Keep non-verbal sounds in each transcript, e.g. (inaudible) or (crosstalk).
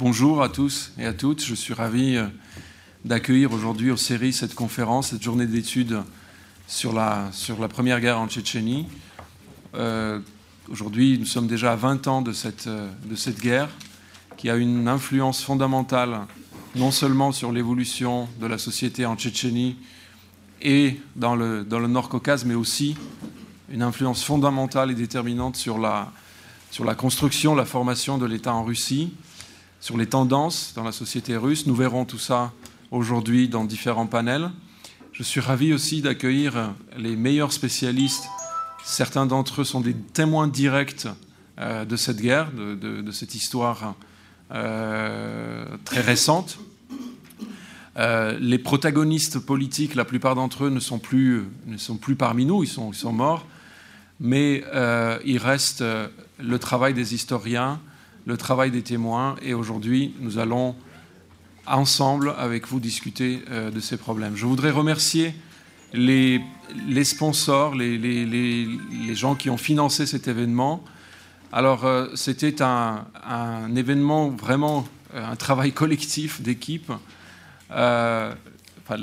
bonjour à tous et à toutes. Je suis ravi euh, d'accueillir aujourd'hui au série cette conférence, cette journée d'études sur la, première guerre en Tchétchénie. Euh, aujourd'hui, nous sommes déjà à 20 ans de cette, euh, de cette guerre qui a une influence fondamentale non seulement sur l'évolution de la société en Tchétchénie et dans le, dans le Nord-Caucase, mais aussi une influence fondamentale et déterminante sur la, sur la construction, la formation de l'État en Russie, sur les tendances dans la société russe. Nous verrons tout ça aujourd'hui dans différents panels. Je suis ravi aussi d'accueillir les meilleurs spécialistes. Certains d'entre eux sont des témoins directs euh, de cette guerre, de, cette histoire euh, très récente. Euh, les protagonistes politiques, la plupart d'entre eux ne sont, plus, ne sont plus parmi nous, ils sont, ils sont morts, mais il reste le travail des historiens, le travail des témoins, et aujourd'hui nous allons ensemble avec vous discuter euh, de ces problèmes. Je voudrais remercier les, sponsors, les, gens qui ont financé cet événement. Alors euh, c'était un, événement vraiment, un travail collectif d'équipe. Euh, enfin,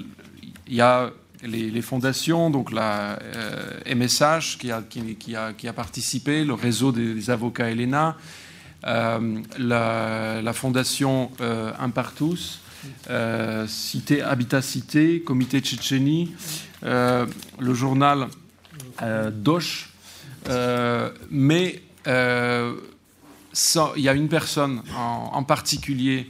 il y a les, fondations, donc la euh, MSH qui a, participé, le réseau des, des avocats Elena, euh, la, la, fondation euh, Un par tous, euh, Cité Habitat Cité, Comité Tchétchénie, euh, le journal euh, Dosh, mais il y a une personne en, en particulier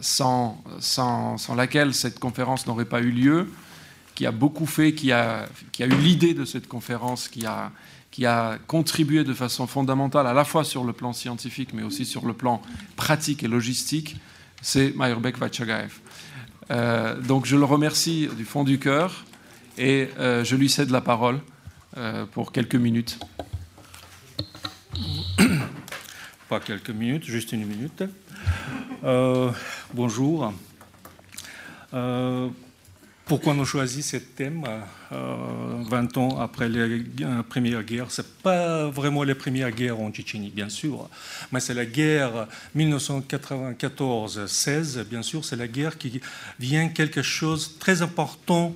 sans, sans, sans, laquelle cette conférence n'aurait pas eu lieu, qui a beaucoup fait, qui a, qui a eu l'idée de cette conférence, qui a, qui a contribué de façon fondamentale à la fois sur le plan scientifique, mais aussi sur le plan pratique et logistique, c'est Mayerbek Vachagaev. Euh, donc je le remercie du fond du cœur et euh, je lui cède la parole euh, pour quelques minutes. (coughs) Pas quelques minutes, juste une minute. Bonjour. Pourquoi on a choisi ce thème euh, 20 ans après la euh, Première Guerre Ce n'est pas vraiment la Première Guerre en Tchétchénie, bien sûr, mais c'est la guerre 1994-16, bien sûr, c'est la guerre qui vient quelque chose de très important,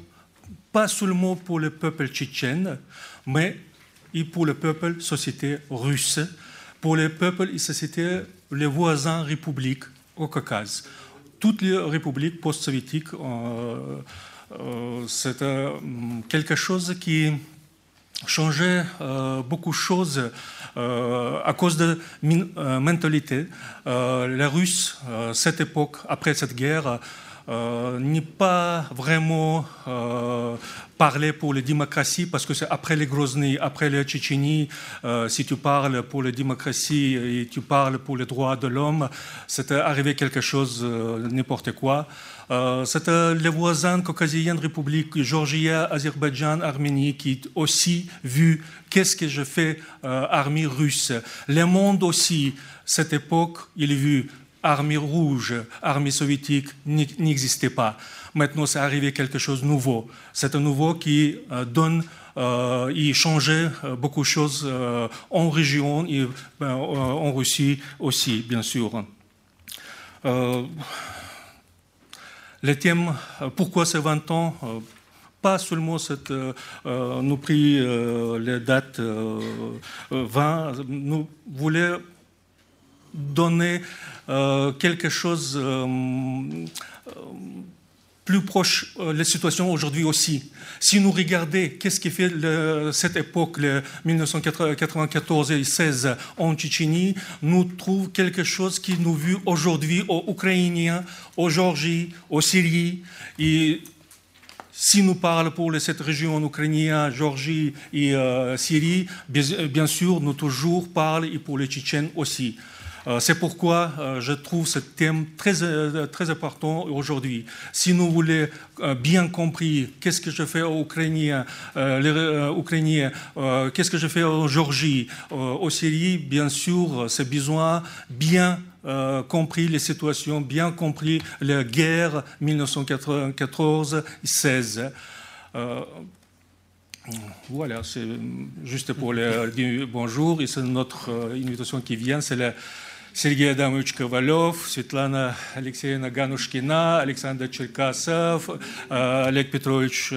pas seulement pour le peuple tchétchène, mais pour le peuple société russe, pour le peuple et société, les voisins républiques au Caucase. Toutes les républiques post-soviétiques euh, c'est euh, quelque chose qui changeait euh, beaucoup de choses euh, à cause de euh, mentalité. les Russes, cette époque, après cette guerre, n'est pas vraiment parler pour la démocratie, parce que c'est après les Grozny, après la Tchétchénie, euh, si tu parles pour la démocratie et tu parles pour les droits de l'homme, c'est arrivé quelque chose, euh, n'importe quoi. Euh, c'est les voisins caucasiennes républiques, Géorgie, Azerbaïdjan, Arménie, qui aussi vu qu'est-ce que je fais euh, armée russe. Le monde aussi, cette époque, il a vu armée rouge, armée soviétique n'existait pas. Maintenant, c'est arrivé quelque chose de nouveau. C'est un nouveau qui euh, donne euh, changeait euh, beaucoup de choses euh, en région et ben, en Russie aussi, bien sûr. Les thèmes, pourquoi ces 20 ans pas seulement nous pris les dates euh, 20, nous voulions donner quelque chose plus proche euh, la situation aujourd'hui aussi. Si nous regardons qu'est-ce qui fait cette époque, le 1994 et 16 en Tchétchénie, nous trouvons quelque chose qui nous vit aujourd'hui aux Ukrainiens, aux Géorgie, aux Syrie. Et si nous parlons pour cette région ukrainienne, Géorgie et euh, Syrie, bien, bien, sûr, nous toujours parlons et pour les Tchétchènes aussi. Euh, c'est pourquoi euh, je trouve ce thème très, euh, très important aujourd'hui. Si nous voulons bien compris qu'est-ce que je fais aux Ukrainiens, les Ukrainiens, qu'est-ce que je fais en Géorgie, au Syrie, bien sûr, c'est besoin bien euh, compris les situations, bien compris la guerre 1994-16. Euh, voilà, c'est juste pour le bonjour et c'est notre invitation qui vient, c'est la Сергей Адамович Ковалев, Светлана Алексеевна Ганушкина, Александр Черкасов, Олег Петрович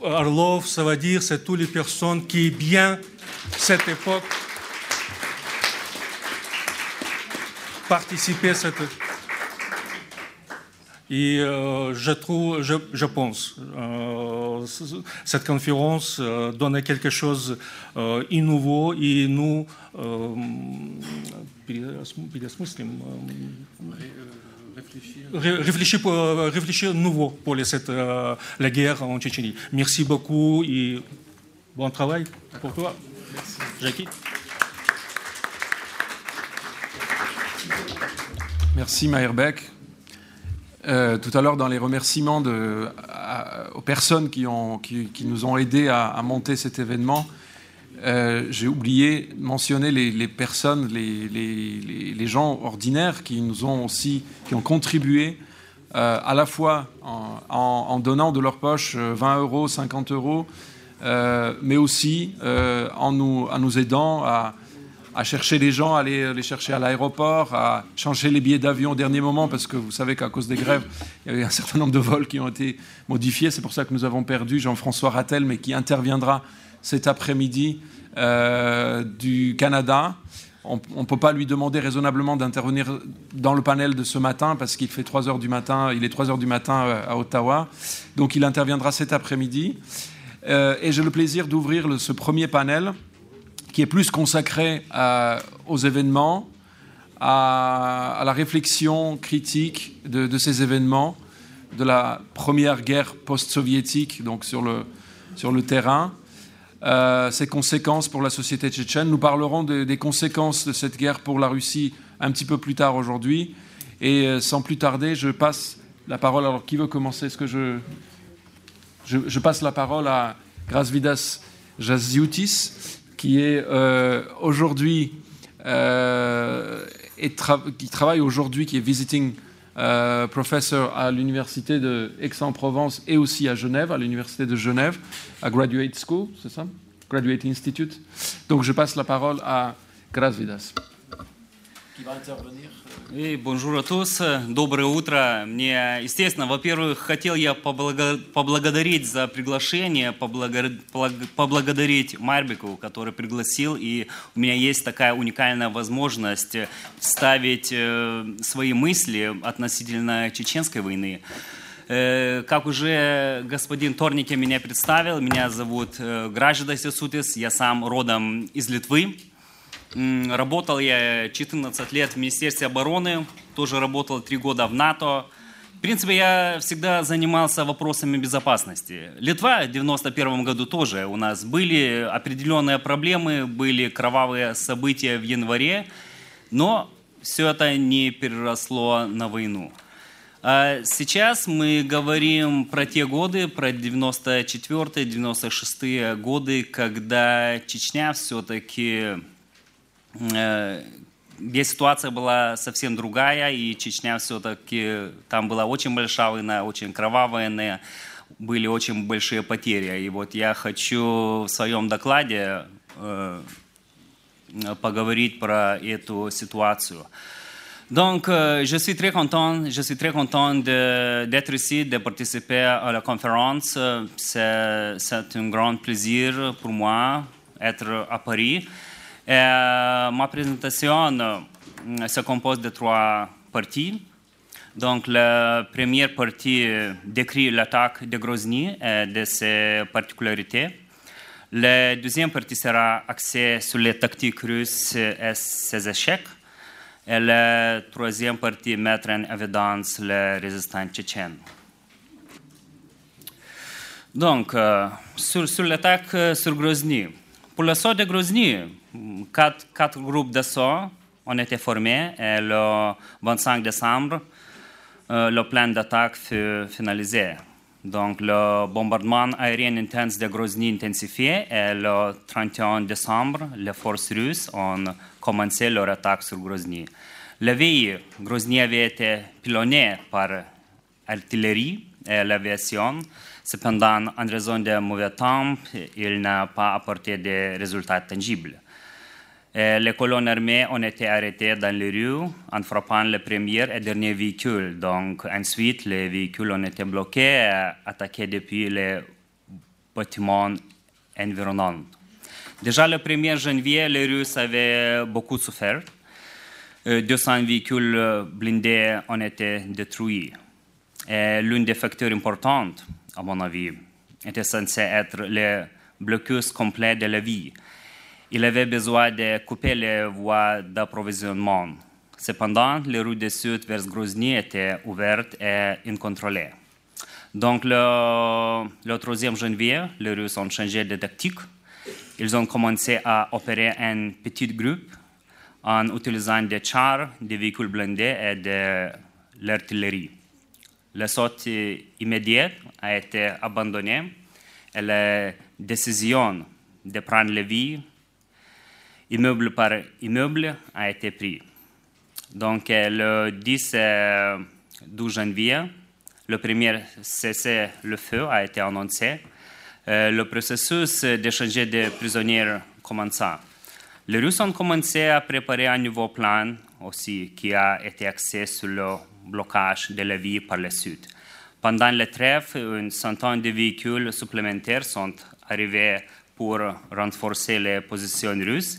Орлов, ça veut dire c'est toutes les personnes qui bien cette époque participer à cette Et euh, je, trouve, je, je pense euh, cette conférence euh, donne quelque chose de et nous réfléchir, pour, réfléchir nouveau pour les, cette, la guerre en Tchétchénie. Merci beaucoup et bon travail pour toi, Merci. Jackie. Merci Maherbeck. Euh, tout à l'heure, dans les remerciements aux personnes qui, nous ont aidés à, monter cet événement, euh, j'ai oublié de mentionner les, personnes, les, gens ordinaires qui nous ont aussi, qui ont contribué euh, à la fois en, donnant de leur poche 20 euros, 50 euros, mais aussi en, nous, en nous aidant à à chercher les gens, à aller les chercher à l'aéroport, à changer les billets d'avion au dernier moment, parce que vous savez qu'à cause des grèves, il y avait un certain nombre de vols qui ont été modifiés. C'est pour ça que nous avons perdu Jean-François Rattel, mais qui interviendra cet après-midi euh, du Canada. On ne peut pas lui demander raisonnablement d'intervenir dans le panel de ce matin parce qu'il fait 3 heures du matin, il est 3 heures du matin euh, à Ottawa. Donc il interviendra cet après-midi. Euh, et j'ai le plaisir d'ouvrir ce premier panel qui est plus consacré à, aux événements, à, la réflexion critique de, ces événements, de la première guerre post-soviétique, donc sur le, terrain, euh, ses conséquences pour la société tchétchène. Nous parlerons de, des conséquences de cette guerre pour la Russie un petit peu plus tard aujourd'hui. Et euh, sans plus tarder, je passe la parole. Alors, qui veut commencer? Est-ce que je, je, je, passe la parole à Grasvidas Jazioutis qui est euh, aujourd'hui euh, qui travaille aujourd'hui, qui est visiting euh, professor à l'université de Aix-en-Provence et aussi à Genève, à l'université de Genève, à Graduate School, c'est ça? Graduate Institute. Donc je passe la parole à Grasvidas. Qui va intervenir? И à tous, доброе утро. Мне, естественно, во-первых, хотел я поблагодарить за приглашение, поблагодарить Марбику, который пригласил, и у меня есть такая уникальная возможность ставить э, свои мысли относительно чеченской войны. Э, как уже господин Торнике меня представил, меня зовут э, Гражда Сесутис, я сам родом из Литвы. Работал я 14 лет в Министерстве обороны, тоже работал 3 года в НАТО. В принципе, я всегда занимался вопросами безопасности. Литва в 91 году тоже у нас были определенные проблемы, были кровавые события в январе, но все это не переросло на войну. А сейчас мы говорим про те годы, про 94-96 годы, когда Чечня все-таки где ситуация была совсем другая, и Чечня все-таки, там была очень большая война, очень кровавая война, были очень большие потери. И вот я хочу в своем докладе э, поговорить про эту ситуацию. Donc, euh, je suis très content, je suis très content d'être ici, de participer à la conférence. C'est un grand plaisir pour moi d'être à Paris. Ma présentation euh, se compose de trois parties. Donc, la première partie décrit l'attaque de Grozny et ses particularités. La deuxième partie sera axée sur les tactiques russes et ses échecs. Et la troisième partie mettre en évidence les résistants tchétchènes. Donc, euh, sur, l'attaque sur Grozny. Pour l'assaut de Grozny, quatre, quatre groupes d'assaut ont été formés et le 25 décembre, euh, le plan d'attaque fut finalisé. Donc le bombardement aérien intense de Grozny intensifié et le 31 décembre, les forces russes ont commencé leur attaque sur Grozny. La veille, Grozny avait été pilonné par l'artillerie et l'aviation. Cependant, en raison de mauvais temps, il n'a pas apporté de résultats tangibles. Euh, les colonnes armées ont été arrêtées dans les rues en frappant le premier et dernier véhicule. Donc, ensuite, les véhicules ont été bloqués et attaqués depuis les bâtiments environnants. Déjà le 1er janvier, les Russes avaient beaucoup souffert. Euh, 200 véhicules blindés ont été détruits. L'un des facteurs importants, à mon avis, était censé être le blocus complet de la vie. Il avait besoin de couper les voies d'approvisionnement. Cependant, les routes du sud vers Grozny étaient ouvertes et incontrôlées. Donc, le, le 3 janvier, les Russes ont changé de tactique. Ils ont commencé à opérer un petit groupe en utilisant des chars, des véhicules blindés et de l'artillerie. L'assaut immédiat a été abandonné et la décision de prendre les vies immeuble par immeuble a été prise. Donc le 10 et 12 janvier, le premier cessez le feu a été annoncé. Euh, le processus d'échanger de prisonniers commença. Les Russes ont commencé à préparer un nouveau plan aussi qui a été axé sur le blocage de la vie par le sud. Pendant la trêve, une centaine de véhicules supplémentaires sont arrivés pour renforcer les positions russes.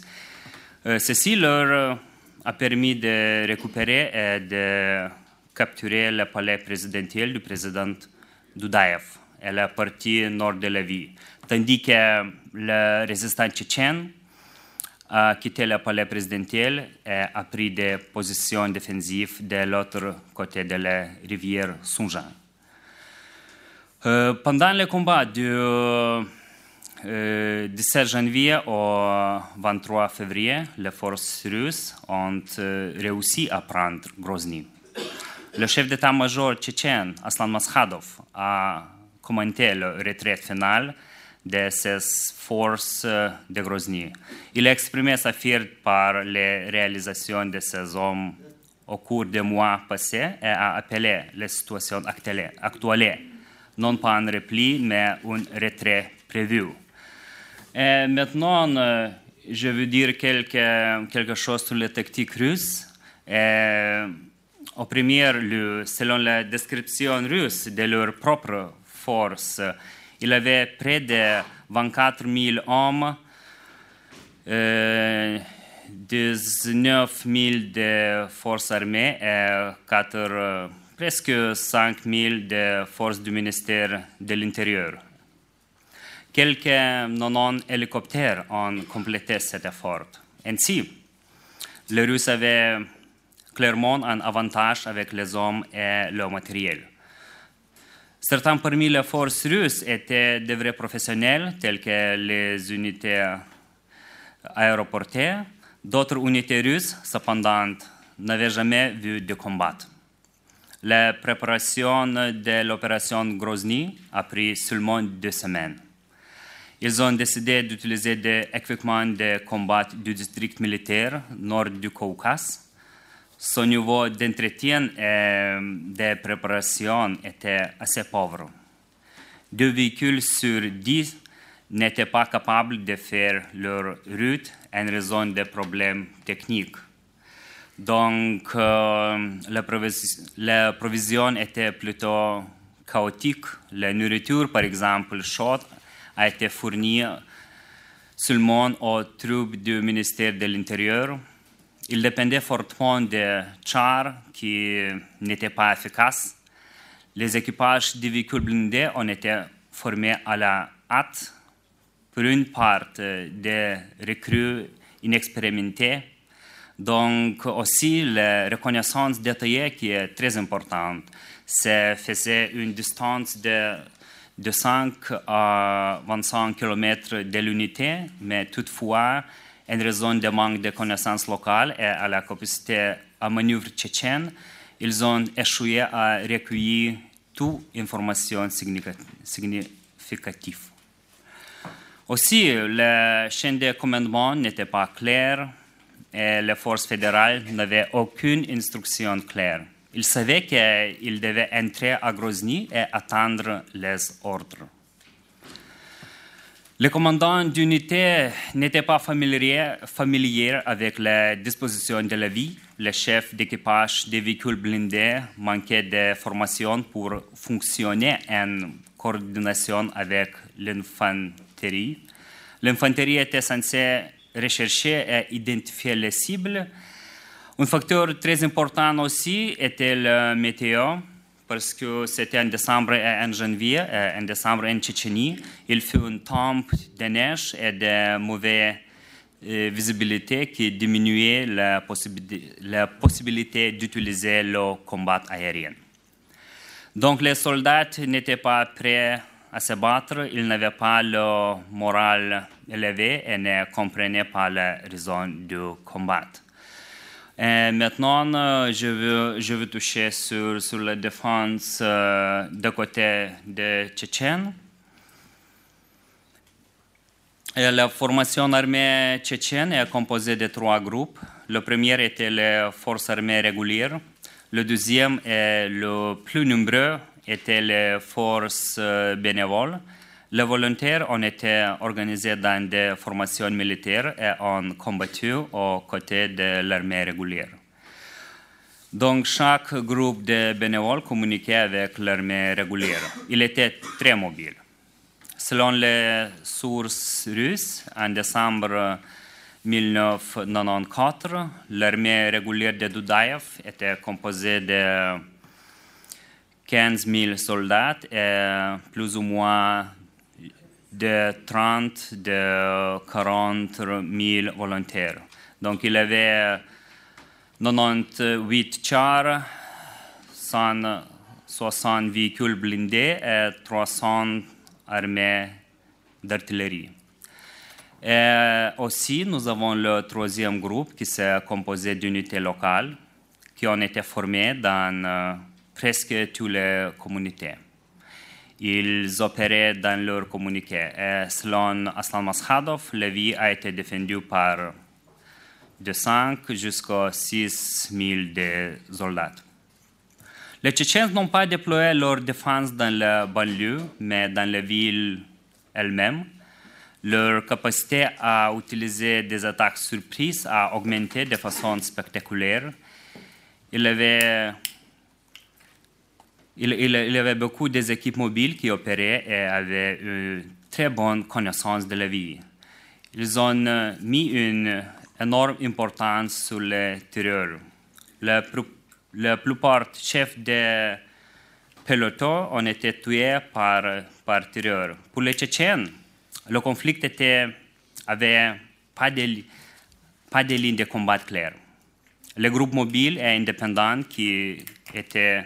Euh, ceci leur a permis de récupérer et de capturer le palais présidentiel du président Dudaev et la partie nord de la ville, tandis que le résistant tchétchène a quitté le palais présidentiel et a pris des positions défensives de l'autre côté de la rivière Sunjan. Euh, pendant le combat du euh, 17 janvier au 23 février, les forces russes ont euh, réussi à prendre Grozny. Le chef d'état-major tchétchène, Aslan Maschadov, a commenté le retrait final de ces forces de Grozny. Il a exprimé sa fierté par les réalisations de ces hommes au cours des mois passés et a appelé la situation actuelle, actuelle non pas un repli, mais un retrait prévu. Et maintenant, euh, je veux dire quelque, quelque chose sur les tactiques russes. Et au premier lieu, selon la description russe de leur propre force, il avait près de 24 000 hommes, euh, 19 000 de forces armées et 4, euh, presque 5 000 de forces du ministère de l'Intérieur. Quelques 90 hélicoptères ont complété cet effort. Ainsi, les Russes avaient clairement un avantage avec les hommes et le matériel. Certains parmi les forces russes étaient de vrais professionnels, tels que les unités aéroportées. D'autres unités russes, cependant, n'avaient jamais vu de combat. La préparation de l'opération Grozny a pris seulement deux semaines. Ils ont décidé d'utiliser des équipements de combat du district militaire nord du Caucase. Son niveau d'entretien et de préparation était assez pauvre. Deux véhicules sur dix n'étaient pas capables de faire leur route en raison de problèmes techniques. Donc, euh, la, provision, la, provision était plutôt chaotique. La nourriture, par exemple, chaude, a été fournie seulement aux troupes du ministère de l'Intérieur. Il dépendait fortement des chars qui n'étaient pas efficaces. Les équipages des véhicules blindés ont été formés à la hâte pour une part des recrues inexpérimentées. Donc aussi la reconnaissance détaillée qui est très importante. Ça faisait une distance de de 5 à 25 km de l'unité, mais toutefois, en raison du manque de connaissances locales et à la capacité à manœuvre tchétchène, ils ont échoué à recueillir toute information significative. Aussi, la chaîne de commandement n'était pas claire et les forces fédérales n'avaient aucune instruction claire. Il savait qu'il devait entrer à Grozny et attendre les ordres. Les commandants d'unité n'étaient pas familiers avec les dispositions de la vie. Les chefs d'équipage des véhicules blindés manquaient de formation pour fonctionner en coordination avec l'infanterie. L'infanterie était censée rechercher et identifier les cibles. Un facteur très important aussi était le météo parce que c'était en décembre et en janvier, en décembre en Tchétchénie, il fut une tempête de neige et de mauvaise visibilité qui diminuait la possibilité d'utiliser le combat aérien. Donc les soldats n'étaient pas prêts à se battre, ils n'avaient pas le moral élevé et ne comprenaient pas la raison du combat. Maintenant, je veux, toucher sur, la défense euh, de côté des Tchétchènes. La formation armée tchétchène est composée de trois groupes. Le premier était les forces armées régulières. Le deuxième et le plus nombreux étaient les forces bénévoles. Les volontaires ont été organisés dans des formations militaires et ont combattu aux côtés de l'armée régulière. Donc chaque groupe de bénévoles communiquait avec l'armée régulière. Il était très mobile. Selon les sources russes, en décembre 1994, l'armée régulière de Dudaev était composée de 15 000 soldats et plus ou moins de 30, de 40 000 volontaires. Donc il avait 98 chars, 160 véhicules blindés et 300 armées d'artillerie. Et aussi, nous avons le troisième groupe qui s'est composé d'unités locales qui ont été formées dans euh, presque toutes les communautés ils opéraient dans leur communiqué. Selon Aslan Maschadov, la vie a été défendue par de 5 jusqu'à 6 000 de soldats. Les Tchétchènes n'ont pas déployé leur défense dans la banlieue, mais dans la ville elle-même. Leur capacité à utiliser des attaques surprises a augmenté de façon spectaculaire. Il avait il, il, avait beaucoup des équipes mobiles qui opéraient et avaient une très bonne connaissance de la vie. Ils ont mis une énorme importance sur le terreur. La, plupart des chefs de peloton ont été tués par, par terreur. Pour les Tchétchènes, le conflit était, avait pas de, pas de ligne de combat claire. Les groupes mobiles et indépendants qui étaient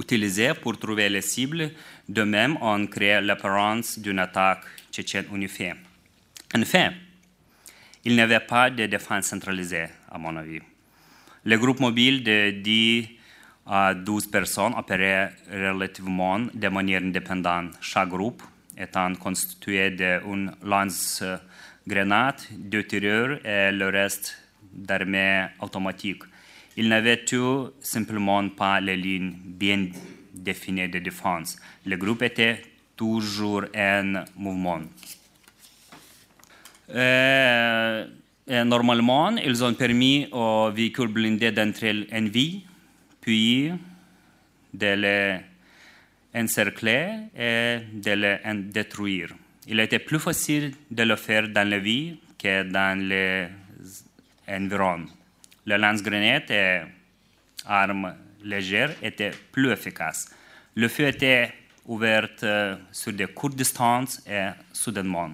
utilisés pour trouver les cibles. De même, on crée l'apparence d'une attaque tchétchène unifiée. En fait, il n'y avait pas de défense centralisée, à mon avis. Les groupes mobiles de 10 à 12 personnes opéraient relativement de manière indépendante, chaque groupe étant constitué d'une lance-grenade, deux tireurs et le reste d'armées automatiques ils n'avaient tout simplement pas les lignes bien définies de défense. Le groupe était toujours en mouvement. Et normalement, ils ont permis aux véhicules blindés d'entrer en vie, puis de les encercler et de les détruire. Il était plus facile de le faire dans la vie que dans les environs le lance-grenade et armes légères étaient plus efficaces. Le feu était ouvert euh, sur des courtes distances et soudainement.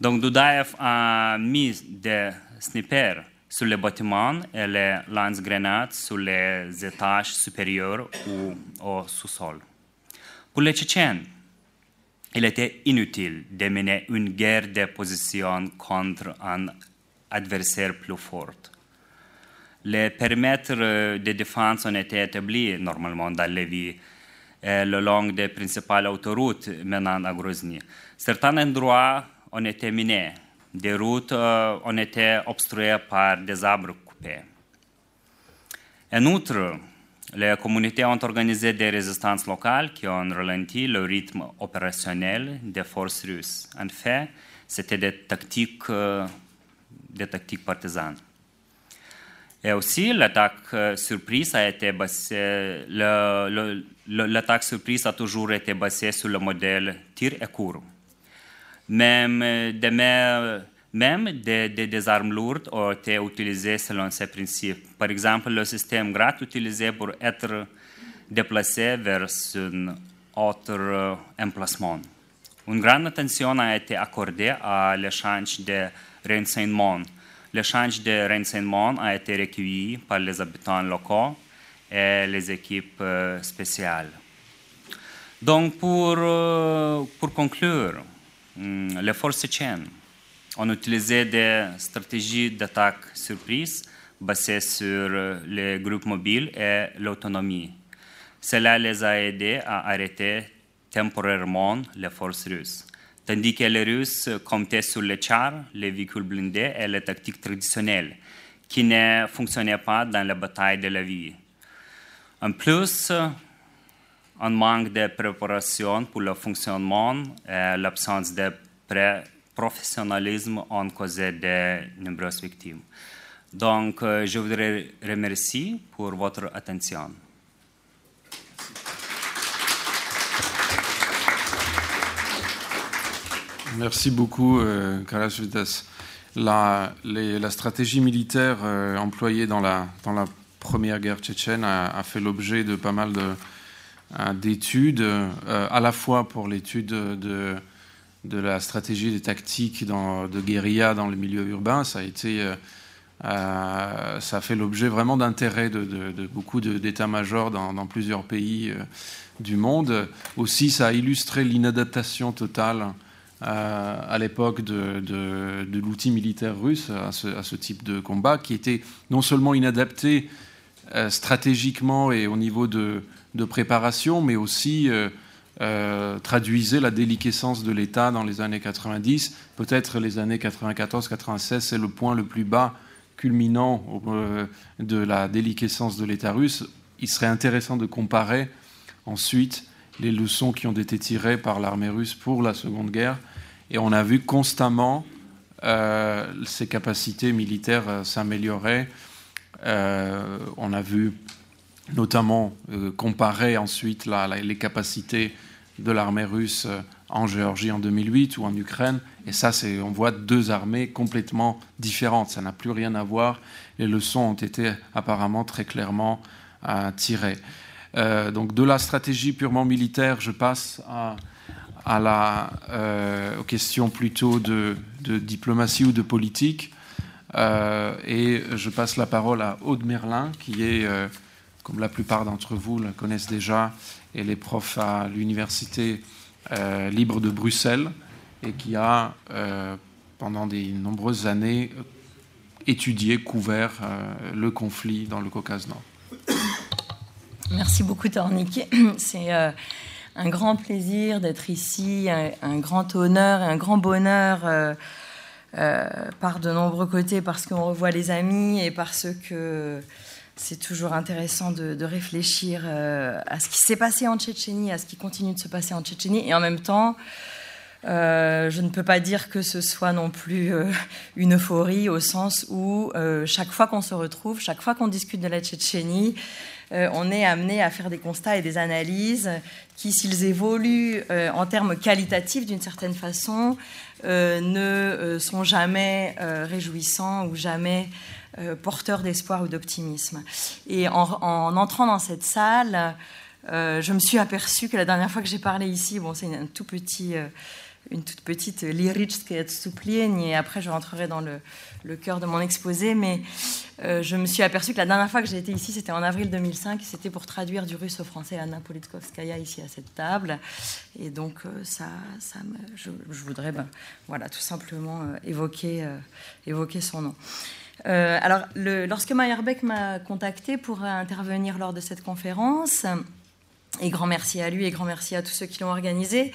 Donc Dudaev a mis des snipers sur les bâtiments et les lance-grenades sur les étages supérieurs ou au sous-sol. Pour les Tchétchènes, il était inutile de mener une guerre de position contre un adversaire plus fort. Les périmètres de défense ont été établis normalement dans les villes le long des principales autoroutes menant à Grozny. Certains endroits ont été minés, des routes ont été obstruées par des arbres coupés. En outre, Les communautés ont organisé des résistances locales qui ont ralenti le rythme opérationnel des forces russes. En fait, c'était des tactiques, euh, des tactiques partisanes. Et aussi, l'attaque euh, surprise a été basée, le- le- le- l'attaque surprise a toujours été basée sur le modèle tir et cours. Même euh, des, mer- même des, des- des armes lourdes ont été utilisées selon ces principes. Par exemple, le système GRAT utilisé pour être déplacé vers un autre euh, emplacement. Une grande attention a été accordée à l'échange de renseignements. L'échange de renseignements a été recueilli par les habitants locaux et les équipes euh, spéciales. Donc, pour, euh, pour conclure, hum, les forces tchétchènes ont utilisé des stratégies d'attaque surprise basées sur euh, les groupes mobiles et l'autonomie. Cela les a aidés à arrêter temporairement les forces russes, tandis que les Russes comptaient sur les chars, les véhicules blindés et les tactiques traditionnelles qui ne fonctionnaient pas dans la bataille de la vie. En plus, un manque de préparation pour le fonctionnement et l'absence de professionnalisme ont causé de nombreuses victimes. Donc, euh, je voudrais remercier pour votre attention. Merci beaucoup, euh, Karasvitas. La, stratégie militaire euh, employée dans la, première guerre tchétchène a, fait l'objet de pas mal euh, d'études, euh, à la fois pour l'étude de, la stratégie des tactiques de guérilla dans le milieu urbain. Ça a, été, ça fait l'objet vraiment d'intérêt de, beaucoup d'états-majors dans, plusieurs pays du monde. Aussi, ça a illustré l'inadaptation totale à l'époque de, l'outil militaire russe à ce, type de combat, qui était non seulement inadapté euh, stratégiquement et au niveau de, préparation, mais aussi euh, euh, traduisait la déliquescence de l'État dans les années 90. Peut-être les années 94-96, c'est le point le plus bas culminant de la déliquescence de l'État russe. Il serait intéressant de comparer ensuite les leçons qui ont été tirées par l'armée russe pour la Seconde Guerre. Et on a vu constamment euh, ses capacités militaires euh, s'améliorer. Euh, on a vu notamment euh, comparer ensuite les capacités de l'armée russe en Géorgie en 2008 ou en Ukraine. Et ça, on voit deux armées complètement différentes. Ça n'a plus rien à voir. Les leçons ont été apparemment très clairement tirées. Donc de la stratégie purement militaire, je passe à, à la, euh, aux questions plutôt de, diplomatie ou de politique. Euh, et je passe la parole à Aude Merlin, qui est, euh, comme la plupart d'entre vous le connaissent déjà, elle est prof à l'Université euh, libre de Bruxelles et qui a, pendant des nombreuses années, étudié, couvert le conflit dans le Caucase Nord. Merci beaucoup, Tornique. (clears throat) C'est un grand plaisir d'être ici, un, grand honneur et un grand bonheur euh, euh, par de nombreux côtés, parce qu'on revoit les amis et parce que c'est toujours intéressant de, réfléchir euh, à ce qui s'est passé en Tchétchénie, à ce qui continue de se passer en Tchétchénie, et en même temps, je ne peux pas dire que ce soit non plus une euphorie au sens où chaque fois qu'on se retrouve, chaque fois qu'on discute de la Tchétchénie, on est amené à faire des constats et des analyses qui, s'ils évoluent euh, en termes qualitatifs d'une certaine façon, euh, ne euh, sont jamais euh, réjouissants ou jamais euh, porteurs d'espoir ou d'optimisme. Et en, en entrant dans cette salle, euh, je me suis aperçue que la dernière fois que j'ai parlé ici, bon, c'est un tout petit euh, une toute petite lyrique souplienne et après je rentrerai dans le, cœur de mon exposé, mais euh, je me suis aperçue que la dernière fois que j'ai été ici, c'était en avril 2005, c'était pour traduire du russe au français Anna Politkovskaya ici à cette table, et donc euh, ça, ça me, je, voudrais ben, voilà, tout simplement euh, évoquer, évoquer son nom. alors, lorsque Meyerbeck m'a contacté pour intervenir lors de cette conférence, et grand merci à lui et grand merci à tous ceux qui l'ont organisé.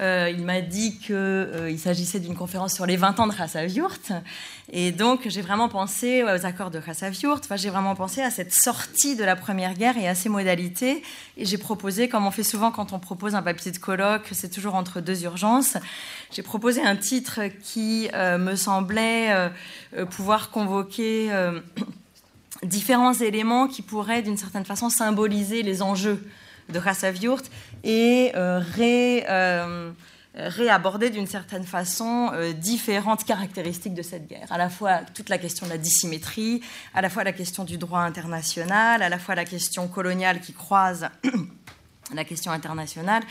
Euh, il m'a dit qu'il euh, s'agissait d'une conférence sur les 20 ans de Rassaviurt. Et donc, j'ai vraiment pensé aux accords de Rassaviurt. Enfin, j'ai vraiment pensé à cette sortie de la Première Guerre et à ses modalités. Et j'ai proposé, comme on fait souvent quand on propose un papier de colloque, c'est toujours entre deux urgences, j'ai proposé un titre qui euh, me semblait pouvoir convoquer (coughs) différents éléments qui pourraient, d'une certaine façon, symboliser les enjeux de Rassaviurt et euh, euh, réaborder d'une certaine façon euh, différentes caractéristiques de cette guerre. À la fois toute la question de la dissymétrie, à la fois la question du droit international, à la fois la question coloniale qui croise (clears throat) la question internationale,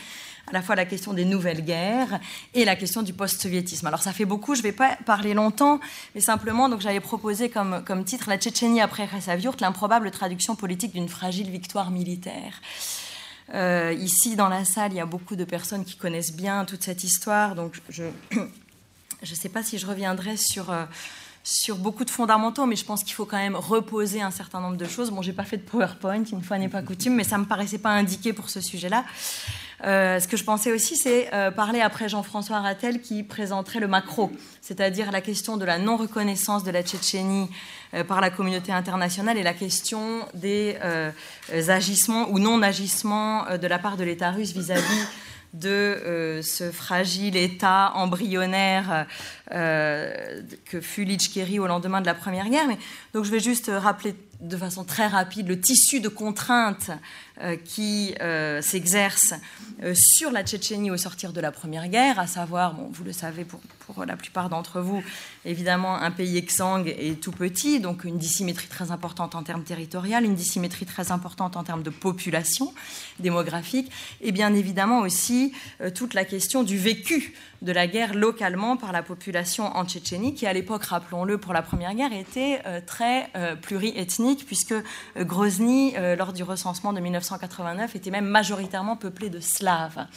à la fois la question des nouvelles guerres et la question du post-soviétisme. Alors ça fait beaucoup, je ne vais pas parler longtemps, mais simplement, donc j'avais proposé comme, titre La Tchétchénie après Rassaviurt, l'improbable traduction politique d'une fragile victoire militaire. Euh, ici, dans la salle, il y a beaucoup de personnes qui connaissent bien toute cette histoire, donc je ne sais pas si je reviendrai sur, euh, sur beaucoup de fondamentaux, mais je pense qu'il faut quand même reposer un certain nombre de choses. Bon, j'ai pas fait de PowerPoint, une fois n'est pas coutume, mais ça me paraissait pas indiqué pour ce sujet-là. Euh, ce que je pensais aussi, c'est parler après Jean-François Rattel qui présenterait le macro, c'est-à-dire la question de la non-reconnaissance de la Tchétchénie euh, par la communauté internationale et la question des euh, agissements ou non-agissements euh, de la part de l'État russe vis-à-vis de ce fragile État embryonnaire que fut l'Ichkeri au lendemain de la Première Guerre. Donc je vais juste rappeler de façon très rapide le tissu de contraintes euh, qui euh, s'exerce euh, sur la Tchétchénie au sortir de la Première Guerre, à savoir, vous le savez pour, pour la plupart d'entre vous, évidemment un pays exsangue et tout petit, donc une dissymétrie très importante en termes territoriaux, une dissymétrie très importante en termes de population démographique, et bien évidemment aussi toute la question du vécu de la guerre localement par la population en Tchétchénie, qui à l'époque, rappelons-le, pour la Première Guerre, était très pluriethnique, puisque Grozny, lors du recensement de 19 1989 était même majoritairement peuplé de Slaves.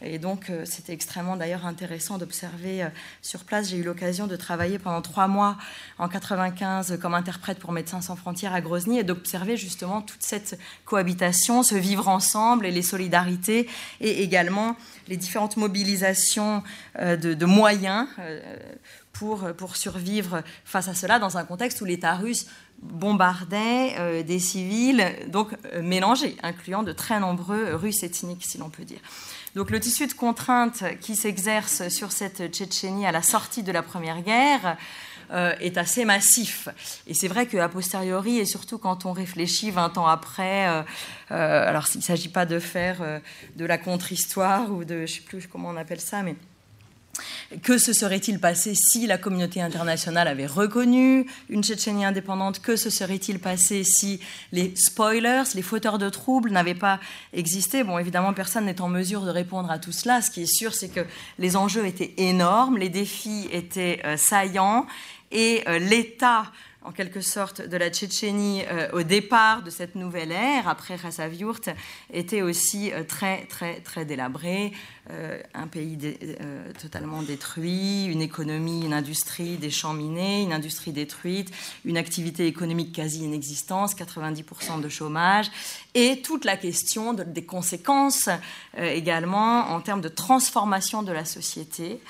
Et donc, euh, c'était extrêmement d'ailleurs intéressant d'observer euh, sur place. J'ai eu l'occasion de travailler pendant trois mois en 95 comme interprète pour Médecins sans frontières à Grozny et d'observer justement toute cette cohabitation, ce vivre ensemble et les solidarités et également les différentes mobilisations euh, de, moyens pour, pour survivre face à cela dans un contexte où l'État russe bombardait des civils, donc mélangés, incluant de très nombreux Russes ethniques, si l'on peut dire. Donc le tissu de contraintes qui s'exerce sur cette Tchétchénie à la sortie de la Première Guerre euh, est assez massif. Et c'est vrai qu'à posteriori, et surtout quand on réfléchit 20 ans après, alors il ne s'agit pas de faire de la contre-histoire ou de, je ne sais plus comment on appelle ça, mais que se serait-il passé si la communauté internationale avait reconnu une Tchétchénie indépendante? Que se serait-il passé si les spoilers, les fauteurs de troubles n'avaient pas existé? Bon, évidemment, personne n'est en mesure de répondre à tout cela. Ce qui est sûr, c'est que les enjeux étaient énormes, les défis étaient euh, saillants et euh, l'État en quelque sorte de la Tchétchénie euh, au départ de cette nouvelle ère, après Rassaviurt, était aussi euh, très, très, très délabré. Euh, un pays totalement détruit, une économie, une industrie, des champs minés, une industrie détruite, une activité économique quasi inexistante, 90% de chômage, et toute la question des conséquences également en termes de transformation de la société.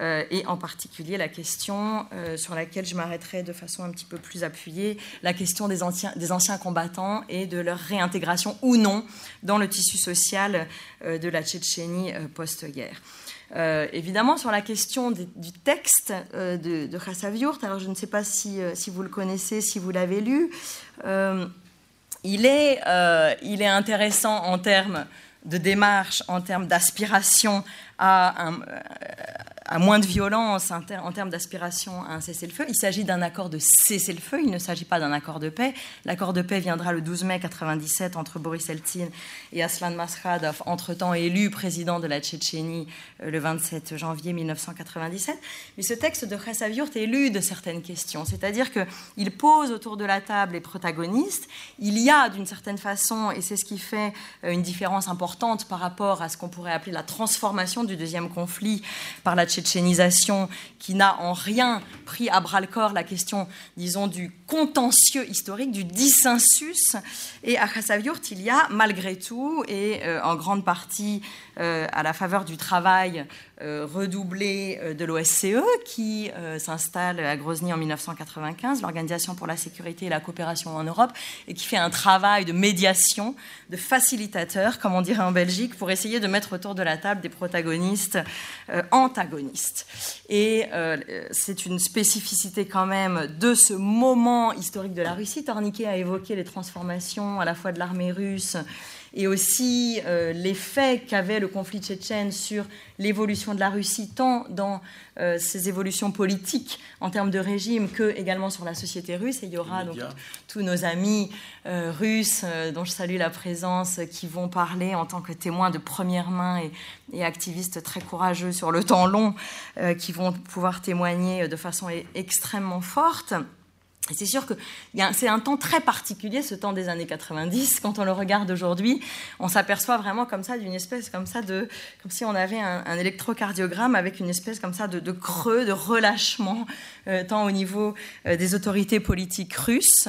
Euh, et en particulier la question euh, sur laquelle je m'arrêterai de façon un petit peu plus appuyée, la question des anciens, des anciens combattants et de leur réintégration ou non dans le tissu social euh, de la Tchétchénie post-guerre. évidemment, sur la question du texte de, de Khassaviurt, alors je ne sais pas si, si, vous le connaissez, si vous l'avez lu, il, est, il est intéressant en termes de démarche, en termes d'aspiration à un, à moins de violence en termes d'aspiration à un cessez-le-feu. Il s'agit d'un accord de cessez-le-feu, il ne s'agit pas d'un accord de paix. L'accord de paix viendra le 12 mai 1997 entre Boris Eltsine et Aslan Maskhadov, entre-temps élu président de la Tchétchénie euh, le 27 janvier 1997. Mais ce texte de Khassaviurt est lu de certaines questions, c'est-à-dire qu'il pose autour de la table les protagonistes. Il y a d'une certaine façon, et c'est ce qui fait euh, une différence importante par rapport à ce qu'on pourrait appeler la transformation du deuxième conflit par la tchétchénisation qui n'a en rien pris à bras le corps la question, disons, du contentieux historique, du dissensus. Et à Khasavyurt, il y a malgré tout, et euh, en grande partie euh, à la faveur du travail redoublé de l'OSCE, qui s'installe à Grozny en 1995, l'Organisation pour la sécurité et la coopération en Europe, et qui fait un travail de médiation, de facilitateur, comme on dirait en Belgique, pour essayer de mettre autour de la table des protagonistes antagonistes. Et c'est une spécificité quand même de ce moment historique de la Russie. Torniquet a évoqué les transformations à la fois de l'armée russe et aussi euh, l'effet qu'avait le conflit tchétchène sur l'évolution de la Russie, tant dans euh, ses évolutions politiques en termes de régime que également sur la société russe. Et il y aura donc tous nos amis euh, russes, dont je salue la présence, qui vont parler en tant que témoins de première main et, et activistes très courageux sur le temps long, qui vont pouvoir témoigner de façon e-, extrêmement forte. C'est sûr que c'est un temps très particulier, ce temps des années 90. Quand on le regarde aujourd'hui, on s'aperçoit vraiment comme ça d'une espèce comme ça de, comme si on avait un, électrocardiogramme avec une espèce comme ça de, creux, de relâchement, euh, tant au niveau euh, des autorités politiques russes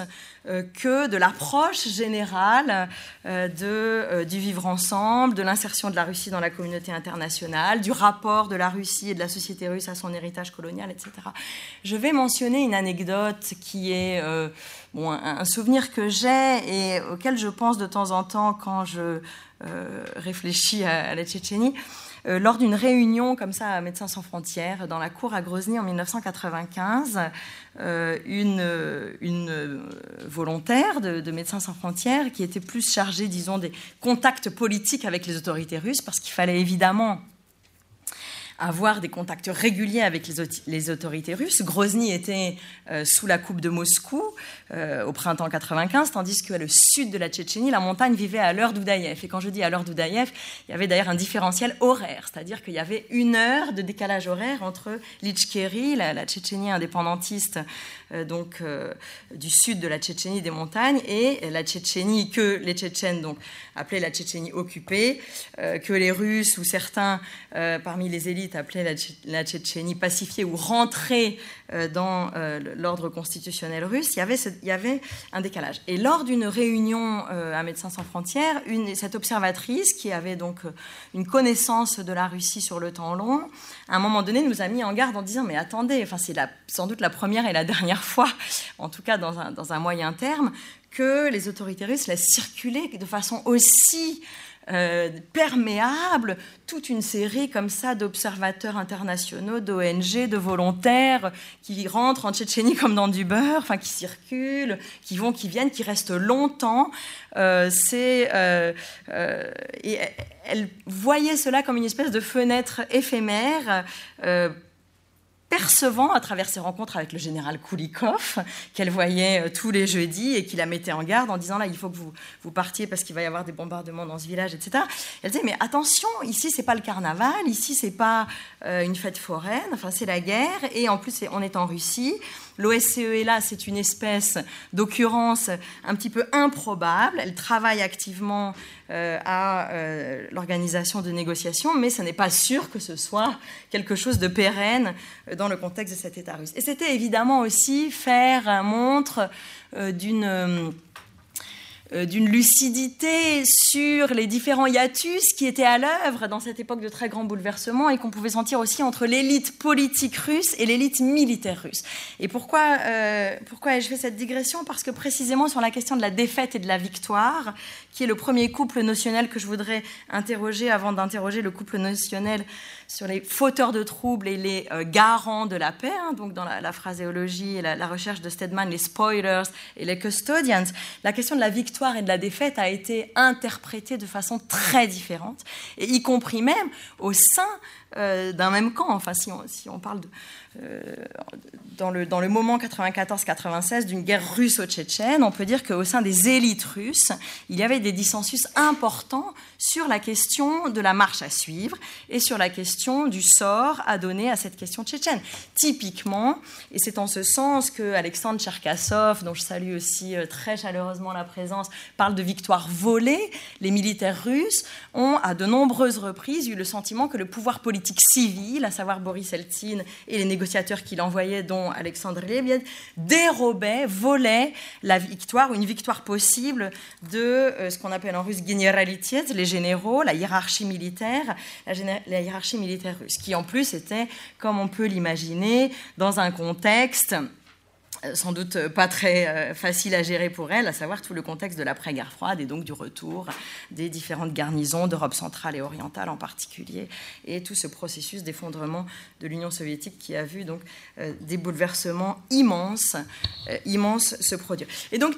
que de l'approche générale euh, euh, du vivre ensemble, de l'insertion de la Russie dans la communauté internationale, du rapport de la Russie et de la société russe à son héritage colonial, etc. Je vais mentionner une anecdote qui est bon, un, souvenir que j'ai et auquel je pense de temps en temps quand je réfléchis à la Tchétchénie. Euh, lors d'une réunion comme ça à Médecins sans frontières dans la cour à Grozny en 1995, euh, une, une, volontaire de, de, Médecins sans frontières qui était plus chargée, disons, des contacts politiques avec les autorités russes, parce qu'il fallait évidemment avoir des contacts réguliers avec les, autorités russes. Grozny était euh, sous la coupe de Moscou euh, au printemps 95, tandis que le sud de la Tchétchénie, la montagne vivait à l'heure d'Oudaïev. Et quand je dis à l'heure d'Oudaïev, il y avait d'ailleurs un différentiel horaire, c'est-à-dire qu'il y avait une heure de décalage horaire entre l'Ichkérie, la, Tchétchénie indépendantiste donc du sud de la Tchétchénie des montagnes, et la Tchétchénie que les Tchétchènes donc appelaient la Tchétchénie occupée, que les Russes ou certains parmi les élites appelée la, Tchétchénie pacifiée ou rentrée euh, dans euh, l'ordre constitutionnel russe, il y, avait un décalage. Et lors d'une réunion euh, à Médecins sans frontières, cette observatrice, qui avait donc une connaissance de la Russie sur le temps long, à un moment donné nous a mis en garde en disant Mais attendez, enfin, c'est sans doute la première et la dernière fois, en tout cas dans un, dans un moyen terme, que les autorités russes laissent circuler de façon aussi euh, perméable toute une série comme ça d'observateurs internationaux, d'ONG, de volontaires qui rentrent en Tchétchénie comme dans du beurre, enfin qui circulent, qui vont, qui viennent, qui restent longtemps. Euh, c'est euh, et elle voyait cela comme une espèce de fenêtre éphémère percevant à travers ses rencontres avec le général Koulikov, qu'elle voyait euh, tous les jeudis et qui la mettait en garde en disant là, il faut que vous, vous partiez parce qu'il va y avoir des bombardements dans ce village, etc. Elle disait mais attention, ici c'est pas le carnaval, ici c'est pas euh, une fête foraine, enfin c'est la guerre et en plus on est en Russie. L'OSCE est là, c'est une espèce d'occurrence un petit peu improbable. Elle travaille activement euh, à euh, l'organisation de négociations, mais ce n'est pas sûr que ce soit quelque chose de pérenne euh, dans le contexte de cet État russe. Et c'était évidemment aussi faire montre d'une d'une lucidité sur les différents hiatus qui étaient à l'œuvre dans cette époque de très grands bouleversements et qu'on pouvait sentir aussi entre l'élite politique russe et l'élite militaire russe. Et pourquoi, euh, pourquoi ai-je fait cette digression? Parce que précisément sur la question de la défaite et de la victoire, qui est le premier couple notionnel que je voudrais interroger avant d'interroger le couple notionnel sur les fauteurs de troubles et les euh, garants de la paix, hein, donc dans la, phraséologie et la, recherche de Stedman, les spoilers et les custodians, la question de la victoire et de la défaite a été interprétée de façon très différente, y compris même au sein d'un même camp. Enfin, si on, parle de, dans le, dans le moment 94-96 d'une guerre russo-tchétchène, on peut dire qu'au sein des élites russes, il y avait des dissensus importants sur la question de la marche à suivre et sur la question du sort à donner à cette question tchétchène. Typiquement, et c'est en ce sens que Alexandre Tcherkassov, dont je salue aussi euh, très chaleureusement la présence, parle de victoire volée, les militaires russes ont à de nombreuses reprises eu le sentiment que le pouvoir politique civil, à savoir Boris Eltsine et les négociateurs qu'il envoyait, dont Alexandre Lebed, dérobait, volait la victoire une victoire possible de euh, ce qu'on appelle en russe generalitet, les généraux, la hiérarchie militaire, la, hiérarchie militaire russe, qui en plus était, comme on peut l'imaginer, dans un contexte sans doute pas très euh, facile à gérer pour elle, à savoir tout le contexte de l'après-guerre froide et donc du retour des différentes garnisons d'Europe centrale et orientale en particulier, et tout ce processus d'effondrement de l'Union soviétique qui a vu donc euh, des bouleversements immenses, immenses se produire. Et donc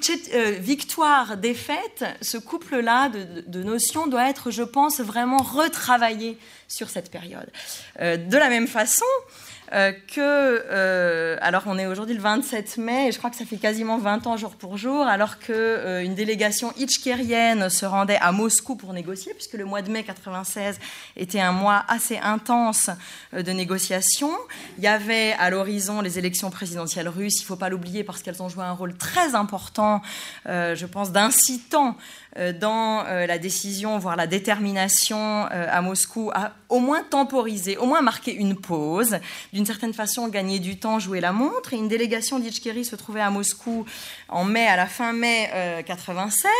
victoire, défaite, ce couple-là de, de, notions doit être, je pense, vraiment retravaillé sur cette période. de la même façon, euh, que, euh, alors on est aujourd'hui le 27 mai, et je crois que ça fait quasiment 20 ans jour pour jour, alors qu'une euh, délégation itchkérienne se rendait à Moscou pour négocier, puisque le mois de mai 96 était un mois assez intense de négociations. Il y avait à l'horizon les élections présidentielles russes, il ne faut pas l'oublier parce qu'elles ont joué un rôle très important, je pense, d'incitant dans euh, la décision, voire la détermination euh, à Moscou à au moins temporiser, au moins marquer une pause, d'une certaine façon gagner du temps, jouer la montre. Et une délégation d'Ichkeri se trouvait à Moscou en mai, à la fin mai 96.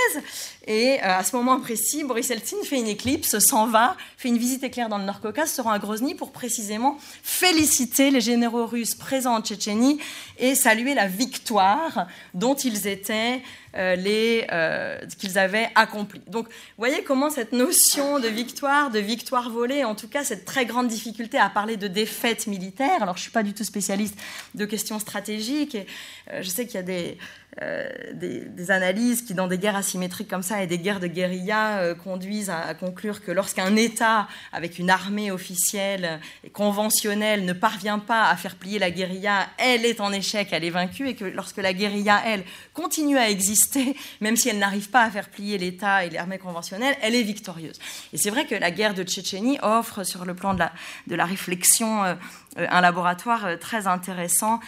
Et à ce moment précis, Boris Eltsine fait une éclipse, s'en va, fait une visite éclair dans le Nord-Caucase, se rend à Grozny pour précisément féliciter les généraux russes présents en Tchétchénie et saluer la victoire dont ils étaient euh, les, euh, qu'ils avaient accompli. Donc, vous voyez comment cette notion de victoire, de victoire volée, en tout cas cette très grande difficulté à parler de défaite militaire. Alors, je suis pas du tout spécialiste de questions stratégiques et euh, je sais qu'il y a des, euh, des, analyses qui, dans des guerres asymétriques comme ça et des guerres de guérilla, euh, conduisent à, conclure que lorsqu'un État, avec une armée officielle et conventionnelle, ne parvient pas à faire plier la guérilla, elle est en échec, elle est vaincue, et que lorsque la guérilla, elle, continue à exister, (laughs) même si elle n'arrive pas à faire plier l'État et l'armée conventionnelle, elle est victorieuse. Et c'est vrai que la guerre de Tchétchénie offre, sur le plan de la, de la réflexion, euh, un laboratoire très intéressant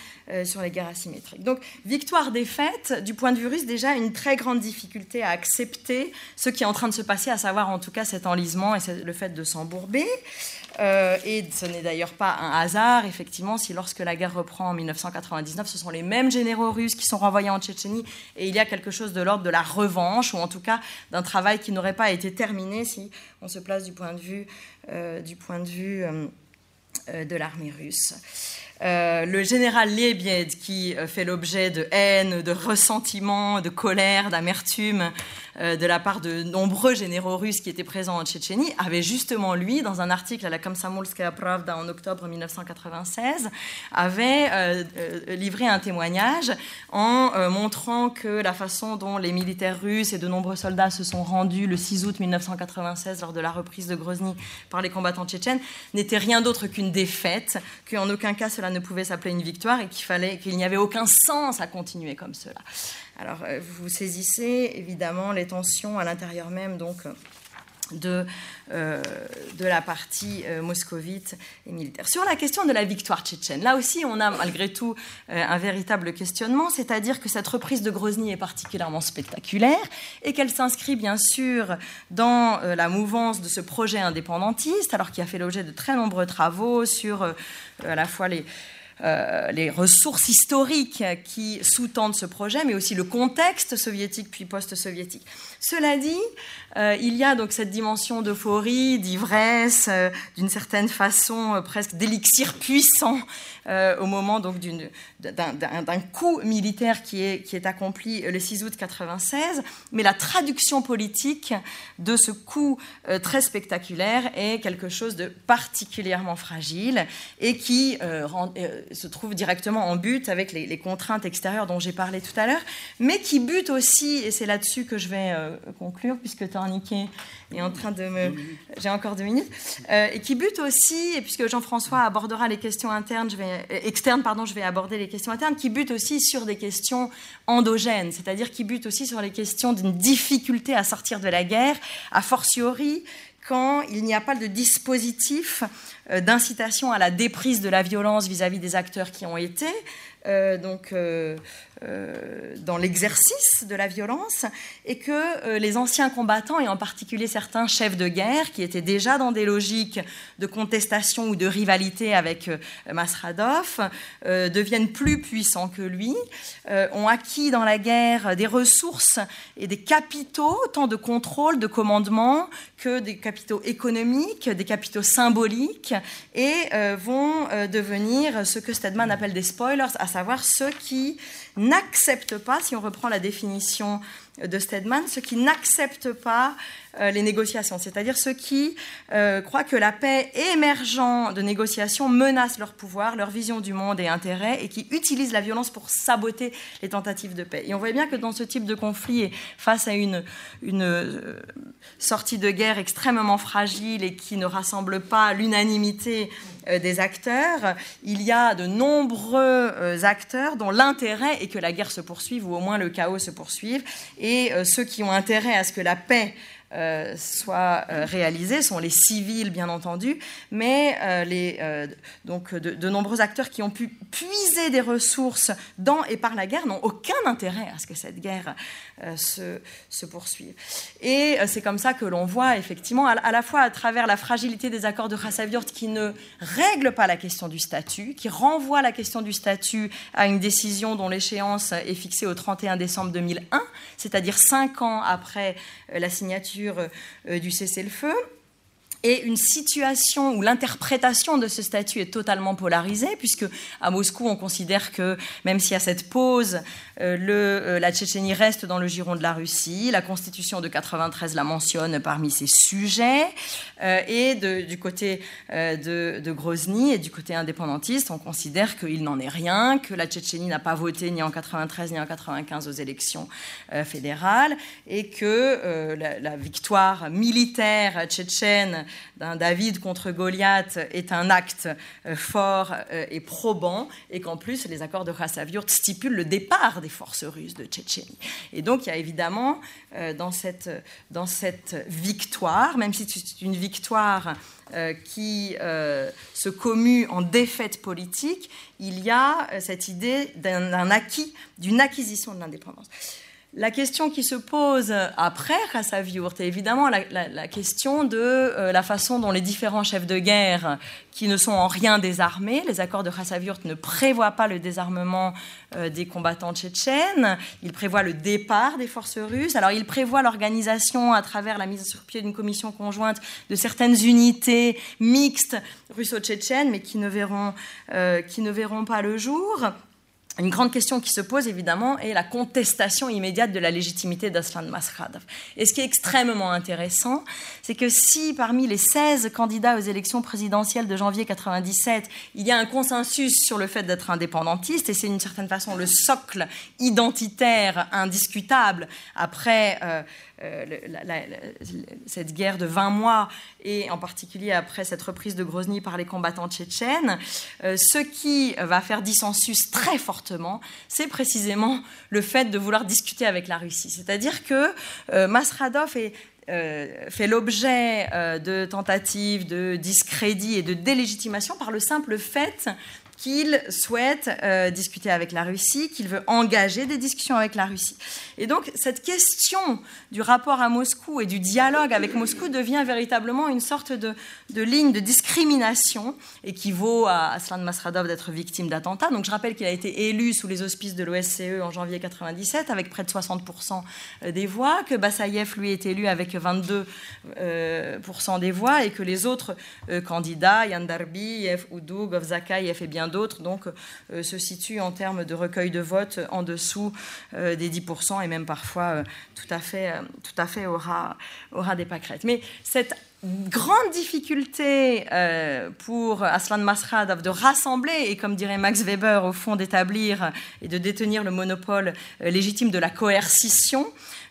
sur les guerres asymétriques. Donc, victoire-défaite, du point de vue russe, déjà une très grande difficulté à accepter ce qui est en train de se passer, à savoir en tout cas cet enlisement et le fait de s'embourber. Euh, et ce n'est d'ailleurs pas un hasard, effectivement, si lorsque la guerre reprend en 1999, ce sont les mêmes généraux russes qui sont renvoyés en Tchétchénie, et il y a quelque chose de l'ordre de la revanche, ou en tout cas d'un travail qui n'aurait pas été terminé si on se place du point de vue, euh, du point de, vue euh, de l'armée russe. Euh, le général Liebied, qui euh, fait l'objet de haine, de ressentiment, de colère, d'amertume euh, de la part de nombreux généraux russes qui étaient présents en Tchétchénie, avait justement, lui, dans un article à la Komsomolskaya Pravda en octobre 1996, avait livré un témoignage en montrant que la façon dont les militaires russes et de nombreux soldats se sont rendus le 6 août 1996 lors de la reprise de Grozny par les combattants tchétchènes n'était rien d'autre qu'une défaite, qu'en aucun cas cela ne pouvait s'appeler une victoire et qu'il fallait qu'il n'y avait aucun sens à continuer comme cela. Alors euh, vous saisissez évidemment les tensions à l'intérieur même donc de, euh, de la partie euh, moscovite et militaire. Sur la question de la victoire tchétchène, là aussi on a malgré tout un véritable questionnement, c'est-à-dire que cette reprise de Grozny est particulièrement spectaculaire et qu'elle s'inscrit bien sûr dans la mouvance de ce projet indépendantiste, alors qu'il a fait l'objet de très nombreux travaux sur à la fois les, euh, les ressources historiques qui sous-tendent ce projet, mais aussi le contexte soviétique puis post-soviétique. Cela dit, euh, il y a donc cette dimension d'euphorie, d'ivresse, euh, d'une certaine façon presque d'élixir puissant au moment donc d'un coup militaire qui est, qui est accompli le 6 août 96, mais la traduction politique de ce coup très spectaculaire est quelque chose de particulièrement fragile et qui se trouve directement en but avec les, contraintes extérieures dont j'ai parlé tout à l'heure, mais qui bute aussi, et c'est là-dessus que je vais conclure, puisque Torniquet est en train de me... J'ai encore deux minutes, et qui bute aussi, et puisque Jean-François abordera les questions internes, je vais, externes, pardon, je vais aborder les questions internes, qui bute aussi sur des questions endogènes, c'est-à-dire qui bute aussi sur les questions d'une difficulté à sortir de la guerre, a fortiori quand il n'y a pas de dispositif euh, d'incitation à la déprise de la violence vis-à-vis des acteurs qui ont été, euh, donc euh, euh, dans l'exercice de la violence et que euh, les anciens combattants, et en particulier certains chefs de guerre qui étaient déjà dans des logiques de contestation ou de rivalité avec euh, Masradov, deviennent plus puissants que lui, ont acquis dans la guerre des ressources et des capitaux, tant de contrôle, de commandement, que des capitaux économiques, des capitaux symboliques, et vont devenir ce que Stedman appelle des spoilers, à savoir ceux qui n'acceptent pas, si on reprend la définition de Stedman, ceux qui n'acceptent pas euh, les négociations, c'est-à-dire ceux qui euh, croient que la paix émergent de négociations menace leur pouvoir, leur vision du monde et intérêt, et qui utilisent la violence pour saboter les tentatives de paix. Et on voit bien que dans ce type de conflit, et face à une, une euh, sortie de guerre extrêmement fragile et qui ne rassemble pas l'unanimité des acteurs, il y a de nombreux acteurs dont l'intérêt est que la guerre se poursuive ou au moins le chaos se poursuive, et ceux qui ont intérêt à ce que la paix euh, soit euh, sont les civils, bien entendu, mais euh, les, donc de, nombreux acteurs qui ont pu puiser des ressources dans et par la guerre n'ont aucun intérêt à ce que cette guerre se, se, poursuive. Et c'est comme ça que l'on voit effectivement, à, la fois à travers la fragilité des accords de Khasavyurt qui ne règlent pas la question du statut, qui renvoient la question du statut à une décision dont l'échéance est fixée au 31 décembre 2001, c'est-à-dire cinq ans après la signature euh, du cessez-le-feu. Et une situation où l'interprétation de ce statut est totalement polarisée, puisque à Moscou, on considère que même s'il y a cette pause, le, euh, la Tchétchénie reste dans le giron de la Russie. La Constitution de 93 la mentionne parmi ses sujets. Euh, et du côté de, Grozny et du côté indépendantiste, on considère qu'il n'en est rien, que la Tchétchénie n'a pas voté ni en 93 ni en 95 aux élections fédérales, et que la, victoire militaire tchétchène d'un David contre Goliath est un acte euh, fort euh, et probant, et qu'en plus les accords de Khasavyurt stipulent le départ des forces russes de Tchétchénie. Et donc il y a évidemment euh, dans cette, dans cette victoire, même si c'est une victoire qui se commue en défaite politique, il y a cette idée d'un acquis, d'une acquisition de l'indépendance. La question qui se pose après Khasavyurt est évidemment la, question de euh, la façon dont les différents chefs de guerre, qui ne sont en rien désarmés, les accords de Khasavyurt ne prévoient pas le désarmement euh, des combattants tchétchènes, ils prévoient le départ des forces russes, alors ils prévoient l'organisation à travers la mise sur pied d'une commission conjointe de certaines unités mixtes russo-tchétchènes, mais qui ne verront, euh, qui ne verront pas le jour. Une grande question qui se pose évidemment est la contestation immédiate de la légitimité d'Aslan Maskhadov. Et ce qui est extrêmement intéressant, c'est que si parmi les 16 candidats aux élections présidentielles de janvier 97, il y a un consensus sur le fait d'être indépendantiste, et c'est d'une certaine façon le socle identitaire indiscutable après euh, euh, cette guerre de 20 mois et en particulier après cette reprise de Grozny par les combattants tchétchènes, euh, ce qui va faire dissensus très fortement, c'est précisément le fait de vouloir discuter avec la Russie. C'est-à-dire que euh, Masradov fait l'objet de tentatives de discrédit et de délégitimation par le simple fait qu'il souhaite euh, discuter avec la Russie, qu'il veut engager des discussions avec la Russie. Et donc cette question du rapport à Moscou et du dialogue avec Moscou devient véritablement une sorte de, ligne de discrimination et qui vaut à Aslan Masradov d'être victime d'attentats. Donc je rappelle qu'il a été élu sous les auspices de l'OSCE en janvier 97 avec près de 60% euh, des voix, que Bassayev lui est élu avec 22% euh, des voix et que les autres candidats, Yandarbiyev, Oudou, Govzakayev et bien d'autres, donc, euh, se situent en termes de recueil de vote en dessous euh, des 10% et même parfois euh, tout à fait, tout à fait aura, aura des pâquerettes. Mais cette grande difficulté euh, pour Aslan Maskhadov de rassembler et, comme dirait Max Weber, au fond d'établir et de détenir le monopole légitime de la coercition.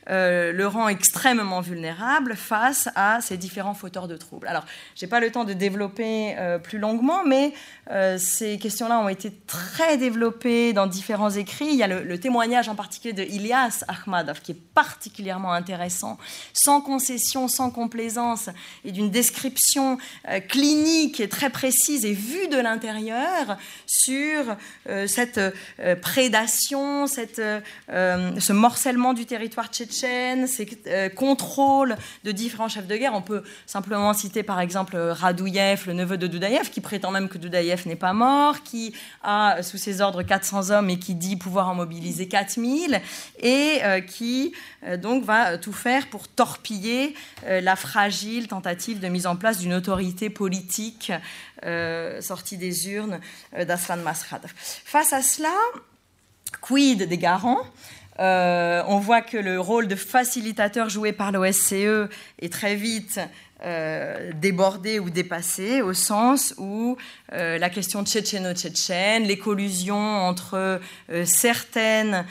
Euh, le rend extrêmement vulnérable face à ces différents fauteurs de troubles. Alors, je n'ai pas le temps de développer euh, plus longuement, mais euh, ces questions-là ont été très développées dans différents écrits. Il y a le, témoignage en particulier de Ilyas Ahmadov, qui est particulièrement intéressant, sans concession, sans complaisance, et d'une description clinique et très précise et vue de l'intérieur sur cette prédation, cette, ce morcellement du territoire tchétchène ces euh, contrôles de différents chefs de guerre. On peut simplement citer par exemple Radouyev, le neveu de Doudaïev, qui prétend même que Doudaïev n'est pas mort, qui a sous ses ordres 400 hommes et qui dit pouvoir en mobiliser 4000, et euh, qui euh, donc va tout faire pour torpiller la fragile tentative de mise en place d'une autorité politique sortie des urnes d'Aslan Maskhadov. Face à cela, quid des garants? Euh, on voit que le rôle de facilitateur joué par l'OSCE est très vite euh, débordé ou dépassé, au sens où euh, la question tchétchéno-tchétchène, les collusions entre euh, certaines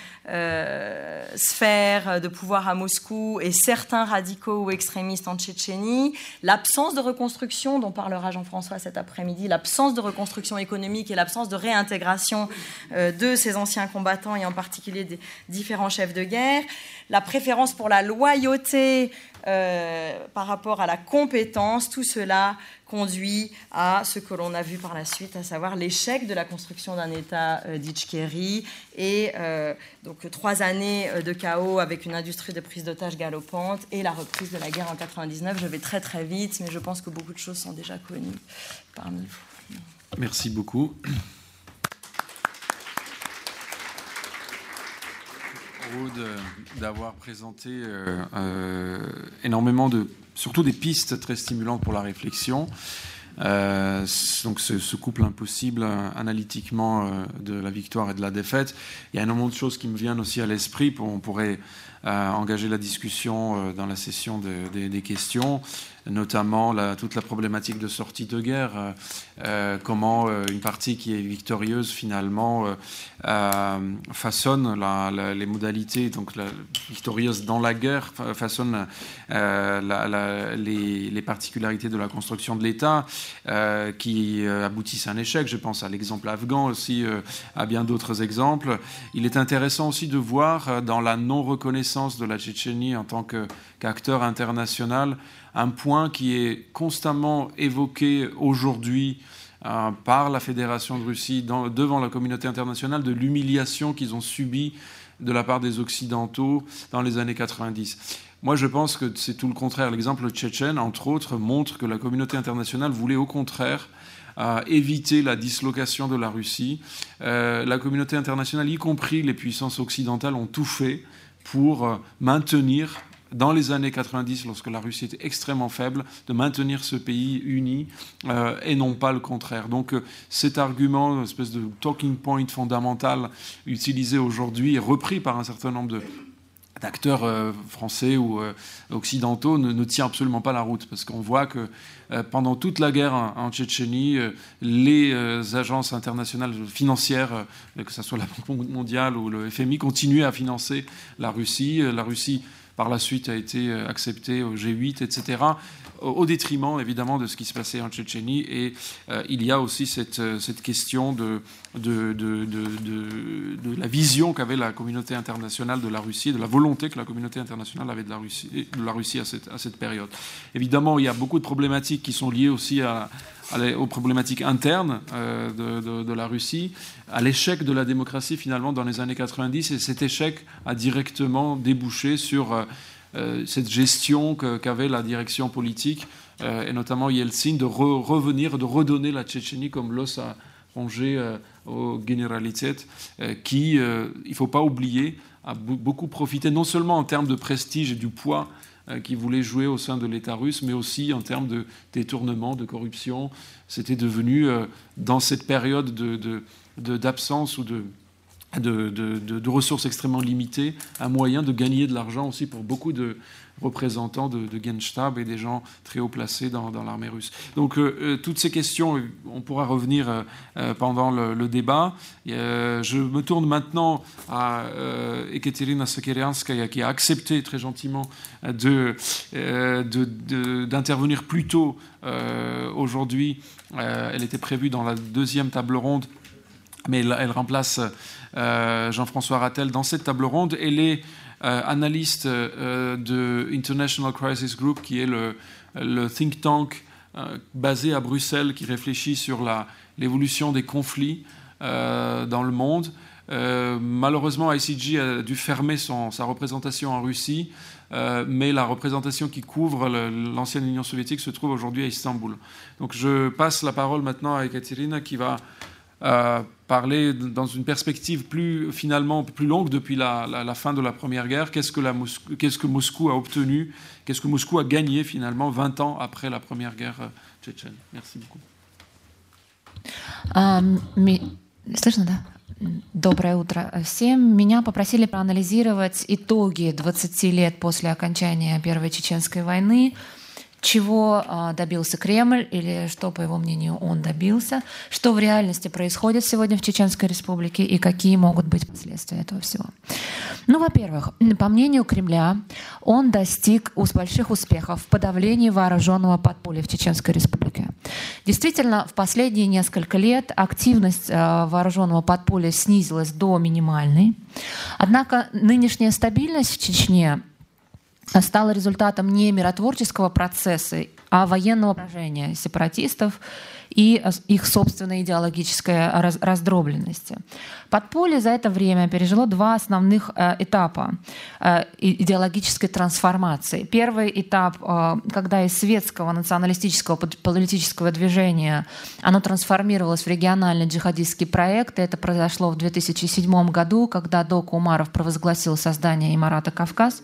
sphères de pouvoir à Moscou et certains radicaux ou extrémistes en Tchétchénie, l'absence de reconstruction dont parlera Jean-François cet après-midi, l'absence de reconstruction économique et l'absence de réintégration de ces anciens combattants et en particulier des différents chefs de guerre, la préférence pour la loyauté euh, par rapport à la compétence, tout cela conduit à ce que l'on a vu par la suite, à savoir l'échec de la construction d'un État euh, et euh, donc trois années euh, de chaos avec une industrie de prise d'otages galopante et la reprise de la guerre en 99. Je vais très très vite, mais je pense que beaucoup de choses sont déjà connues parmi vous. Merci beaucoup. D'avoir présenté euh, euh, énormément de, surtout des pistes très stimulantes pour la réflexion. Euh, donc ce, couple impossible analytiquement de la victoire et de la défaite. Il y a énormément de choses qui me viennent aussi à l'esprit. On pourrait engager la discussion dans la session des questions notamment toute la problématique de sortie de guerre, euh, euh, comment euh, une partie qui est victorieuse finalement façonne les modalités, donc victorieuse dans la guerre, façonne les, particularités de la construction de l'État qui aboutissent à un échec. Je pense à l'exemple afghan aussi, à bien d'autres exemples. Il est intéressant aussi de voir dans la non-reconnaissance de la Tchétchénie en tant qu'acteur international un point qui est constamment évoqué aujourd'hui euh, par la Fédération de Russie devant la communauté internationale de l'humiliation qu'ils ont subie de la part des Occidentaux dans les années 90. Moi, je pense que c'est tout le contraire. L'exemple tchétchène, entre autres, montre que la communauté internationale voulait au contraire euh, éviter la dislocation de la Russie. Euh, la communauté internationale, y compris les puissances occidentales, ont tout fait pour maintenir dans les années 90, lorsque la Russie était extrêmement faible, de maintenir ce pays uni euh, et non pas le contraire. Donc euh, cet argument, une espèce de talking point fondamental utilisé aujourd'hui et repris par un certain nombre d'acteurs euh, français ou occidentaux ne, tient absolument pas la route parce qu'on voit que pendant toute la guerre en, Tchétchénie, les agences internationales financières, que ce soit la Banque mondiale ou le FMI, continuaient à financer la Russie. La Russie par la suite a été euh, accepté au G8, etc., au détriment évidemment de ce qui se passait en Tchétchénie. Et euh, il y a aussi cette, euh, question de, la vision qu'avait la communauté internationale de la Russie, de la volonté que la communauté internationale avait de la Russie, à, cette, période. Évidemment, il y a beaucoup de problématiques qui sont liées aussi aux problématiques internes euh, de, la Russie, à l'échec de la démocratie finalement dans les années 90. Et cet échec a directement débouché sur cette gestion qu'avait la direction politique, et notamment Yeltsin, de revenir, de redonner la Tchétchénie comme l'os à ronger aux généralités, qui, il ne faut pas oublier, a beaucoup profité non seulement en termes de prestige et du poids euh, qui voulait jouer au sein de l'État russe, mais aussi en termes de détournement, de corruption. C'était devenu, euh, dans cette période d'absence ou de de, ressources extrêmement limitées, un moyen de gagner de l'argent aussi pour beaucoup de, représentants de, de Genstab et des gens très haut placés dans, l'armée russe. Donc euh, euh, toutes ces questions, on pourra revenir euh, pendant le, débat. je me tourne maintenant à Ekaterina Sekerianskaya qui a accepté très gentiment d'intervenir plus tôt aujourd'hui. elle était prévue dans la deuxième table ronde, mais elle remplace Jean-François Rattel dans cette table ronde. Elle est euh, analyste euh, de International Crisis Group, qui est le, think tank euh, basé à Bruxelles qui réfléchit sur l'évolution des conflits dans le monde. malheureusement, ICG a dû fermer sa représentation en Russie, mais la représentation qui couvre l'ancienne Union soviétique se trouve aujourd'hui à Istanbul. Donc je passe la parole maintenant à Ekaterina qui va parler dans une perspective plus finalement plus longue depuis la, la, la fin de la Première Guerre. Qu'est-ce que, qu'est-ce que Moscou a obtenu Qu'est-ce que Moscou a gagné finalement 20 ans après la Première Guerre euh, tchétchène Merci beaucoup. Um, ми... Слышно, да? Доброе утро всем. Меня попросили проанализировать итоги 20 лет после окончания Первой Чеченской войны Чего а, добился Кремль или что, по его мнению, он добился, что в реальности происходит сегодня в Чеченской Республике и какие могут быть последствия этого всего. Ну, во-первых, по мнению Кремля, он достиг больших успехов в подавлении вооруженного подполья в Чеченской Республике. Действительно, в последние несколько лет активность а, вооруженного подполья снизилась до минимальной. Однако нынешняя стабильность в Чечне стало результатом не миротворческого процесса, а военного поражения сепаратистов и их собственной идеологической раздробленности. Подполье за это время пережило два основных э, этапа э, идеологической трансформации. Первый этап, э, когда из светского националистического политического движения оно трансформировалось в региональный джихадистский проект. Это произошло в 2007 году, когда Док Умаров провозгласил создание Имарата Кавказ.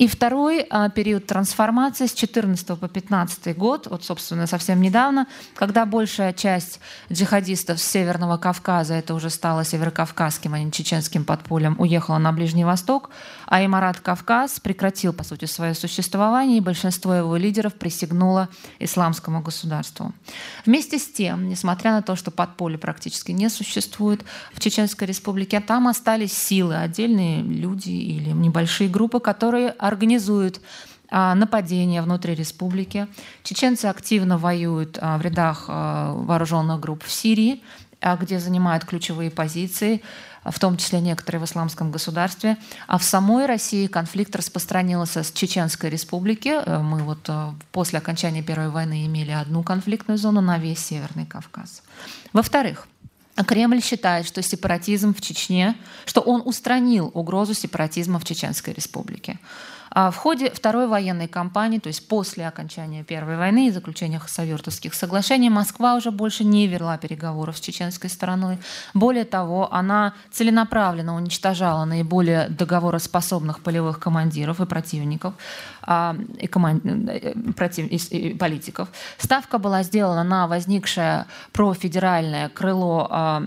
И второй а, период трансформации с 14 по 15 год, вот, собственно, совсем недавно, когда большая часть джихадистов с Северного Кавказа, это уже стало северокавказским, а не чеченским подпольем, уехала на Ближний Восток, а Имарат Кавказ прекратил, по сути, свое существование, и большинство его лидеров присягнуло исламскому государству. Вместе с тем, несмотря на то, что подполье практически не существует в Чеченской республике, там остались силы, отдельные люди или небольшие группы, которые организуют а, нападения внутри республики. Чеченцы активно воюют а, в рядах а, вооруженных групп в Сирии, где занимают ключевые позиции, в том числе некоторые в исламском государстве. А в самой России конфликт распространился с Чеченской республики. Э, мы вот э, после окончания Первой войны имели одну конфликтную зону на весь Северный Кавказ. Во-вторых, Кремль считает, что сепаратизм в Чечне, что он устранил угрозу сепаратизма в Чеченской республике. А в ходе второй военной кампании, то есть после окончания Первой войны и заключения Хасавюртовских соглашений, Москва уже больше не вела переговоров с чеченской стороной. Более того, она целенаправленно уничтожала наиболее договороспособных полевых командиров и противников, а, и, команд... Э, против... и политиков. Ставка была сделана на возникшее профедеральное крыло а,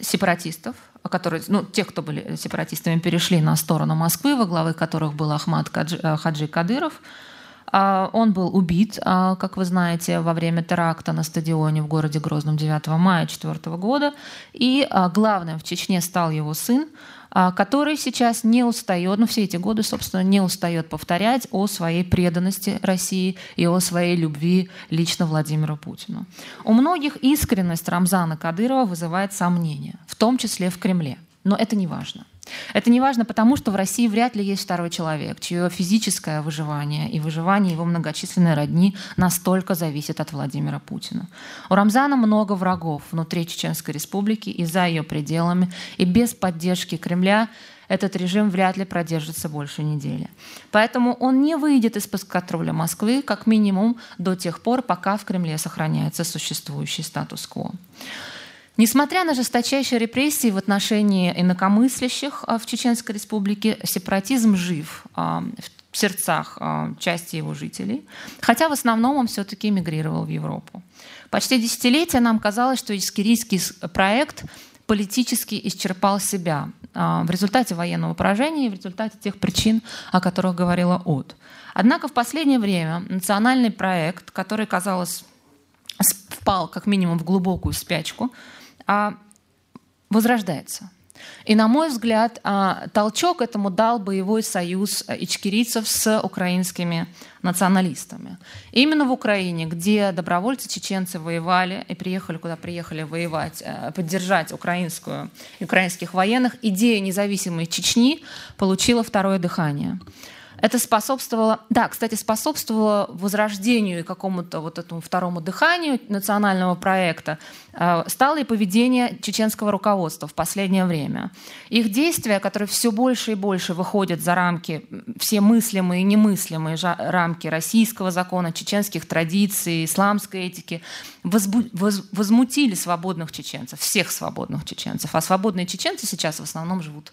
сепаратистов – которые, ну, тех, кто были сепаратистами, перешли на сторону Москвы, во главе которых был Ахмад Хаджи, э, Хаджи Кадыров. А, он был убит, а, как вы знаете, во время теракта на стадионе в городе Грозном 9 мая 2004 года. И а, главным в Чечне стал его сын, который сейчас не устает, ну все эти годы, собственно, не устает повторять о своей преданности России и о своей любви лично Владимиру Путину. У многих искренность Рамзана Кадырова вызывает сомнения, в том числе в Кремле. Но это не важно. Это не важно потому, что в России вряд ли есть второй человек, чье физическое выживание и выживание его многочисленной родни настолько зависит от Владимира Путина. У Рамзана много врагов внутри Чеченской республики и за ее пределами, и без поддержки Кремля этот режим вряд ли продержится больше недели. Поэтому он не выйдет из-под контроля Москвы как минимум до тех пор, пока в Кремле сохраняется существующий статус-кво. Несмотря на жесточайшие репрессии в отношении инакомыслящих а, в Чеченской республике, сепаратизм жив а, в сердцах а, части его жителей, хотя в основном он все-таки эмигрировал в Европу. Почти десятилетия нам казалось, что искирийский проект политически исчерпал себя в результате военного поражения и в результате тех причин, о которых говорила От. Однако в последнее время национальный проект, который, казалось, впал как минимум в глубокую спячку, возрождается – и, на мой взгляд, а, толчок этому дал боевой союз э, ичкерийцев с украинскими националистами. Именно в Украине, где добровольцы-чеченцы воевали и приехали, куда приехали воевать, э, поддержать украинскую, украинских военных, идея независимой Чечни получила второе дыхание. Это способствовало, да, кстати, способствовало возрождению и какому-то вот этому второму дыханию национального проекта. Э, стало и поведение чеченского руководства в последнее время. Их действия, которые все больше и больше выходят за рамки, все мыслимые и немыслимые рамки российского закона, чеченских традиций, исламской этики, возмутили свободных чеченцев, всех свободных чеченцев. А свободные чеченцы сейчас в основном живут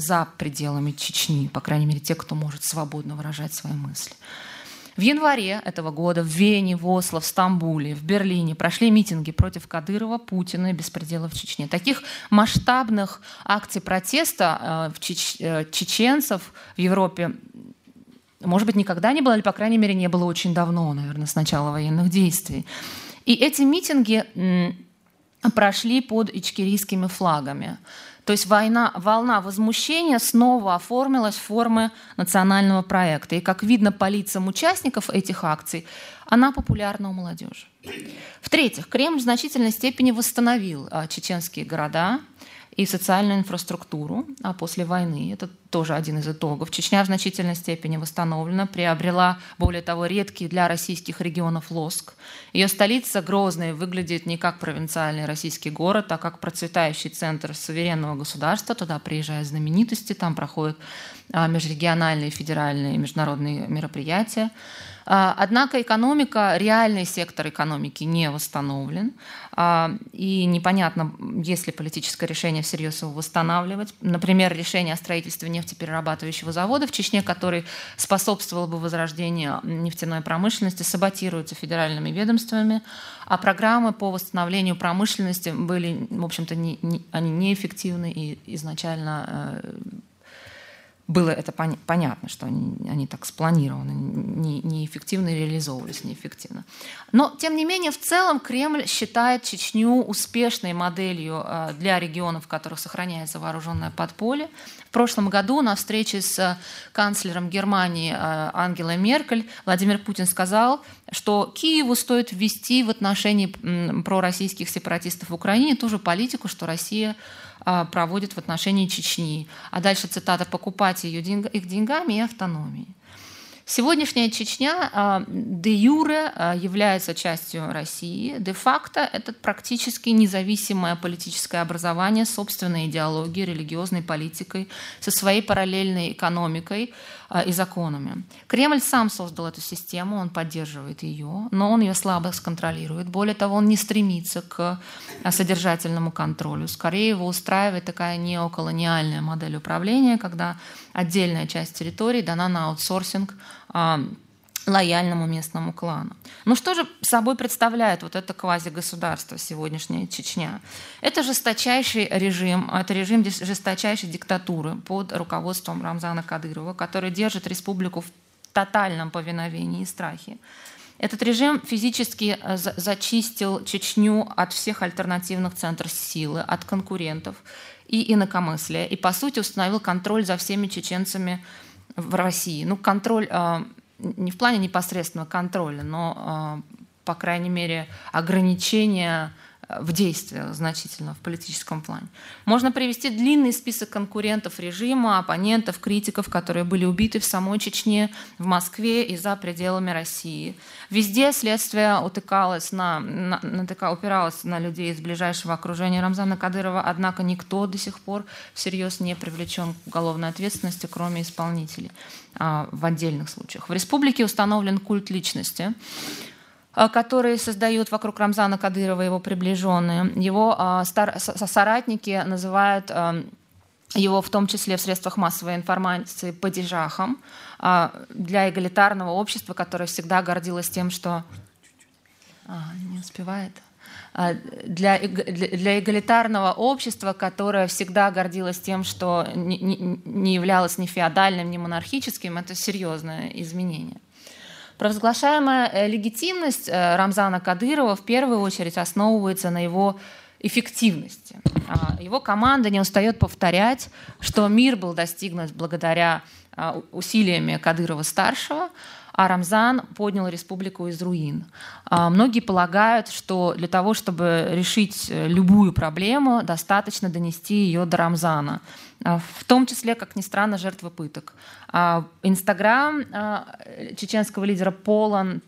за пределами Чечни, по крайней мере, те, кто может свободно выражать свои мысли. В январе этого года в Вене, в Осло, в Стамбуле, в Берлине прошли митинги против Кадырова, Путина и беспредела в Чечне. Таких масштабных акций протеста э. Э, чеченцев в Европе может быть, никогда не было, или, по крайней мере, не было очень давно, наверное, с начала военных действий. И эти митинги прошли под ичкерийскими флагами. То есть война, волна возмущения снова оформилась в формы национального проекта. И, как видно по лицам участников этих акций, она популярна у молодежи. В-третьих, Кремль в значительной степени восстановил а, чеченские города, и социальную инфраструктуру а после войны. Это тоже один из итогов. Чечня в значительной степени восстановлена, приобрела, более того, редкий для российских регионов Лоск. Ее столица Грозная выглядит не как провинциальный российский город, а как процветающий центр суверенного государства. Туда приезжают знаменитости, там проходят а, межрегиональные, федеральные и международные мероприятия. А, однако экономика, реальный сектор экономики не восстановлен. А, и непонятно, есть ли политическое решение всерьез его восстанавливать. Например, решение о строительстве нефтеперерабатывающего завода в Чечне, который способствовал бы возрождению нефтяной промышленности, саботируется федеральными ведомствами. А программы по восстановлению промышленности были, в общем-то, не, не, они неэффективны и изначально э, было это пон- понятно, что они, они так спланированы, не, неэффективно реализовывались неэффективно. Но, тем не менее, в целом Кремль считает Чечню успешной моделью э, для регионов, в которых сохраняется вооруженное подполье. В прошлом году на встрече с канцлером Германии э, Ангелой Меркель Владимир Путин сказал, что Киеву стоит ввести в отношении пророссийских сепаратистов в Украине ту же политику, что Россия проводит в отношении Чечни. А дальше цитата «покупать ее деньг, их деньгами и автономией». Сегодняшняя Чечня а, де юре а, является частью России, де-факто это практически независимое политическое образование, собственной идеологией, религиозной политикой, со своей параллельной экономикой а, и законами. Кремль сам создал эту систему, он поддерживает ее, но он ее слабо сконтролирует. Более того, он не стремится к содержательному контролю. Скорее его устраивает такая неоколониальная модель управления, когда отдельная часть территории дана на аутсорсинг лояльному местному клану. Ну что же собой представляет вот это квазигосударство сегодняшняя Чечня? Это жесточайший режим, это режим жесточайшей диктатуры под руководством Рамзана Кадырова, который держит республику в тотальном повиновении и страхе. Этот режим физически э, зачистил Чечню от всех альтернативных центров силы, от конкурентов и инакомыслия, и, по сути, установил контроль за всеми чеченцами в России. Ну, контроль э, не в плане непосредственного контроля, но, э, по крайней мере, ограничения в действиях значительно в политическом плане. Можно привести длинный список конкурентов режима, оппонентов, критиков, которые были убиты в самой Чечне, в Москве и за пределами России. Везде следствие утыкалось на, на, на, упиралось на людей из ближайшего окружения Рамзана Кадырова, однако никто до сих пор всерьез не привлечен к уголовной ответственности, кроме исполнителей. А, в отдельных случаях. В республике установлен культ личности а, который создают вокруг Рамзана Кадырова его приближенные. Его а, соратники называют его в том числе в средствах массовой информации падежахом для эгалитарного общества, которое всегда гордилось тем, что... А, не успевает. для, для эгалитарного общества, которое всегда гордилось тем, что не, не являлось ни феодальным, ни монархическим, это серьезное изменение. Провозглашаемая э, легитимность э, Рамзана Кадырова в первую очередь основывается на его эффективности. А, его команда не устает повторять, что мир был достигнут благодаря а, усилиями Кадырова-старшего, а Рамзан поднял республику из руин. А, многие полагают, что для того, чтобы решить э, любую проблему, достаточно донести ее до Рамзана, в том числе, как ни странно, жертвы пыток. Инстаграм чеченского лидера полон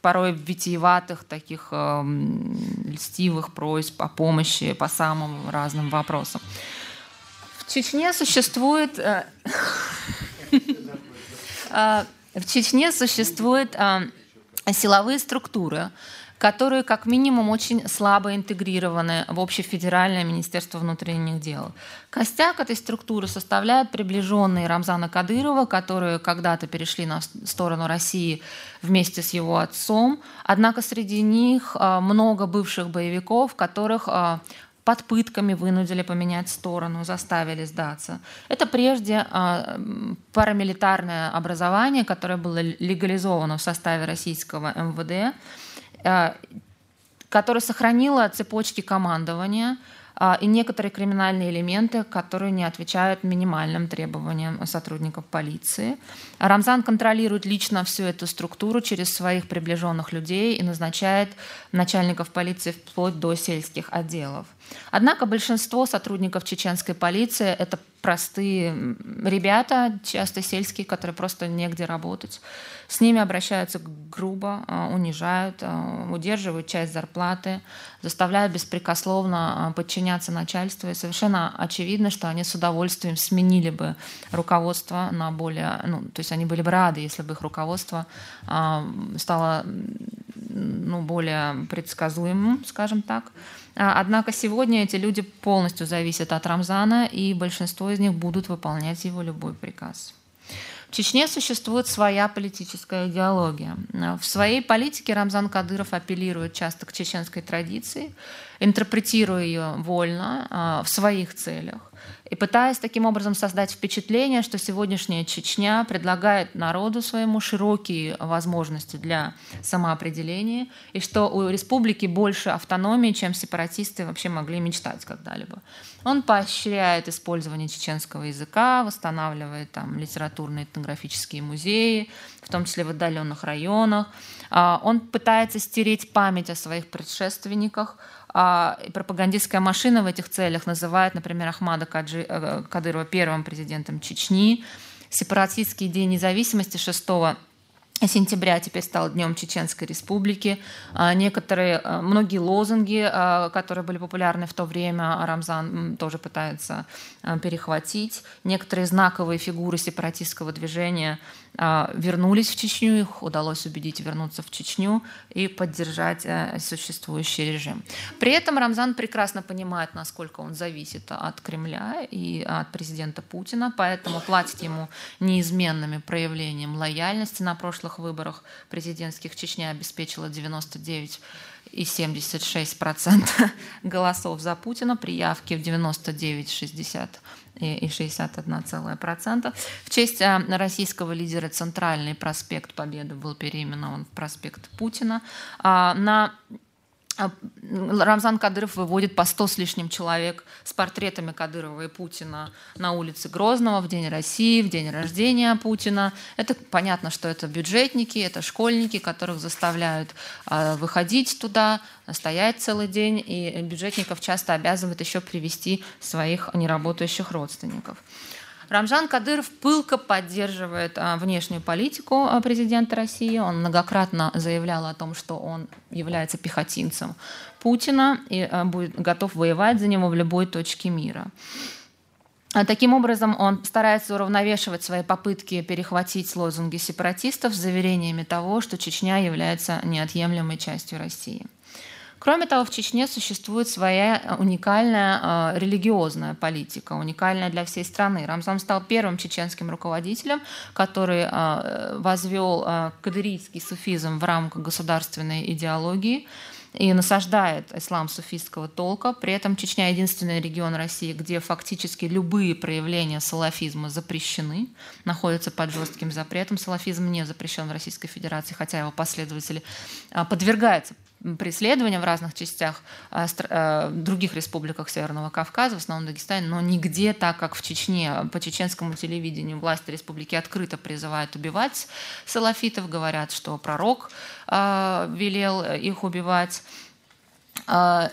порой витиеватых, таких э, льстивых просьб о помощи по самым разным вопросам. В Чечне существует... (laughs) В Чечне существуют э, силовые структуры, которые как минимум очень слабо интегрированы в общефедеральное Министерство внутренних дел. Костяк этой структуры составляют приближенные Рамзана Кадырова, которые когда-то перешли на сторону России вместе с его отцом. Однако среди них а, много бывших боевиков, которых а, под пытками вынудили поменять сторону, заставили сдаться. Это прежде а, парамилитарное образование, которое было легализовано в составе российского МВД. Э, которая сохранила цепочки командования а, и некоторые криминальные элементы, которые не отвечают минимальным требованиям сотрудников полиции. Рамзан контролирует лично всю эту структуру через своих приближенных людей и назначает начальников полиции вплоть до сельских отделов. Однако большинство сотрудников чеченской полиции – это простые ребята, часто сельские, которые просто негде работать. С ними обращаются грубо, а, унижают, а, удерживают часть зарплаты, заставляют беспрекословно а, подчиняться начальству. И совершенно очевидно, что они с удовольствием сменили бы руководство на более... Ну, то есть они были бы рады, если бы их руководство стало ну, более предсказуемым, скажем так. Однако сегодня эти люди полностью зависят от Рамзана, и большинство из них будут выполнять его любой приказ. В Чечне существует своя политическая идеология. В своей политике Рамзан Кадыров апеллирует часто к чеченской традиции, интерпретируя ее вольно, а, в своих целях и пытаясь таким образом создать впечатление, что сегодняшняя Чечня предлагает народу своему широкие возможности для самоопределения, и что у республики больше автономии, чем сепаратисты вообще могли мечтать когда-либо. Он поощряет использование чеченского языка, восстанавливает там литературные этнографические музеи, в том числе в отдаленных районах. А, он пытается стереть память о своих предшественниках, пропагандистская машина в этих целях называет, например, Ахмада Каджи, э, Кадырова первым президентом Чечни. Сепаратистский день независимости 6 сентября теперь стал Днем Чеченской Республики. А, некоторые, а, многие лозунги, а, которые были популярны в то время, Рамзан тоже пытается перехватить. Некоторые знаковые фигуры сепаратистского движения вернулись в Чечню, их удалось убедить вернуться в Чечню и поддержать существующий режим. При этом Рамзан прекрасно понимает, насколько он зависит от Кремля и от президента Путина, поэтому платит ему неизменными проявлениями лояльности на прошлых выборах президентских Чечня обеспечила 99 и 76% голосов за Путина, при явке в 99,60 и 61,1%. В честь а, российского лидера Центральный проспект Победы был переименован в проспект Путина. А, на Рамзан Кадыров выводит по 100 с лишним человек с портретами Кадырова и Путина на улице Грозного в День России, в день рождения Путина. Это понятно, что это бюджетники, это школьники, которых заставляют а, выходить туда, стоять целый день, и бюджетников часто обязывают еще привести своих неработающих родственников. Рамжан Кадыров пылко поддерживает а, внешнюю политику а, президента России. Он многократно заявлял о том, что он является пехотинцем Путина и а, будет готов воевать за него в любой точке мира. Таким образом, он старается уравновешивать свои попытки перехватить лозунги сепаратистов с заверениями того, что Чечня является неотъемлемой частью России. Кроме того, в Чечне существует своя э, уникальная э, религиозная политика, уникальная для всей страны. Рамзан стал первым чеченским руководителем, который э, возвел э, кадырийский суфизм в рамках государственной идеологии. и насаждает ислам суфистского толка. При этом Чечня единственный регион России, где фактически любые проявления салафизма запрещены, находятся под жестким запретом. Салафизм не запрещен в Российской Федерации, хотя его последователи а, подвергаются преследования в разных частях а, а, других республиках Северного Кавказа, в основном Дагестане, но нигде так, как в Чечне. По чеченскому телевидению власти республики открыто призывают убивать салафитов, говорят, что пророк а, велел их убивать и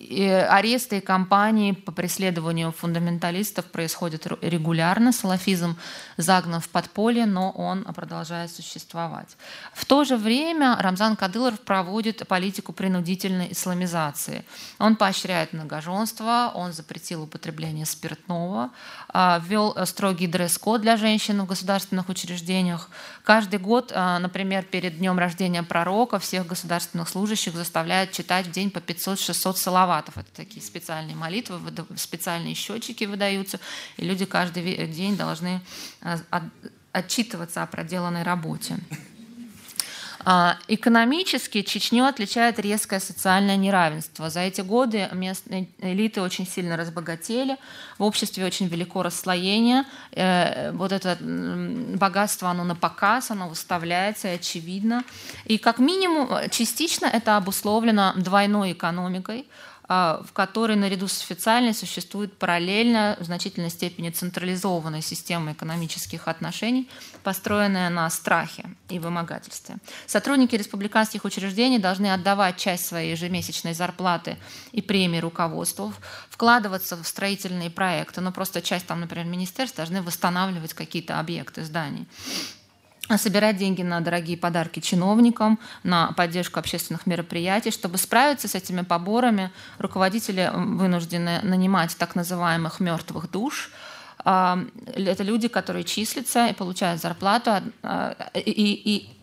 аресты и кампании по преследованию фундаменталистов происходят регулярно. Салафизм загнан в подполье, но он продолжает существовать. В то же время Рамзан Кадылов проводит политику принудительной исламизации. Он поощряет многоженство, он запретил употребление спиртного, а, ввел строгий дресс-код для женщин в государственных учреждениях. Каждый год, а, например, перед днем рождения пророка всех государственных служащих заставляют читать в день по 500-600 салаватов. Это такие специальные молитвы, специальные счетчики выдаются, и люди каждый день должны а, отчитываться о проделанной работе. А, экономически Чечню отличает резкое социальное неравенство. За эти годы местные элиты очень сильно разбогатели, в обществе очень велико расслоение. Э, вот это богатство, оно на показ, оно выставляется, и очевидно. И как минимум частично это обусловлено двойной экономикой, в которой наряду с официальной существует параллельно в значительной степени централизованная система экономических отношений, построенная на страхе и вымогательстве. Сотрудники республиканских учреждений должны отдавать часть своей ежемесячной зарплаты и премии руководству, вкладываться в строительные проекты, но просто часть, там, например, министерств должны восстанавливать какие-то объекты зданий собирать деньги на дорогие подарки чиновникам, на поддержку общественных мероприятий. Чтобы справиться с этими поборами, руководители вынуждены нанимать так называемых мертвых душ. А, это люди, которые числятся и получают зарплату, а, и, и,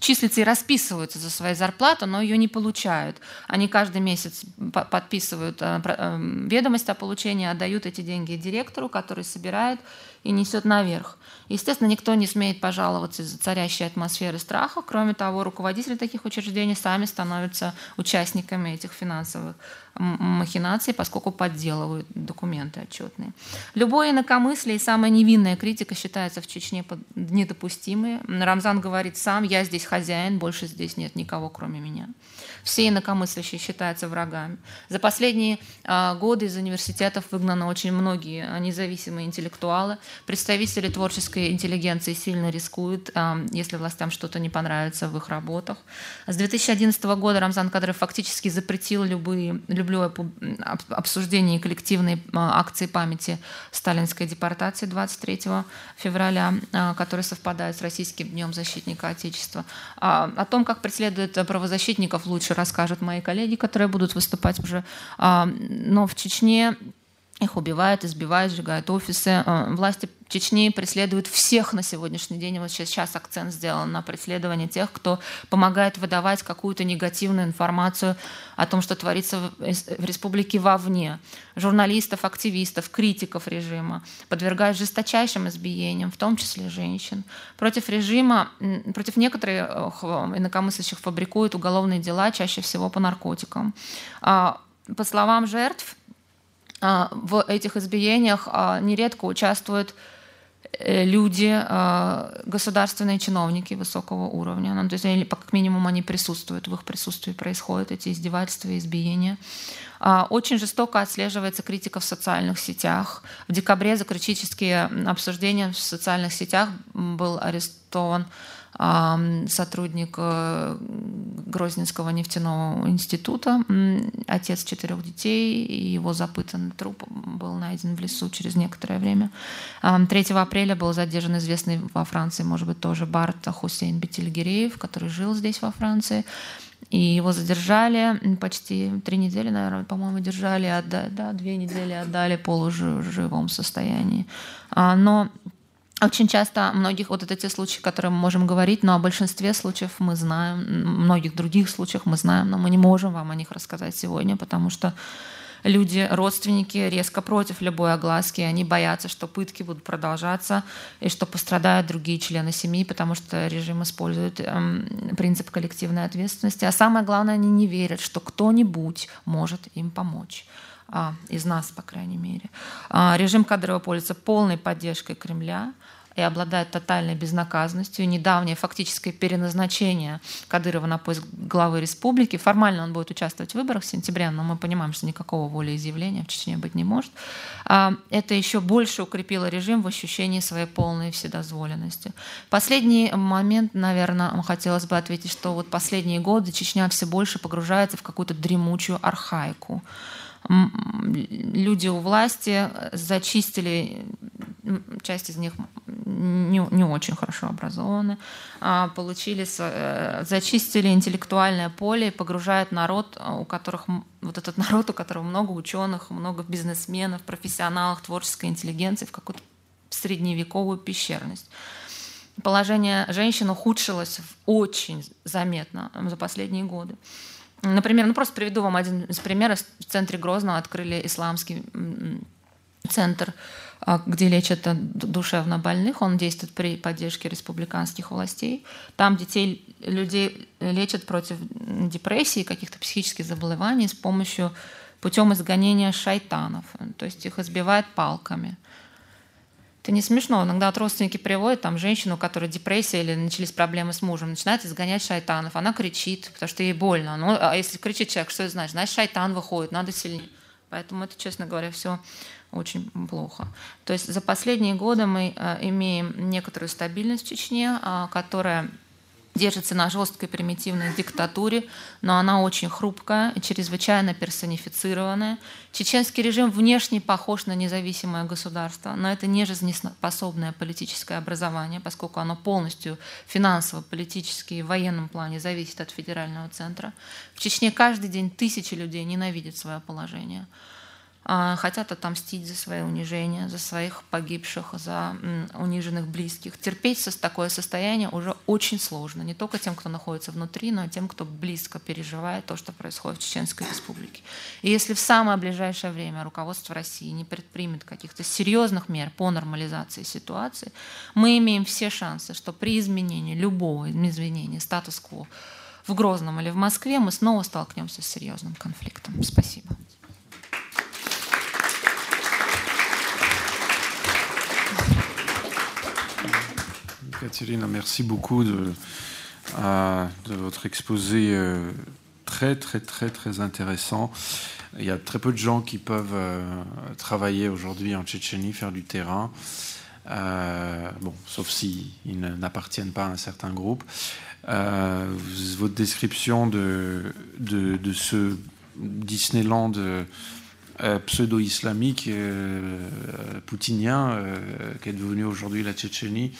числятся и расписываются за свою зарплату, но ее не получают. Они каждый месяц подписывают а, ведомость о получении, отдают эти деньги директору, который собирает и несет наверх. Естественно, никто не смеет пожаловаться из-за царящей атмосферы страха. Кроме того, руководители таких учреждений сами становятся участниками этих финансовых махинаций, поскольку подделывают документы отчетные. Любое инакомыслие и самая невинная критика считается в Чечне недопустимой. Рамзан говорит сам, я здесь хозяин, больше здесь нет никого, кроме меня все инакомыслящие считаются врагами. За последние а, годы из университетов выгнаны очень многие а, независимые интеллектуалы. Представители творческой интеллигенции сильно рискуют, а, если властям что-то не понравится в их работах. С 2011 года Рамзан Кадыров фактически запретил любые, любое обсуждение коллективной акции памяти сталинской депортации 23 февраля, который совпадает с Российским днем защитника Отечества. О том, как преследуют правозащитников, лучше расскажут мои коллеги, которые будут выступать уже. А, но в Чечне их убивают, избивают, сжигают офисы. А, власти Чечни преследуют всех на сегодняшний день. Вот сейчас, сейчас акцент сделан на преследование тех, кто помогает выдавать какую-то негативную информацию о том, что творится в республике вовне. Журналистов, активистов, критиков режима подвергают жесточайшим избиениям, в том числе женщин. Против режима, против некоторых инакомыслящих фабрикуют уголовные дела, чаще всего по наркотикам. А, по словам жертв, а, в этих избиениях а, нередко участвуют э, люди, а, государственные чиновники высокого уровня. Ну, то есть, или, как минимум, они присутствуют, в их присутствии происходят эти издевательства избиения. Очень жестоко отслеживается критика в социальных сетях. В декабре за критические обсуждения в социальных сетях был арестован сотрудник э, Грозненского нефтяного института, отец четырех детей, и его запытанный труп был найден в лесу через некоторое время. 3 апреля был задержан известный во Франции, может быть, тоже Барт Хусейн Бетельгиреев, который жил здесь во Франции. И его задержали почти три недели, наверное, по-моему, держали, отда- да, две недели отдали полуживом состоянии. А, но очень часто многих, вот это те случаи, которые мы можем говорить, но о большинстве случаев мы знаем, многих других случаях мы знаем, но мы не можем вам о них рассказать сегодня, потому что люди, родственники резко против любой огласки, они боятся, что пытки будут продолжаться и что пострадают другие члены семьи, потому что режим использует эм, принцип коллективной ответственности. А самое главное, они не верят, что кто-нибудь может им помочь а, из нас, по крайней мере. А, режим Кадырова пользуется полной поддержкой Кремля и обладает тотальной безнаказанностью. Недавнее фактическое переназначение Кадырова на поиск главы республики. Формально он будет участвовать в выборах в сентябре, но мы понимаем, что никакого волеизъявления в Чечне быть не может. А, это еще больше укрепило режим в ощущении своей полной вседозволенности. Последний момент, наверное, хотелось бы ответить, что вот последние годы Чечня все больше погружается в какую-то дремучую архаику люди у власти зачистили, часть из них не, не очень хорошо образованы, а, получили, э, зачистили интеллектуальное поле и погружают народ, у которых вот этот (laughs) народ, у которого много ученых, много бизнесменов, профессионалов, творческой интеллигенции в какую-то средневековую пещерность. Положение женщин ухудшилось очень заметно за последние годы. Например, ну просто приведу вам один из примеров. В центре Грозного открыли исламский центр, а, где лечат душевно больных. Он действует при поддержке республиканских властей. Там детей, людей лечат против депрессии, каких-то психических заболеваний с помощью путем изгонения шайтанов. То есть их избивают палками. Это не смешно. Иногда вот родственники приводят там женщину, у которой депрессия или начались проблемы с мужем, начинает изгонять шайтанов. Она кричит, потому что ей больно. Ну, а если кричит человек, что это значит? Значит, шайтан выходит, надо сильнее. Поэтому это, честно говоря, все очень плохо. То есть за последние годы мы э, имеем некоторую стабильность в Чечне, э, которая держится на жесткой примитивной диктатуре, но она очень хрупкая и чрезвычайно персонифицированная. Чеченский режим внешне похож на независимое государство, но это не жизнеспособное политическое образование, поскольку оно полностью финансово, политически и в военном плане зависит от федерального центра. В Чечне каждый день тысячи людей ненавидят свое положение. А, хотят отомстить за свои унижения, за своих погибших, за униженных близких. Терпеть такое состояние уже очень сложно. Не только тем, кто находится внутри, но и тем, кто близко переживает то, что происходит в Чеченской Республике. И если в самое ближайшее время руководство России не предпримет каких-то серьезных мер по нормализации ситуации, мы имеем все шансы, что при изменении любого изменения статус-кво в Грозном или в Москве мы снова столкнемся с серьезным конфликтом. Спасибо. Katerina, merci beaucoup de, euh, votre exposé euh, très, très, très, très intéressant. Il y a très peu de gens qui peuvent euh, travailler aujourd'hui en Tchétchénie, faire du terrain. bon, sauf s'ils n'appartiennent pas à un certain groupe. votre description de, de, de ce Disneyland euh, pseudo-islamique euh, poutinien euh, qui est devenu aujourd'hui la Tchétchénie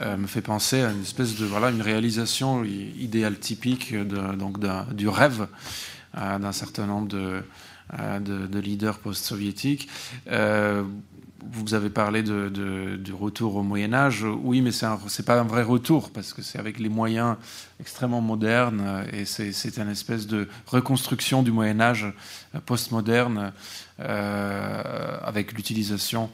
me fait penser à une espèce de réalisation idéale typique donc du rêve d'un certain nombre de, leaders post-soviétiques vous avez parlé du retour au Moyen Âge. Oui, mais ce n'est pas un vrai retour, parce que c'est avec les moyens extrêmement modernes, et c'est une espèce de reconstruction du Moyen Âge euh, postmoderne, euh, avec l'utilisation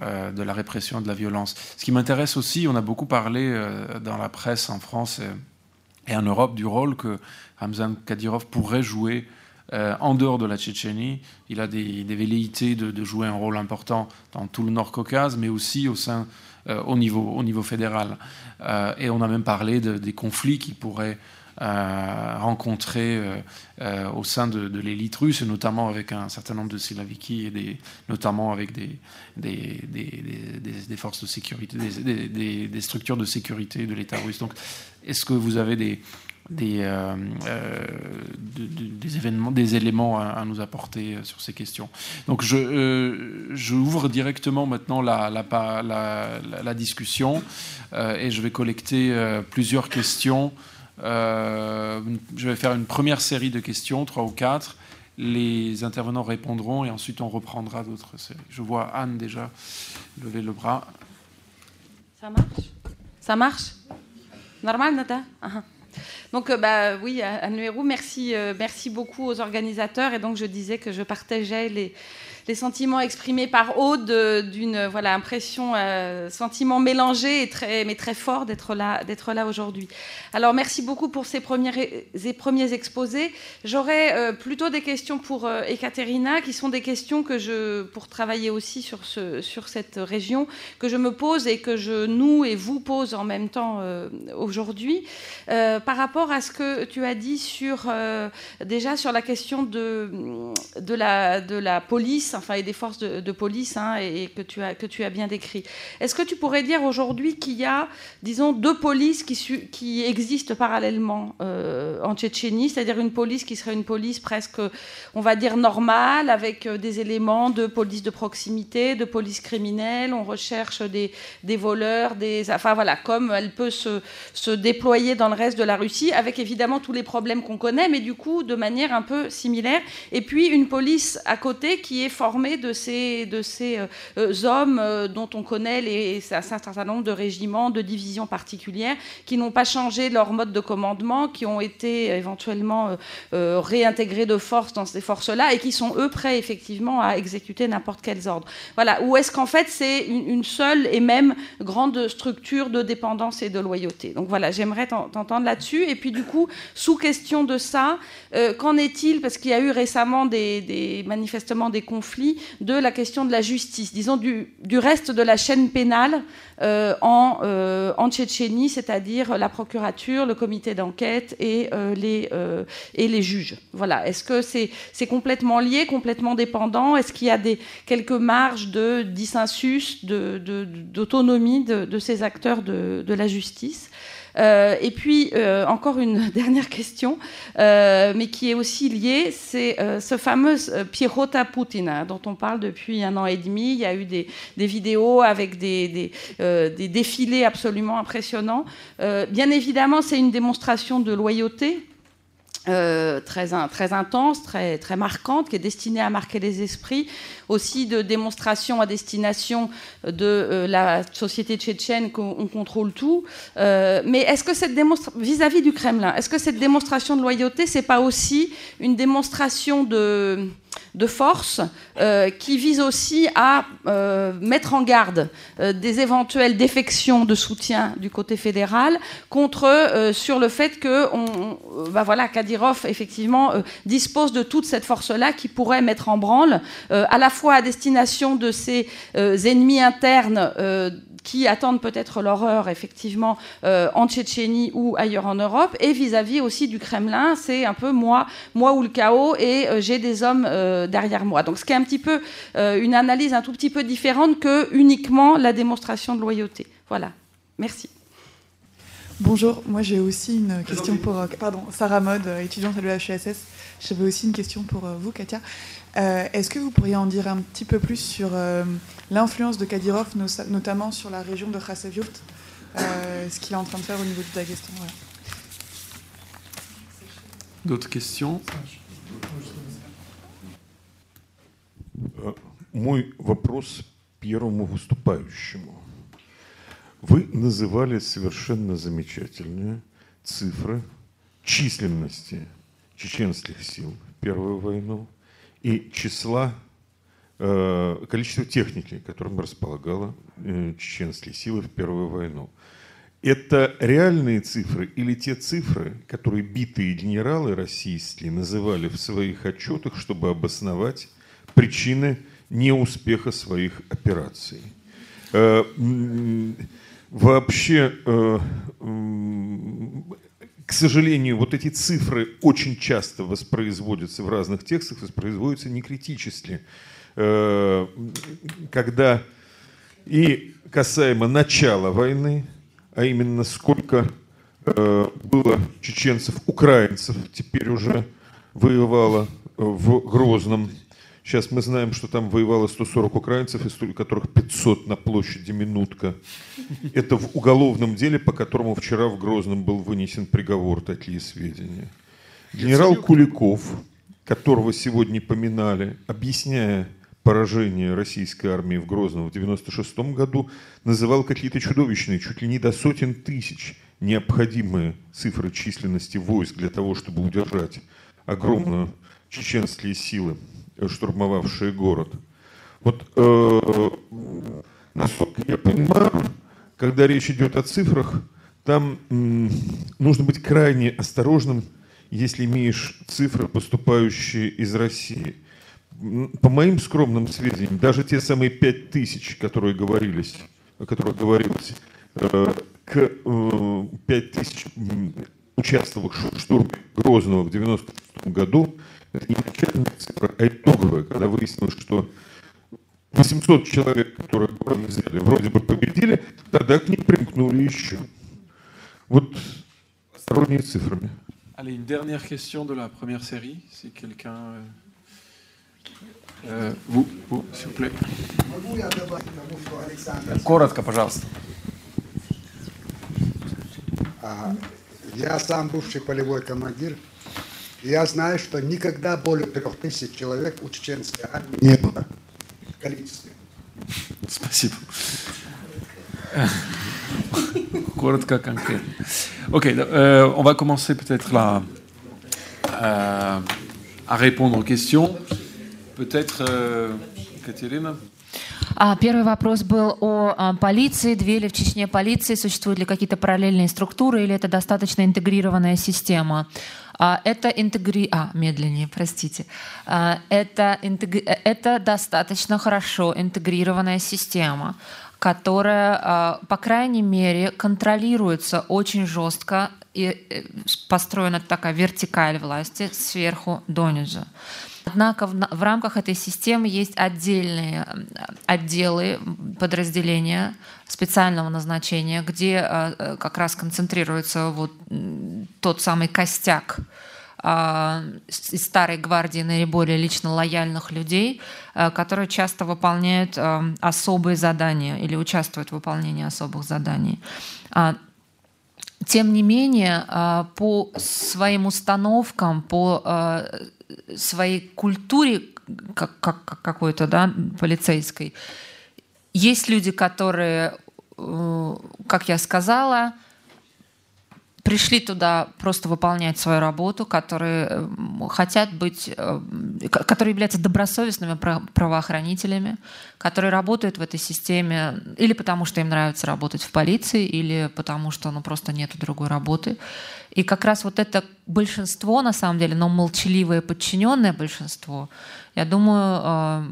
euh, de la répression de la violence. Ce qui m'intéresse aussi, on a beaucoup parlé euh, dans la presse en France et, et, en Europe du rôle que Ramzan Kadyrov pourrait jouer euh, en dehors de la Tchétchénie. Il a des, velléités de, jouer un rôle important dans tout le Nord-Caucase, mais aussi au, sein, euh, au, niveau, au niveau fédéral. Euh, et on a même parlé des conflits qui pourraient rencontrer au sein de, l'élite russe, notamment avec un certain nombre de Silaviki, notamment avec des, des, forces de sécurité, des, structures de sécurité de l'État russe. Donc, est-ce que vous avez des, des, euh, euh, des, événements, des éléments à, nous apporter euh, sur ces questions. Donc je, je ouvre directement maintenant la, la, la, discussion et je vais collecter plusieurs questions. je vais faire une première série de questions, trois ou quatre. Les intervenants répondront et ensuite on reprendra d'autres séries. Je vois Anne déjà lever le bras. Ça marche? Ça marche? Normal, Nata? Donc, euh, bah, oui, Anne Le merci, euh, merci beaucoup aux organisateurs. Et donc, je disais que je partageais les, les sentiments exprimés par Aude d'une voilà impression, euh, sentiment mélangé et très mais très fort d'être là d'être là aujourd'hui. Alors merci beaucoup pour ces premiers ces premiers exposés. J'aurais euh, plutôt des questions pour euh, Ekaterina qui sont des questions que je pour travailler aussi sur ce sur cette région que je me pose et que je nous et vous pose en même temps euh, aujourd'hui par rapport à ce que tu as dit sur déjà sur la question de de la de la police enfin, et des forces de, police, hein, et, que, tu as, bien décrit. Est-ce que tu pourrais dire aujourd'hui qu'il y a, disons, deux polices qui, existent parallèlement euh, en Tchétchénie, c'est-à-dire une police qui serait une police presque, on va dire, normale, avec euh, des éléments de police de proximité, de police criminelle, on recherche des, des voleurs, des... Enfin voilà, comme elle peut se, se déployer dans le reste de la Russie, avec évidemment tous les problèmes qu'on connaît, mais du coup de manière un peu similaire. Et puis une police à côté qui est formé de ces, euh, euh, hommes euh, dont on connaît un certain nombre de régiments, de divisions particulières, qui n'ont pas changé leur mode de commandement, qui ont été éventuellement réintégrés de force dans ces forces-là et qui sont, eux, prêts effectivement à exécuter n'importe quels ordres. Voilà. Ou est-ce qu'en fait, c'est une, seule et même grande structure de dépendance et de loyauté? Donc voilà, j'aimerais t'entendre là-dessus. Et puis du coup, sous question de ça, qu'en est-il? Parce qu'il y a eu récemment des, des manifestement des conflits de la question de la justice, disons du, reste de la chaîne pénale euh, en, euh, en, Tchétchénie, c'est-à-dire la procurature, le comité d'enquête et, euh, les, juges. Voilà. Est-ce que c'est complètement lié, complètement dépendant? Est-ce qu'il y a des, quelques marges de dissensus, d'autonomie de, ces acteurs de la justice? Euh, et puis, euh, encore une (laughs) dernière question, euh, mais qui est aussi liée, c'est ce fameux Pierrota Putina, dont on parle depuis un an et demi. Il y a eu des, vidéos avec des, des, défilés absolument impressionnants. bien évidemment, c'est une démonstration de loyauté euh, très, très intense, très, très marquante, qui est destinée à marquer les esprits, aussi de démonstration à destination de euh, la société tchétchène qu'on contrôle tout. Euh, mais est-ce que cette démonstration, vis-à-vis du Kremlin, est-ce que cette démonstration de loyauté, c'est pas aussi une démonstration de de force euh, qui vise aussi à euh, mettre en garde euh, des éventuelles défections de soutien du côté fédéral contre sur le fait que on, bah voilà, Kadyrov effectivement dispose de toute cette force-là qui pourrait mettre en branle à la fois à destination de ses ennemis internes qui attendent peut-être l'horreur, effectivement, euh, en Tchétchénie ou ailleurs en Europe, et vis-à-vis aussi du Kremlin, c'est un peu moi, moi ou le chaos, et euh, j'ai des hommes euh, derrière moi. Donc, ce qui est un petit peu une analyse un tout petit peu différente que uniquement la démonstration de loyauté. Voilà. Merci. Bonjour, moi j'ai aussi une question pour pardon, Sarah Mode, étudiante à l'EHESS. J'avais aussi une question pour vous, Katia. Euh, est-ce que vous pourriez en dire un petit peu plus sur euh, l'influence de Kadyrov, notamment sur la région de Khasavyurt, euh, ce qu'il est en train de faire au niveau du Daghestan D'autres questions Мой вопрос первому выступающему. Вы называли совершенно замечательные цифры численности чеченских сил в Первую войну – и числа, э, количества техники, которым располагала э, чеченские силы в Первую войну. Это реальные цифры или те цифры, которые битые генералы российские называли в своих отчетах, чтобы обосновать причины неуспеха своих операций? Э, вообще к сожалению, вот эти цифры очень часто воспроизводятся в разных текстах, воспроизводятся некритически. Э, когда и касаемо начала войны, а именно сколько э, было чеченцев, украинцев, теперь уже воевало в Грозном Сейчас мы знаем, что там воевало 140 украинцев, из которых 500 на площади Минутка. Это в уголовном деле, по которому вчера в Грозном был вынесен приговор, такие сведения. Генерал Куликов, которого сегодня поминали, объясняя поражение российской армии в Грозном в 96 году, называл какие-то чудовищные, чуть ли не до сотен тысяч необходимые цифры численности войск для того, чтобы удержать огромную чеченские силы, штурмовавшие город. Вот, э, насколько я понимаю, когда речь идет о цифрах, там м, нужно быть крайне осторожным, если имеешь цифры, поступающие из России. По моим скромным сведениям, даже те самые пять тысяч, которые говорились, о которых говорилось, э, к э, тысяч участвовавших в штурме Грозного в 90 году, это не начальная цифра, а итоговая, когда выяснилось, что 800 человек, которые взяли, вроде бы победили, тогда к ним примкнули еще. Вот осторожнее цифрами. Allez, une dernière question de la première série, si quelqu'un... Euh, euh, vous, vous, s'il vous plaît. Коротко, пожалуйста. Я сам бывший полевой командир. Я знаю, что никогда более трех тысяч человек у чеченской армии не было в количестве. Спасибо. (laughs) Коротко, конкретно. Ok, euh, on va commencer peut-être là euh, à répondre aux questions. Peut-être, euh, Катерина а, Первый вопрос был о а, полиции. Две ли в Чечне полиции? Существуют ли какие-то параллельные структуры или это достаточно интегрированная система? А, это интегри... А, медленнее, простите. Это, интегри... это достаточно хорошо интегрированная система которая, по крайней мере, контролируется очень жестко и э, построена такая вертикаль власти сверху донизу. Однако в, рамках этой системы есть отдельные отделы, подразделения специального назначения, где э, э, как раз концентрируется вот тот самый костяк а, из старой гвардии наиболее лично лояльных людей, э, которые часто выполняют особые задания или участвуют в выполнении особых заданий. А, тем не менее, по своим установкам, по своей культуре как, как, какой-то, да, полицейской. Есть люди, которые, э, как я сказала, пришли туда просто выполнять свою работу, которые э, хотят быть, э, которые являются добросовестными правоохранителями, которые работают в этой системе или потому, что им нравится работать в полиции, или потому, что ну, просто нет другой работы. И как раз вот это большинство, на самом деле, но молчаливое подчиненное большинство, я думаю, э,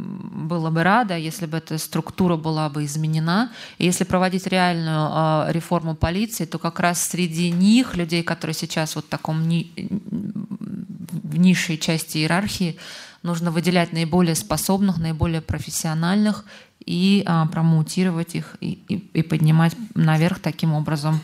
было бы рада, если бы эта структура была бы изменена. И если проводить реальную э, реформу полиции, то как раз среди них, людей, которые сейчас вот в таком ни... в низшей части иерархии, нужно выделять наиболее способных, наиболее профессиональных и а, промоутировать их и, и, и поднимать наверх таким образом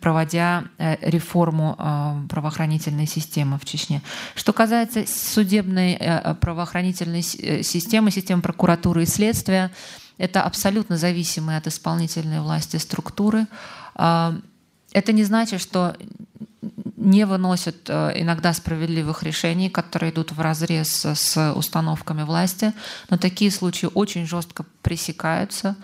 проводя э, реформу а, правоохранительной системы в Чечне. Что касается судебной э, правоохранительной э, системы, системы прокуратуры и следствия, это абсолютно зависимые от исполнительной власти структуры. А, это не значит, что не выносят иногда справедливых решений, которые идут в разрез с установками власти, но такие случаи очень жестко пресекаются.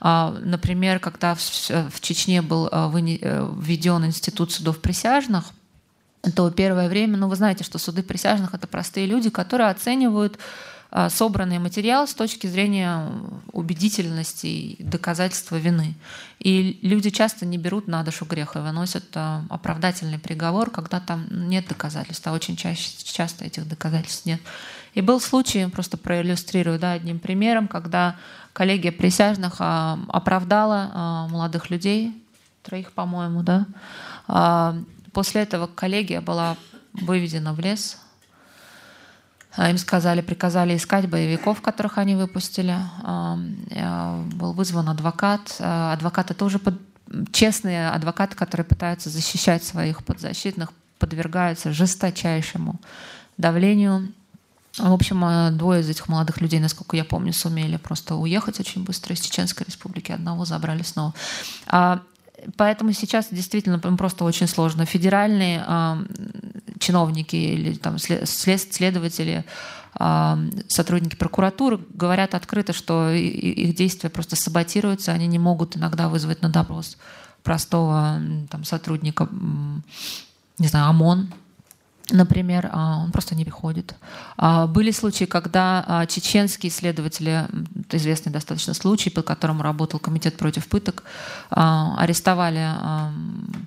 А, например, когда в Чечне был э, введен институт судов присяжных, то первое время, ну вы знаете, что суды присяжных это простые люди, которые оценивают собранный материал с точки зрения убедительности и доказательства вины. И люди часто не берут на душу греха и выносят оправдательный приговор, когда там нет доказательств, а очень чаще, часто этих доказательств нет. И был случай, просто проиллюстрирую да, одним примером, когда коллегия присяжных а, оправдала а, молодых людей, троих, по-моему, да. А, после этого коллегия была выведена в лес. Им сказали, приказали искать боевиков, которых они выпустили. Был вызван адвокат. Адвокаты тоже под... честные адвокаты, которые пытаются защищать своих подзащитных, подвергаются жесточайшему давлению в общем, э, двое из этих молодых людей, насколько я помню, сумели просто уехать очень быстро из Чеченской республики. Одного забрали снова. Поэтому сейчас действительно просто очень сложно. Федеральные а, чиновники или там, след, следователи сотрудники прокуратуры говорят открыто, что их действия просто саботируются, они не могут иногда вызвать на допрос простого там, сотрудника, не знаю, ОМОН, Например, а, он просто не приходит. А, были случаи, когда а, чеченские следователи, это известный достаточно случай, по которому работал комитет против пыток, арестовали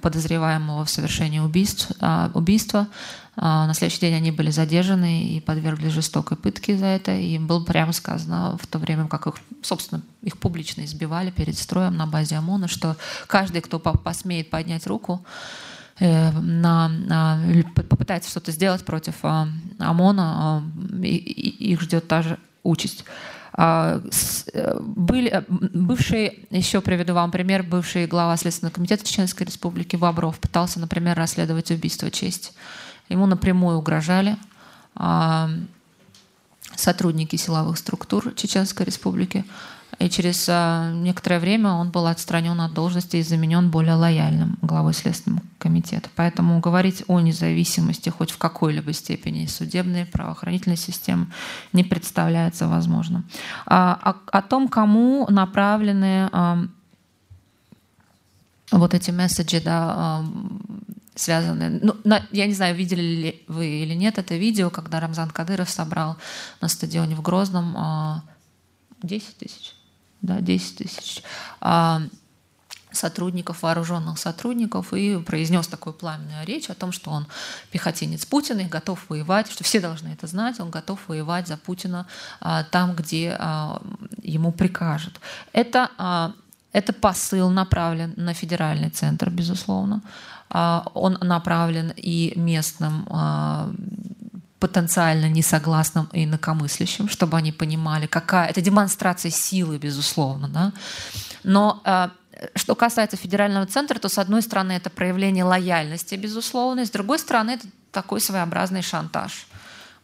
подозреваемого в совершении убийств, убийства. На следующий день они были задержаны и подвергли жестокой пытке за это. И было прямо сказано в то время, как их, собственно, их публично избивали перед строем на базе ОМОНа, что каждый, кто посмеет поднять руку, на, на, попытается что-то сделать против а, ОМОНа, а, и, их ждет та же участь. А, э, были, бывший, еще приведу вам пример, бывший глава Следственного комитета Чеченской Республики Бобров пытался, например, расследовать убийство чести. Ему напрямую угрожали сотрудники силовых структур Чеченской Республики. И через а, некоторое время он был отстранен от должности и заменен более лояльным главой Следственного комитета. Поэтому говорить о независимости хоть в какой-либо степени судебной, правоохранительной системы не представляется возможным. А, о, о том, кому направлены а, вот эти месседжи, да, связанные. Ну, на, я не знаю, видели ли вы или нет это видео, когда Рамзан Кадыров собрал на стадионе в Грозном 10 тысяч да, 10 тысяч а, сотрудников, вооруженных сотрудников, и произнес такую пламенную речь о том, что он пехотинец Путина и готов воевать, что все должны это знать, он готов воевать за Путина а, там, где а, ему прикажут. Это, а, это посыл направлен на федеральный центр, безусловно. А, он направлен и местным а, потенциально несогласным и инакомыслящим, чтобы они понимали, какая это демонстрация силы, безусловно, да. Но э, что касается федерального центра, то с одной стороны это проявление лояльности, безусловно, и с другой стороны это такой своеобразный шантаж.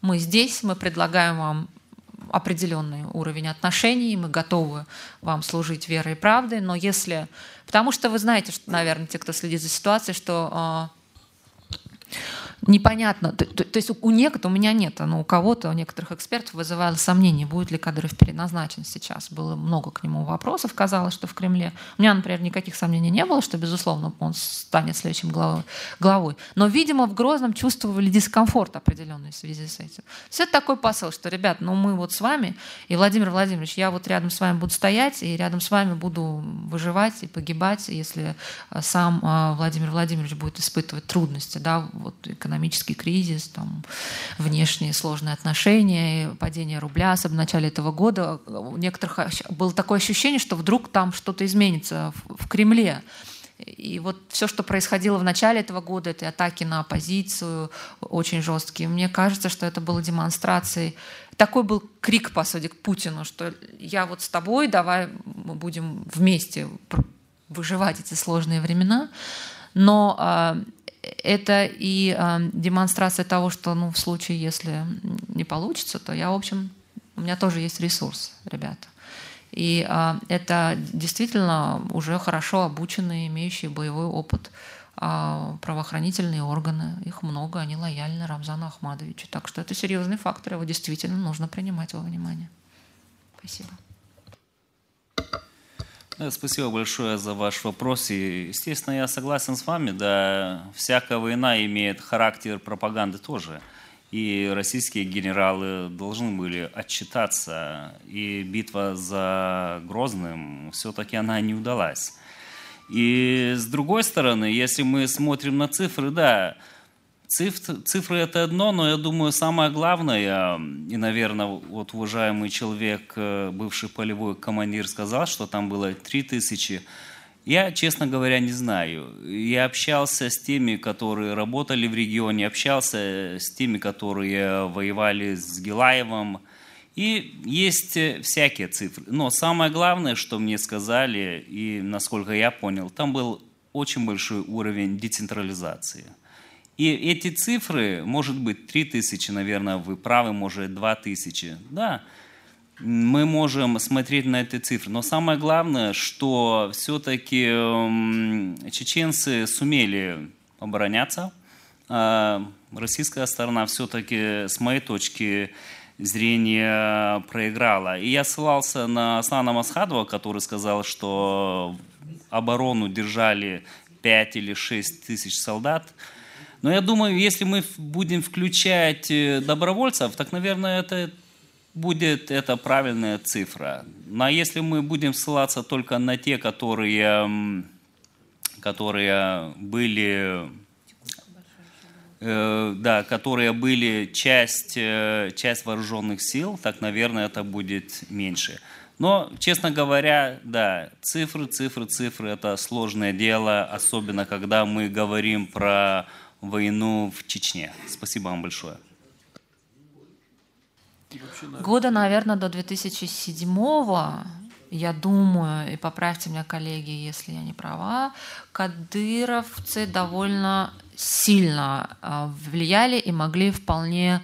Мы здесь, мы предлагаем вам определенный уровень отношений, мы готовы вам служить верой и правдой, но если... Потому что вы знаете, что, наверное, те, кто следит за ситуацией, что э, непонятно. То, то, то есть у некоторых, у меня нет, но у кого-то, у некоторых экспертов вызывало сомнение, будет ли Кадыров переназначен сейчас. Было много к нему вопросов, казалось, что в Кремле. У меня, например, никаких сомнений не было, что, безусловно, он станет следующим главой. главой. Но, видимо, в Грозном чувствовали дискомфорт определенный в связи с этим. Есть это такой посыл, что, ребят, ну мы вот с вами, и Владимир Владимирович, я вот рядом с вами буду стоять, и рядом с вами буду выживать и погибать, если а, сам а, Владимир Владимирович будет испытывать трудности, да, вот экономические экономический кризис, там, внешние сложные отношения, падение рубля с начала этого года, у некоторых было такое ощущение, что вдруг там что-то изменится в, в Кремле. И вот все, что происходило в начале этого года, это атаки на оппозицию очень жесткие, мне кажется, что это было демонстрацией. Такой был крик, по сути, к Путину, что я вот с тобой, давай мы будем вместе выживать эти сложные времена. Но а, это и э, демонстрация того, что ну, в случае, если не получится, то я, в общем, у меня тоже есть ресурс, ребята. И э, это действительно уже хорошо обученные, имеющие боевой опыт э, правоохранительные органы. Их много, они лояльны Рамзану Ахмадовичу. Так что это серьезный фактор, его действительно нужно принимать во внимание. Спасибо. Да, спасибо большое за ваш вопрос. И, естественно, я согласен с вами, да, всякая война имеет характер пропаганды тоже. И российские генералы должны были отчитаться. И битва за Грозным все-таки она не удалась. И с другой стороны, если мы смотрим на цифры, да, Цифры, цифры это одно, но я думаю, самое главное, и, наверное, вот уважаемый человек, э, бывший полевой командир, сказал, что там было 3000. Я, честно говоря, не знаю. Я общался с теми, которые работали в регионе, общался с теми, которые воевали с Гилаевым. И есть э, всякие цифры. Но самое главное, что мне сказали, и насколько я понял, там был очень большой уровень децентрализации – и эти цифры, может быть, 3000, наверное, вы правы, может, 2000. Да, мы можем смотреть на эти цифры. Но самое главное, что все-таки чеченцы сумели обороняться. А российская сторона все-таки, с моей точки зрение проиграло. И я ссылался на Слана Масхадова, который сказал, что оборону держали 5 или 6 тысяч солдат. Но я думаю, если мы будем включать э, добровольцев, так, наверное, это будет это правильная цифра. Но если мы будем ссылаться только на те, которые, которые были Э, да, которые были часть, э, часть вооруженных сил, так, наверное, это будет меньше. Но, честно говоря, да, цифры, цифры, цифры – это сложное дело, особенно когда мы говорим про войну в Чечне. Спасибо вам большое. Года, наверное, до 2007 я думаю, и поправьте меня, коллеги, если я не права, кадыровцы довольно сильно а, влияли и могли вполне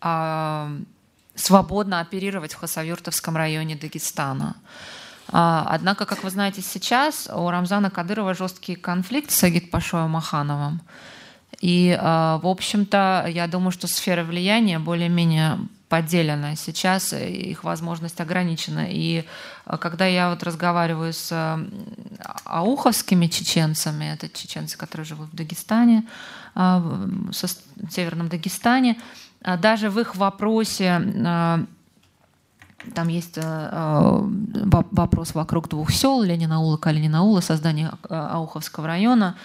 а, свободно оперировать в Хасавюртовском районе Дагестана. А, однако, как вы знаете, сейчас у Рамзана Кадырова жесткий конфликт с Агит Пашоем Махановым. И, в общем-то, я думаю, что сфера влияния более-менее поделена. Сейчас их возможность ограничена. И э, когда я вот разговариваю с э, ауховскими чеченцами, это чеченцы, которые живут в Дагестане, э, в Северном Дагестане, даже в их вопросе там есть вопрос вокруг двух сел, Ленинаула, Калининаула, создание Ауховского района,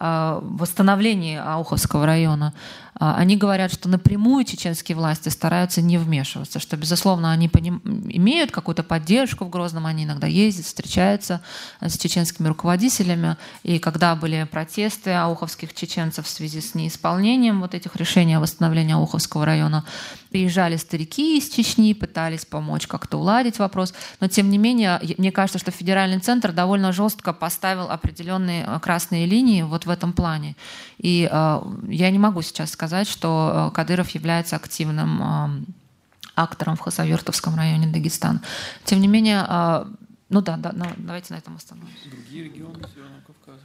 восстановление Ауховского района. А, они говорят, что напрямую чеченские власти стараются не вмешиваться, что, безусловно, они поним... имеют какую-то поддержку в Грозном, они иногда ездят, встречаются э, с чеченскими руководителями, и когда были протесты ауховских чеченцев в связи с неисполнением вот этих решений о восстановлении Ауховского района, приезжали старики из Чечни, пытались помочь как-то уладить вопрос, но, тем не менее, мне кажется, что федеральный центр довольно жестко поставил определенные э, красные линии вот в этом плане. И э, я не могу сейчас сказать, что э, Кадыров является активным э, актором в Хасавюртовском районе Дагестана. Тем не менее, ну да, да, давайте на этом остановимся. Другие регионы Северного Кавказа?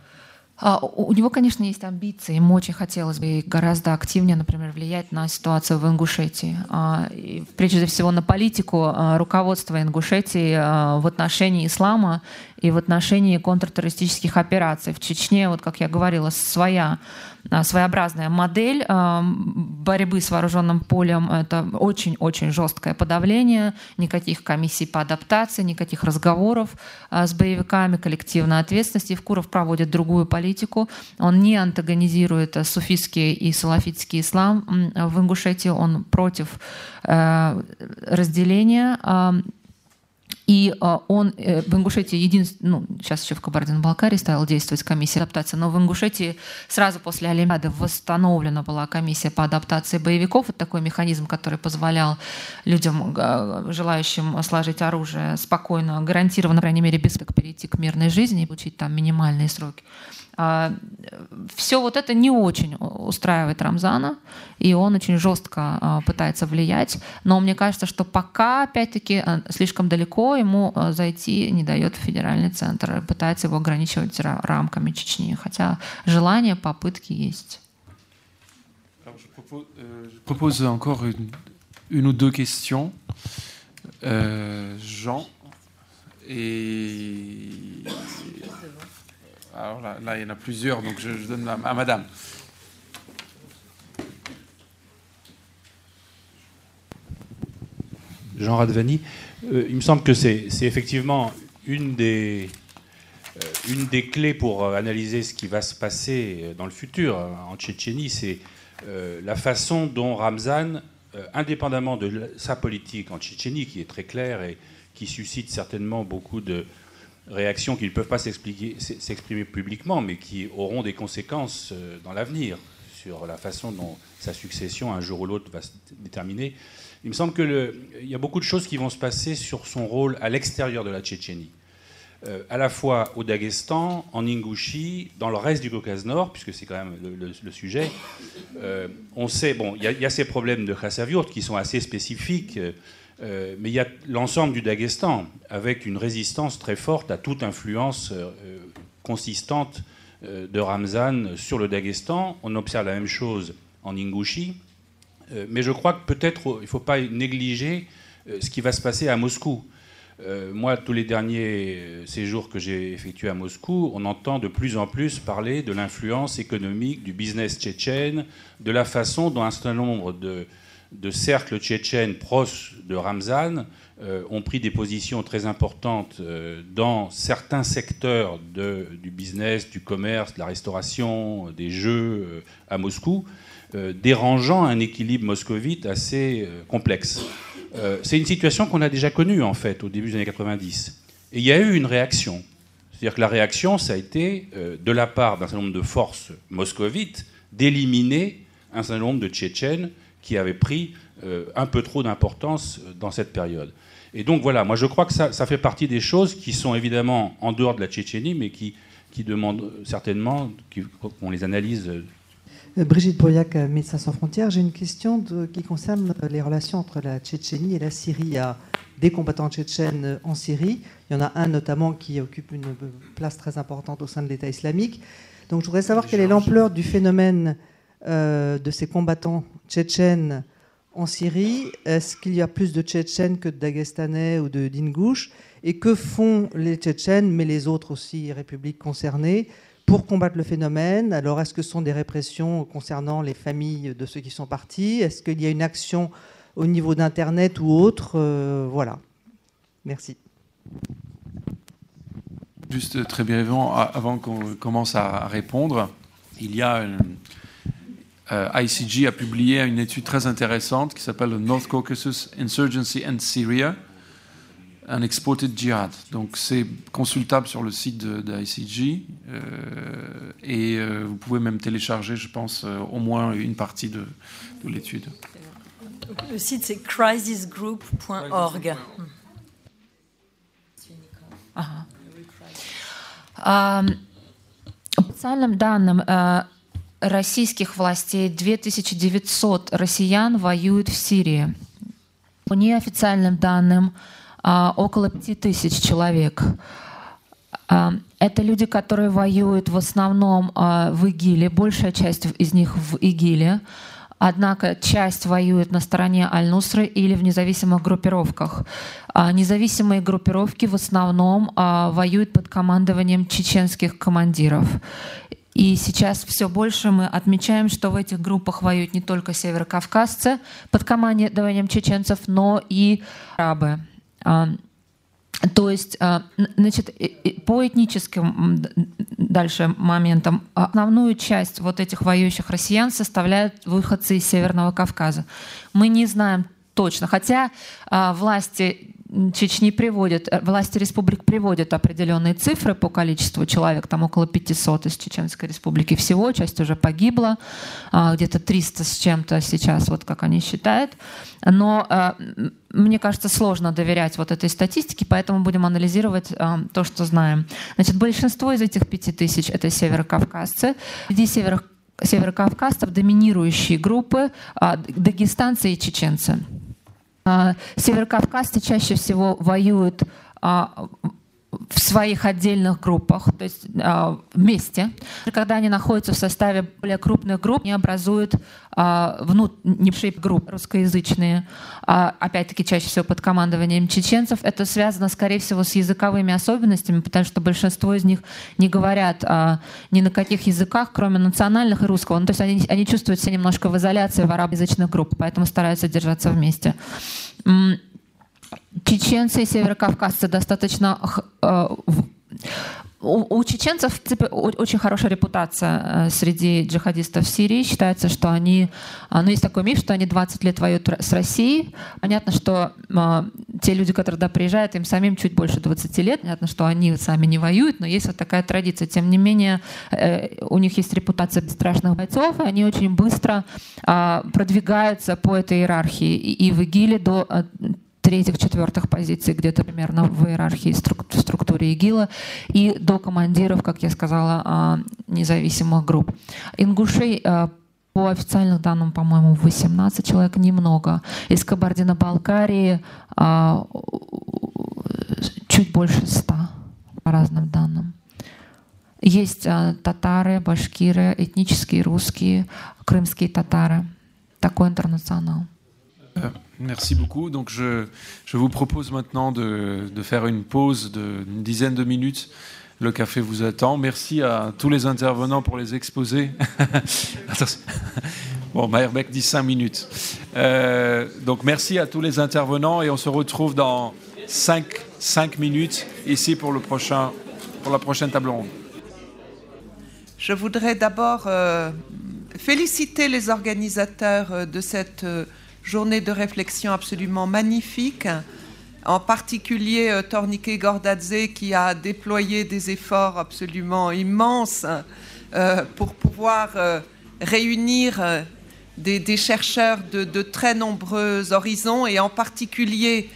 А, у него, конечно, есть амбиции. Ему очень хотелось бы гораздо активнее, например, влиять на ситуацию в Ингушетии. А, прежде всего на политику а, руководства Ингушетии в отношении ислама и в отношении контртеррористических операций. В Чечне, вот как я говорила, своя своеобразная модель а, борьбы с вооруженным полем. Это очень-очень жесткое подавление, никаких комиссий по адаптации, никаких разговоров а, с боевиками, коллективной ответственности. Евкуров проводит другую политику. Он не антагонизирует суфийский и салафитский ислам в Ингушетии. Он против э, разделения и э, он э, в Ингушетии единственный, ну, сейчас еще в Кабардино-Балкарии стала действовать комиссия адаптации, но в Ингушетии сразу после Олимпиады восстановлена была комиссия по адаптации боевиков. Это такой механизм, который позволял людям, э, желающим сложить оружие, спокойно, гарантированно, по крайней мере, без перейти к мирной жизни и получить там минимальные сроки. А, Все вот это не очень устраивает Рамзана, и он очень жестко а, пытается влиять. Но мне кажется, что пока, опять-таки, а, слишком далеко ему зайти не дает федеральный центр, пытается его ограничивать рамками Чечни, хотя желание, попытки есть. Je propose encore une, une ou deux questions. Euh, Jean et Alors là, il y en a plusieurs, donc je, je donne à, à Madame. Jean Radvani, euh, il me semble que c'est effectivement une des, euh, une des clés pour euh, analyser ce qui va se passer dans le futur en Tchétchénie, c'est la façon dont Ramzan, indépendamment de sa politique en Tchétchénie, qui est très claire et qui suscite certainement beaucoup de, réactions qui ne peuvent pas s'exprimer publiquement, mais qui auront des conséquences euh, dans l'avenir sur la façon dont sa succession, un jour ou l'autre, va se déterminer. Il me semble qu'il y a beaucoup de choses qui vont se passer sur son rôle à l'extérieur de la Tchétchénie. Euh, à la fois au Daghestan, en Ingouchie, dans le reste du Caucase Nord, puisque c'est quand même le, sujet. Euh, on sait, bon, il y, a ces problèmes de Khassavyurt qui sont assez spécifiques. Mais il y a l'ensemble du Daghestan, avec une résistance très forte à toute influence euh, consistante euh, de Ramzan sur le Daghestan. On observe la même chose en Ingouchie, Euh, mais je crois que peut-être il ne faut pas négliger euh, ce qui va se passer à Moscou. Euh, moi, tous les derniers séjours que j'ai effectués à Moscou, on entend de plus en plus parler de l'influence économique du business tchétchène, de la façon dont un certain nombre de, de cercles tchétchènes proches de Ramzan ont pris des positions très importantes dans certains secteurs du business, du commerce, de la restauration, des jeux à Moscou. Euh, dérangeant un équilibre moscovite assez euh, complexe. Euh, c'est une situation qu'on a déjà connue en fait au début des années 90. Et il y a eu une réaction. C'est-à-dire que la réaction, ça a été de la part d'un certain nombre de forces moscovites d'éliminer un certain nombre de Tchétchènes qui avaient pris un peu trop d'importance dans cette période. Et donc voilà, moi je crois que ça, ça, fait partie des choses qui sont évidemment en dehors de la Tchétchénie, mais qui, qui demandent certainement qu'on les analyse euh, Brigitte Boyac, euh, Médecins sans frontières. J'ai une question qui concerne euh, les relations entre la Tchétchénie et la Syrie. Il y a des combattants tchétchènes en Syrie. Il y en a un notamment qui occupe une place très importante au sein de l'État islamique. Donc je voudrais savoir quelle est l'ampleur du phénomène de ces combattants tchétchènes en Syrie. Est-ce qu'il y a plus de Tchétchènes que de Dagestanais ou de d'Ingouches? Et que font les Tchétchènes, mais les autres aussi républiques concernées, pour combattre le phénomène? Alors, est-ce que ce sont des répressions concernant les familles de ceux qui sont partis? Est-ce qu'il y a une action au niveau d'Internet ou autre? Euh, Voilà. Merci. Juste très brièvement, avant qu'on commence à répondre, il y a euh, ICG a publié une étude très intéressante qui s'appelle le North Caucasus Insurgency and Syria un exported jihad. Donc c'est consultable sur le site d'ICG euh, et euh, vous pouvez même télécharger, je pense, euh, au moins une partie de, de l'étude. Le site c'est crisisgroup.org. Официальным данным Российских властей 2900 россиян воюют в Сирии. По неофициальным данным около пяти тысяч человек. Это люди, которые воюют в основном в ИГИЛе, большая часть из них в ИГИЛе. Однако часть воюет на стороне Аль-Нусры или в независимых группировках. Независимые группировки в основном воюют под командованием чеченских командиров. И сейчас все больше мы отмечаем, что в этих группах воюют не только северокавказцы под командованием чеченцев, но и арабы. То есть, значит, по этническим дальше моментам основную часть вот этих воюющих россиян составляют выходцы из Северного Кавказа. Мы не знаем точно, хотя власти Чечни приводят, э, власти республик приводят определенные цифры по количеству человек, там около 500 из Чеченской республики всего, часть уже погибла, а, где-то 300 с чем-то сейчас, вот как они считают. Но а, мне кажется, сложно доверять вот этой статистике, поэтому будем анализировать а, то, что знаем. Значит, большинство из этих 5000 — это северокавказцы. Среди северо северокавказцев доминирующие группы дагестанцы и чеченцы. А, северокавказцы чаще всего воюют а, в своих отдельных группах, то есть э, вместе. Когда они находятся в составе более крупных групп, они образуют э, внутренние группы русскоязычные, э, опять-таки чаще всего под командованием чеченцев. Это связано, скорее всего, с языковыми особенностями, потому что большинство из них не говорят э, ни на каких языках, кроме национальных и русского. Ну, то есть они, они чувствуют себя немножко в изоляции в арабоязычных группах, поэтому стараются держаться вместе чеченцы и северокавказцы достаточно э, у, чеченцев, в принципе, очень хорошая репутация э, среди джихадистов в Сирии. Считается, что они... А, ну, есть такой миф, что они 20 лет воюют с Россией. Понятно, что э, те люди, которые туда приезжают, им самим чуть больше 20 лет. Понятно, что они сами не воюют, но есть вот такая традиция. Тем не менее, э, у них есть репутация страшных бойцов, и они очень быстро э, продвигаются по этой иерархии. И, и в ИГИЛе до третьих, четвертых позиций где-то примерно в иерархии в структуре ИГИЛа и до командиров, как я сказала, а, независимых групп. Ингушей а, по официальным данным, по-моему, 18 человек, немного. Из Кабардино-Балкарии а, чуть больше 100, по разным данным. Есть татары, башкиры, этнические русские, крымские татары – такой интернационал. Merci beaucoup. Donc je, je vous propose maintenant de, de faire une pause d'une dizaine de minutes. Le café vous attend. Merci à tous les intervenants pour les exposés. (laughs) bon, Maherbeck dit 5 minutes. Euh, donc merci à tous les intervenants et on se retrouve dans 5, 5 minutes ici pour, le prochain, pour la prochaine table ronde. Je voudrais d'abord euh, féliciter les organisateurs euh, de cette euh, journée de réflexion absolument magnifique, en particulier euh, Tornike Gordadze qui a déployé des efforts absolument immenses euh, pour pouvoir euh, réunir des, chercheurs de, très nombreux horizons et en particulier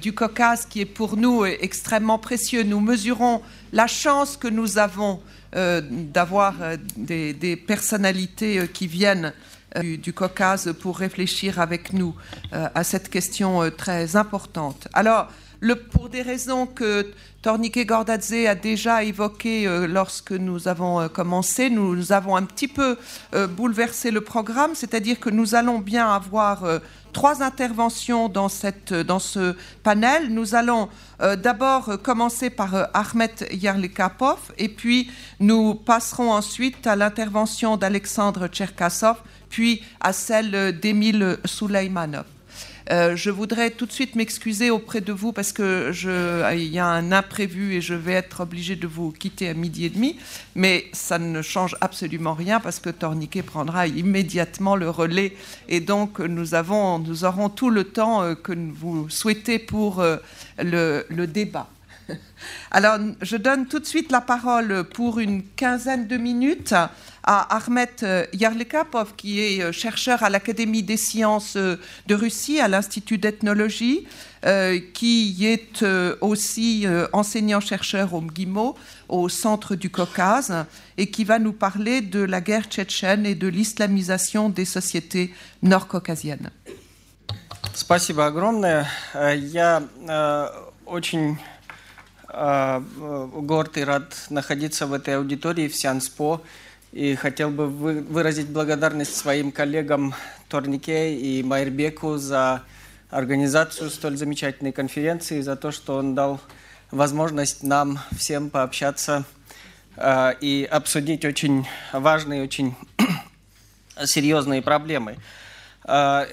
du Caucase qui est pour nous extrêmement précieux. Nous mesurons la chance que nous avons d'avoir des, personnalités qui viennent du, du Caucase pour réfléchir avec nous euh, à cette question euh, très importante. Alors, pour des raisons que Tornike Gordadze a déjà évoquées euh, lorsque nous avons euh, commencé, nous, avons un petit peu euh, bouleversé le programme, c'est-à-dire que nous allons bien avoir euh, trois interventions dans, cette, dans ce panel. Nous allons euh, d'abord euh, commencer par euh, Ahmed Yarlikapov et puis nous passerons ensuite à l'intervention d'Alexandre Tcherkassov, puis à celle d'Émile Souleymanov. Euh, je voudrais tout de suite m'excuser auprès de vous parce que je, il y a un imprévu et je vais être obligé de vous quitter à midi et demi, mais ça ne change absolument rien parce que Torniquet prendra immédiatement le relais et donc nous, avons, nous aurons tout le temps euh, que vous souhaitez pour euh, le débat. (laughs) Alors, je donne tout de suite la parole pour une quinzaine de minutes à Ahmed euh, Yarlikapov, qui est euh, chercheur à l'Académie des sciences euh, de Russie, à l'Institut d'ethnologie, euh, qui est euh, aussi euh, enseignant-chercheur au MGIMO, au centre du Caucase, et qui va nous parler de la guerre tchétchène et de l'islamisation des sociétés nord-caucasiennes. Спасибо огромное. Э, Я э, очень э, горд и рад находиться в этой аудитории в Сианспо. И хотел бы вы- выразить благодарность своим коллегам Торнике и Майрбеку за организацию столь замечательной конференции, за то, что он дал возможность нам всем пообщаться э, и обсудить очень важные, очень (clears throat) серьезные проблемы. Э,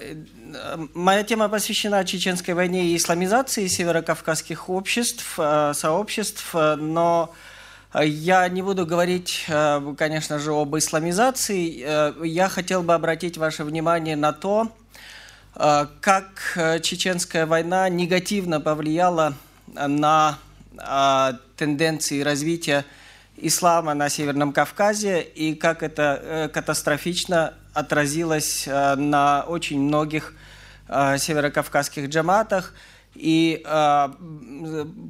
Моя тема посвящена чеченской войне и исламизации северокавказских обществ, э, сообществ, э, но я не буду говорить, э, конечно же, об исламизации. Э, Я хотел бы обратить ваше внимание на то, э, как чеченская война негативно повлияла на тенденции развития ислама на Северном Кавказе и как это катастрофично отразилось на очень многих северокавказских джаматах. И э,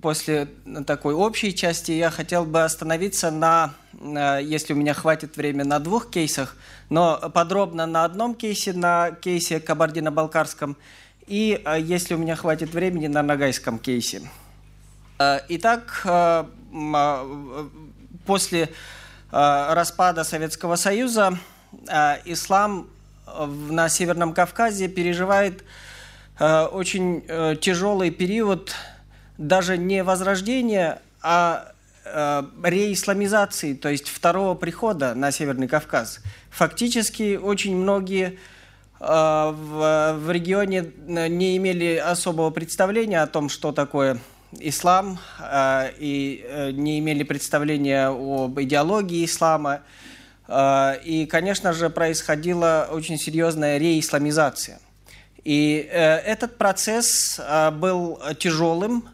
после такой общей части я хотел бы остановиться на, э, если у меня хватит времени, на двух кейсах, но подробно на одном кейсе, на кейсе Кабардино-Балкарском, и, э, если у меня хватит времени, на Ногайском кейсе. Э, Итак, э, э, после э, распада Советского Союза э, ислам на Северном Кавказе переживает э, очень э, тяжелый период даже не возрождения, а э, реисламизации, то есть второго прихода на Северный Кавказ. Фактически очень многие э, в, регионе э, не имели особого представления о том, что такое ислам, э, и э, не имели представления об идеологии ислама. Э, И, конечно же, происходила очень серьезная реисламизация. И э, этот процесс э, был тяжелым,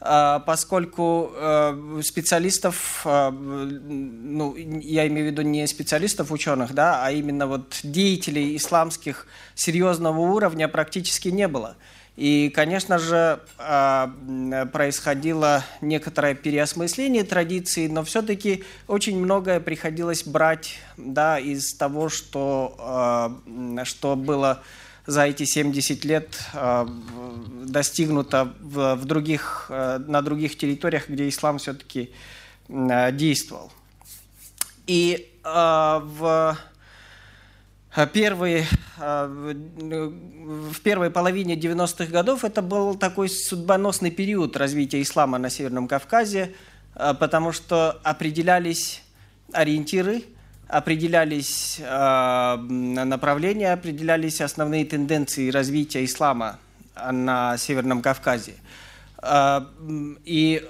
э, поскольку э, специалистов, э, ну, я имею в виду не специалистов ученых, да, а именно вот деятелей исламских серьезного уровня практически не было. И, конечно же, э, происходило некоторое переосмысление традиций, но все-таки очень многое приходилось брать да, из того, что, э, что было за эти 70 лет э, достигнуто в, других, э, на других территориях, где ислам все-таки действовал. И э, в э, первые в первой половине 90-х годов это был такой судьбоносный период развития ислама на Северном Кавказе, потому что определялись ориентиры, определялись направления, определялись основные тенденции развития ислама на Северном Кавказе. И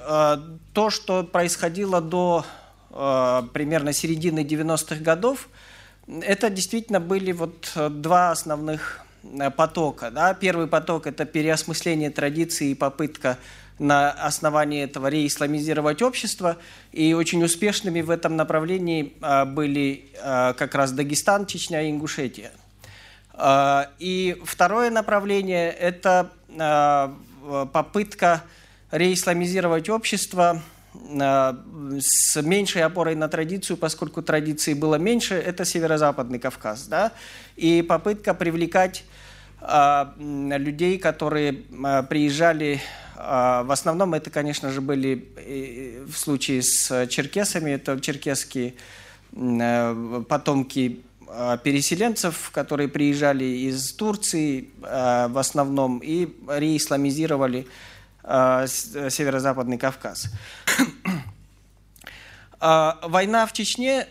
то, что происходило до примерно середины 90-х годов, это действительно были вот э, два основных э, потока. Да? Первый поток – это переосмысление традиции и попытка на основании этого реисламизировать общество. И очень успешными в этом направлении э, были как раз Дагестан, Чечня и Ингушетия. И второе направление – это попытка реисламизировать общество – с меньшей опорой на традицию, поскольку традиции было меньше, это северо-западный Кавказ. Да? И попытка привлекать людей, которые приезжали, в основном это, конечно же, были в случае с черкесами, это черкесские потомки переселенцев, которые приезжали из Турции в основном и реисламизировали Э, северо-западный Кавказ. А, война в Чечне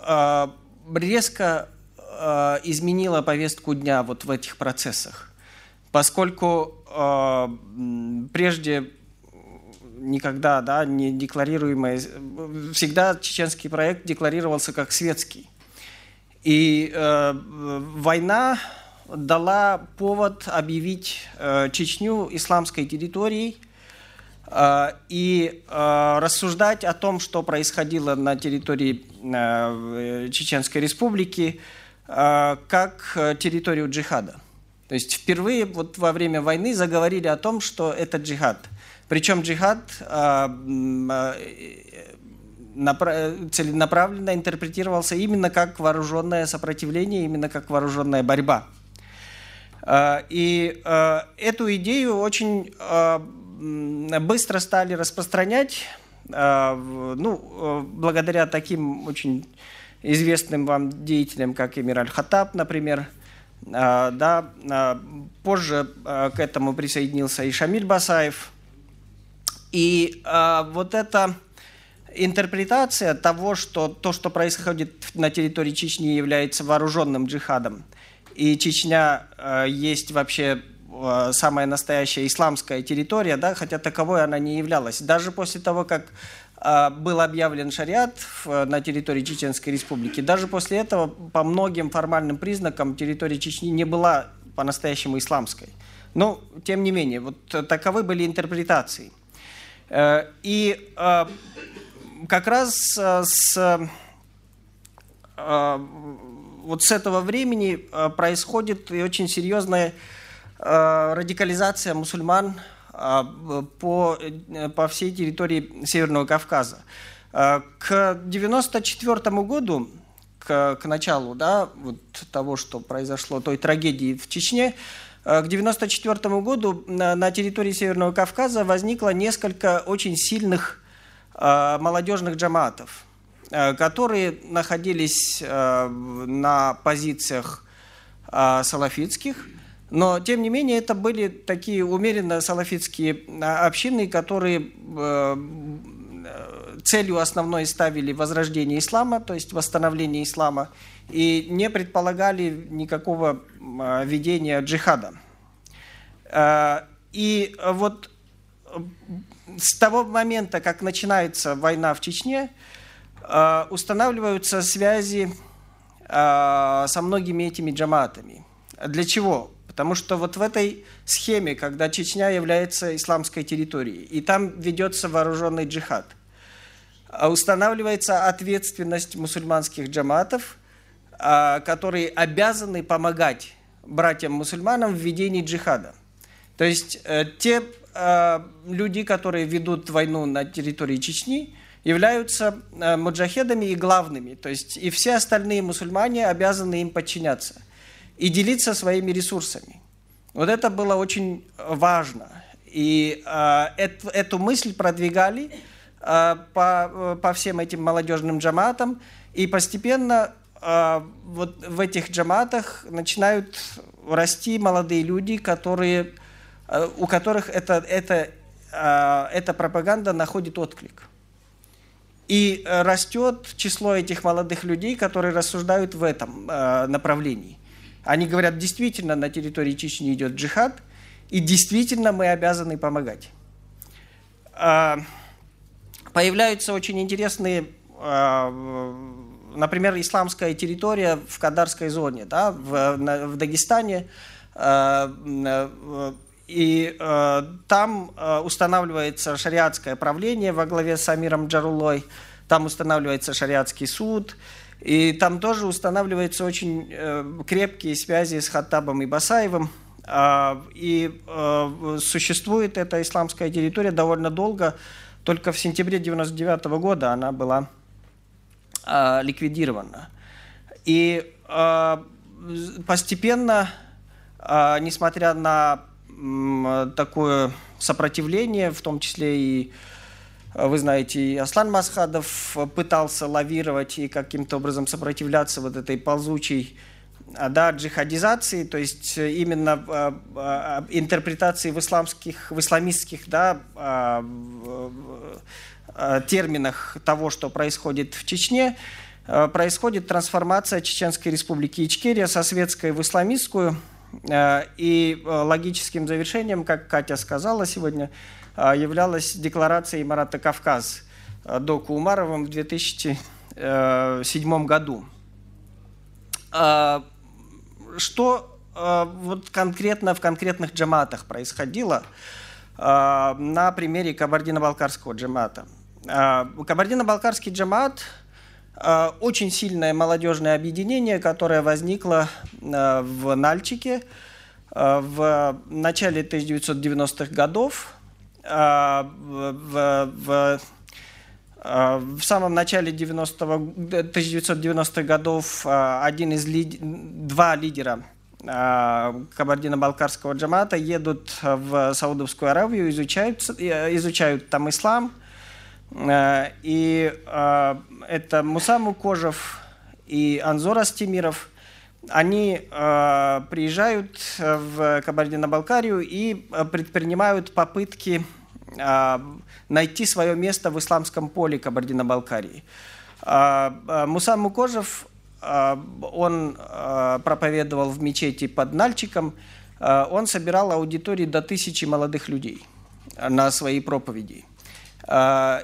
э, резко э, изменила повестку дня вот в этих процессах, поскольку прежде никогда да, не декларируемый, всегда чеченский проект декларировался как светский. И э, война дала повод объявить э, Чечню исламской территорией э, и э, рассуждать о том, что происходило на территории э, Чеченской республики, э, как территорию джихада. То есть впервые вот во время войны заговорили о том, что это джихад. Причем джихад э, э, целенаправленно интерпретировался именно как вооруженное сопротивление, именно как вооруженная борьба. Э, и эту идею очень быстро стали распространять, ну, благодаря таким очень известным вам деятелям, как Эмир Аль-Хаттаб, например, да, позже к этому присоединился и Шамиль Басаев. И вот эта интерпретация того, что то, что происходит на территории Чечни, является вооруженным джихадом – и Чечня есть вообще самая настоящая исламская территория, да, хотя таковой она не являлась. Даже после того, как был объявлен шариат на территории Чеченской республики, даже после этого по многим формальным признакам территория Чечни не была по-настоящему исламской. Но, тем не менее, вот таковы были интерпретации. Э, и э, как раз э, с вот с этого времени происходит и очень серьезная радикализация мусульман по, по всей территории Северного Кавказа. К 1994 году, к, к началу да, вот того, что произошло, той трагедии в Чечне, к 1994 году на, на территории Северного Кавказа возникло несколько очень сильных молодежных джаматов – Э, которые находились э, на позициях э, салафитских, но, тем не менее, это были такие умеренно салафитские общины, которые целью основной ставили возрождение ислама, то есть восстановление ислама, и не предполагали никакого ведения джихада. И вот с того момента, как начинается война в Чечне, Э, устанавливаются связи э, со многими этими джаматами. Для чего? Потому что вот в этой схеме, когда Чечня является исламской территорией, и там ведется вооруженный джихад, э, устанавливается ответственность мусульманских джаматов, которые обязаны помогать братьям-мусульманам в ведении джихада. То есть те люди, которые ведут войну на территории Чечни, являются э, муджахедами и главными. То есть и все остальные мусульмане обязаны им подчиняться и делиться своими ресурсами. Вот это было очень важно. И э, эту, эту мысль продвигали э, по, по всем этим молодежным джаматам. И постепенно вот в этих джаматах начинают расти молодые люди, которые, у которых это, это, эта пропаганда находит отклик. И растет число этих молодых людей, которые рассуждают в этом направлении. Они говорят, действительно, на территории Чечни идет джихад, и действительно мы обязаны помогать. Появляются очень интересные например, исламская территория в Кадарской зоне, да, в, в Дагестане, э, э, и э, там устанавливается шариатское правление во главе с Амиром Джарулой, там устанавливается шариатский суд, и там тоже устанавливаются очень крепкие связи с Хаттабом и Басаевым. И существует эта исламская территория довольно долго, только в сентябре 1999 года она была э, ликвидирована. И э, постепенно, э, несмотря на э, такое сопротивление, в том числе и вы знаете, и Аслан Масхадов пытался лавировать и каким-то образом сопротивляться вот этой ползучей да, джихадизации, то есть именно э, э, интерпретации в исламских, в исламистских да, э, Э, терминах того, что происходит в Чечне, э, происходит трансформация Чеченской республики Ичкерия со светской в исламистскую. Э, и логическим завершением, как Катя сказала сегодня, являлась декларация Марата Кавказ Доку Умаровым в 2007 году. Что вот конкретно в конкретных джаматах происходило на примере Кабардино-Балкарского джамата – а, Кабардино-Балкарский джамат а, очень сильное молодежное объединение, которое возникло а, в Нальчике в начале 1990-х годов. В, в, в самом начале 90 1990-х годов один из лид... два лидера Кабардино-Балкарского джамата едут в Саудовскую Аравию, изучают, изучают там ислам, и это Мусаму Кожев и Анзор Астемиров. Они э, приезжают в Кабардино-Балкарию и предпринимают попытки найти свое место в исламском поле Кабардино-Балкарии. Муса Мукожев, он проповедовал в мечети под Нальчиком, он собирал аудитории до тысячи молодых людей на свои проповеди.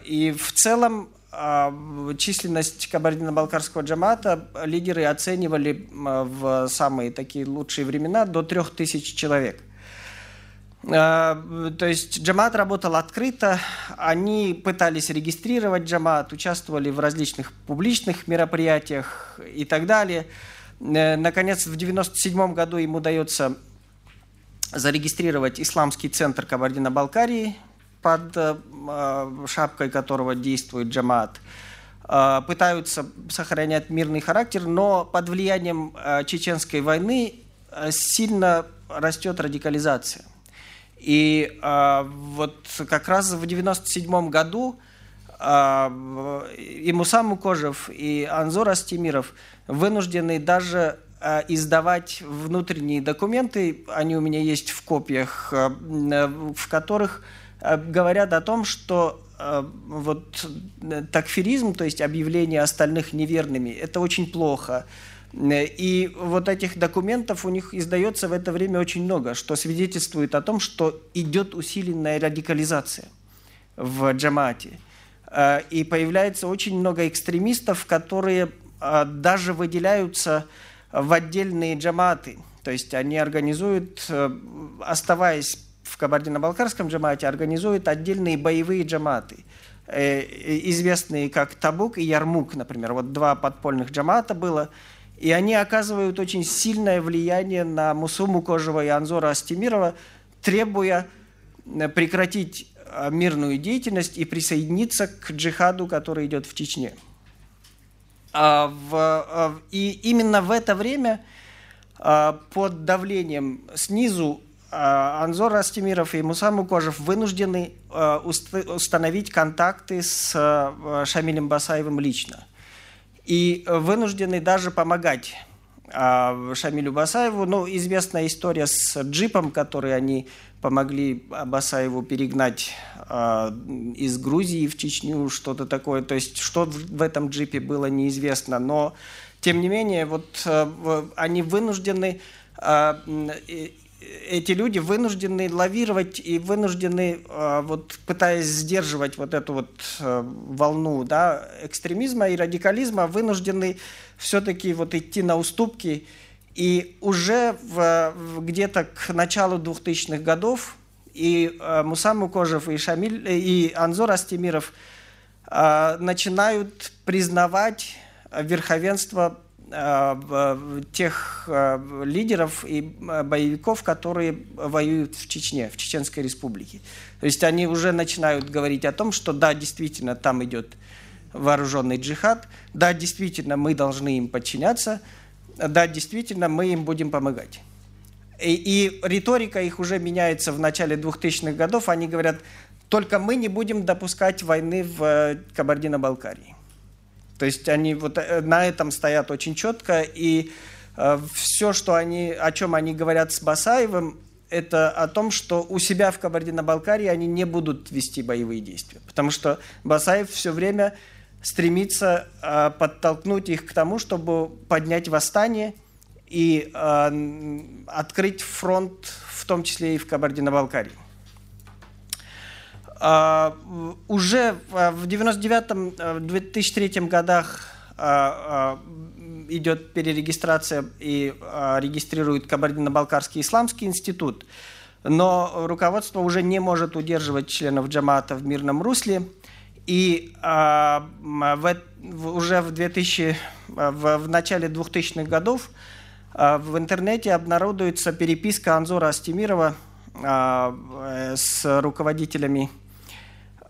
И в целом численность кабардино-балкарского джамата лидеры оценивали а, в самые такие лучшие времена до трех тысяч человек. То есть джамат работал открыто, они пытались регистрировать джамат, участвовали в различных публичных мероприятиях и так далее. Э, наконец, в 1997 году им удается зарегистрировать исламский центр Кабардино-Балкарии, под э, шапкой которого действует джамат, э, пытаются сохранять мирный характер, но под влиянием э, чеченской войны сильно растет радикализация. И вот как раз в 1997 году и Муса Мукожев, и Анзор Астемиров вынуждены даже издавать внутренние документы, они у меня есть в копиях, в которых Э, говорят о том, что э, вот э, такфиризм, то есть объявление остальных неверными, это очень плохо. И вот этих документов у них издается в это время очень много, что свидетельствует о том, что идет усиленная радикализация в джамате. И появляется очень много экстремистов, которые даже выделяются в отдельные джаматы. То есть они организуют, оставаясь в Кабардино-Балкарском джамате организуют отдельные боевые джаматы, э, известные как Табук и Ярмук, например. Вот два подпольных джамата было. И они оказывают очень сильное влияние на Мусуму Кожева и Анзора Астемирова, требуя э, прекратить э, мирную деятельность и присоединиться к джихаду, который идет в Чечне. А и именно в это время под давлением снизу Анзор Астемиров и Муса Мукожев вынуждены а, установить контакты с а, Шамилем Басаевым лично. и вынуждены даже помогать а, Шамилю Басаеву. Ну, известная история с джипом, который они помогли Басаеву перегнать а, из Грузии в Чечню, что-то такое. То есть, что в этом джипе было неизвестно. Но, тем не менее, вот а, они вынуждены а, эти люди вынуждены лавировать и вынуждены, вот, пытаясь сдерживать вот эту вот волну да, экстремизма и радикализма, вынуждены все-таки вот идти на уступки. И уже в, где-то к началу 2000-х годов и э, Мусам Мукожев, и, Шамиль, и Анзор Астемиров э, начинают признавать верховенство э, тех э, лидеров и э, боевиков, которые воюют в Чечне, в Чеченской республике. То есть они уже начинают говорить о том, что да, действительно, там идет вооруженный джихад. Да, действительно, мы должны им подчиняться. Да, действительно, мы им будем помогать. И, и риторика их уже меняется в начале 2000-х годов. Они говорят, только мы не будем допускать войны в э, Кабардино-Балкарии. То есть они вот э, на этом стоят очень четко. И э, все, что они, о чем они говорят с Басаевым, это о том, что у себя в Кабардино-Балкарии они не будут вести боевые действия. Потому что Басаев все время стремится э, подтолкнуть их к тому, чтобы поднять восстание и э, открыть фронт, в том числе и в Кабардино-Балкарии. Э, уже в 99-2003 годах э, идет перерегистрация и регистрирует Кабардино-Балкарский исламский институт, но руководство уже не может удерживать членов джамата в мирном русле – и а, уже в, 2000, в, в начале 2000-х годов а, в интернете обнародуется переписка Анзора Астемирова а, э, с руководителями а,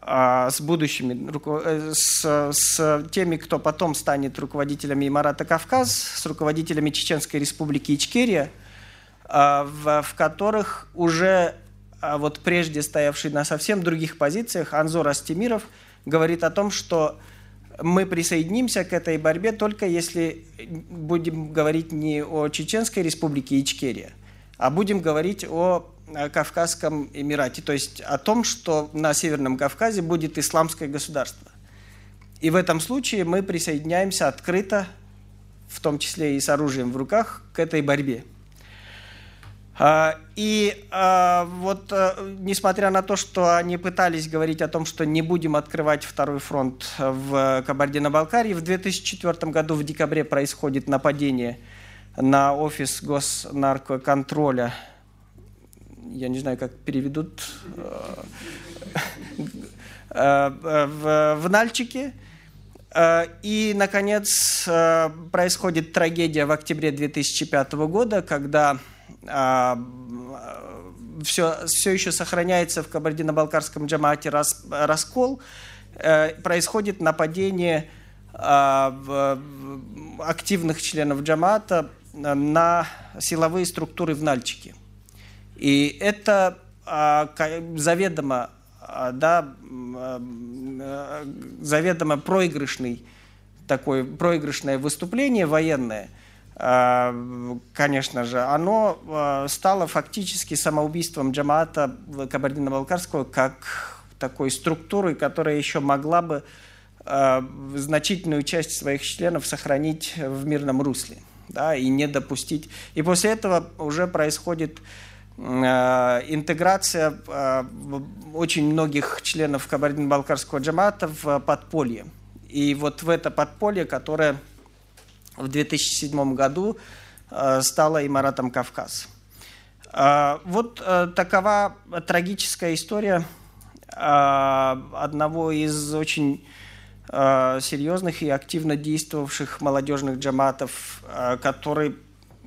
с будущими, э, с, с теми, кто потом станет руководителями Марата Кавказ, с руководителями Чеченской республики Ичкерия, а, в, в которых уже вот прежде стоявший на совсем других позициях Анзор Астемиров – говорит о том, что мы присоединимся к этой борьбе только если будем говорить не о Чеченской республике Ичкерия, а будем говорить о Кавказском Эмирате, то есть о том, что на Северном Кавказе будет исламское государство. И в этом случае мы присоединяемся открыто, в том числе и с оружием в руках, к этой борьбе. А, и а, вот, э, несмотря на то, что они пытались говорить о том, что не будем открывать второй фронт в Кабардино-Балкарии, в 2004 году в декабре происходит нападение на офис госнаркоконтроля. Я не знаю, как переведут э, э, в, в Нальчике. И, наконец, происходит трагедия в октябре 2005 года, когда все, все еще сохраняется в Кабардино-Балкарском джамаате рас, раскол, э, происходит нападение э, активных членов джамаата на силовые структуры в Нальчике. И это э, заведомо, да, заведомо проигрышный такое проигрышное выступление военное – конечно же, оно стало фактически самоубийством джамаата Кабардино-Балкарского как такой структуры, которая еще могла бы значительную часть своих членов сохранить в мирном русле да, и не допустить. И после этого уже происходит интеграция очень многих членов Кабардино-Балкарского джамаата в подполье. И вот в это подполье, которое в 2007 году э, стала Имаратом Кавказ. Э, вот э, такова трагическая история одного из очень серьезных и активно действовавших молодежных джаматов, который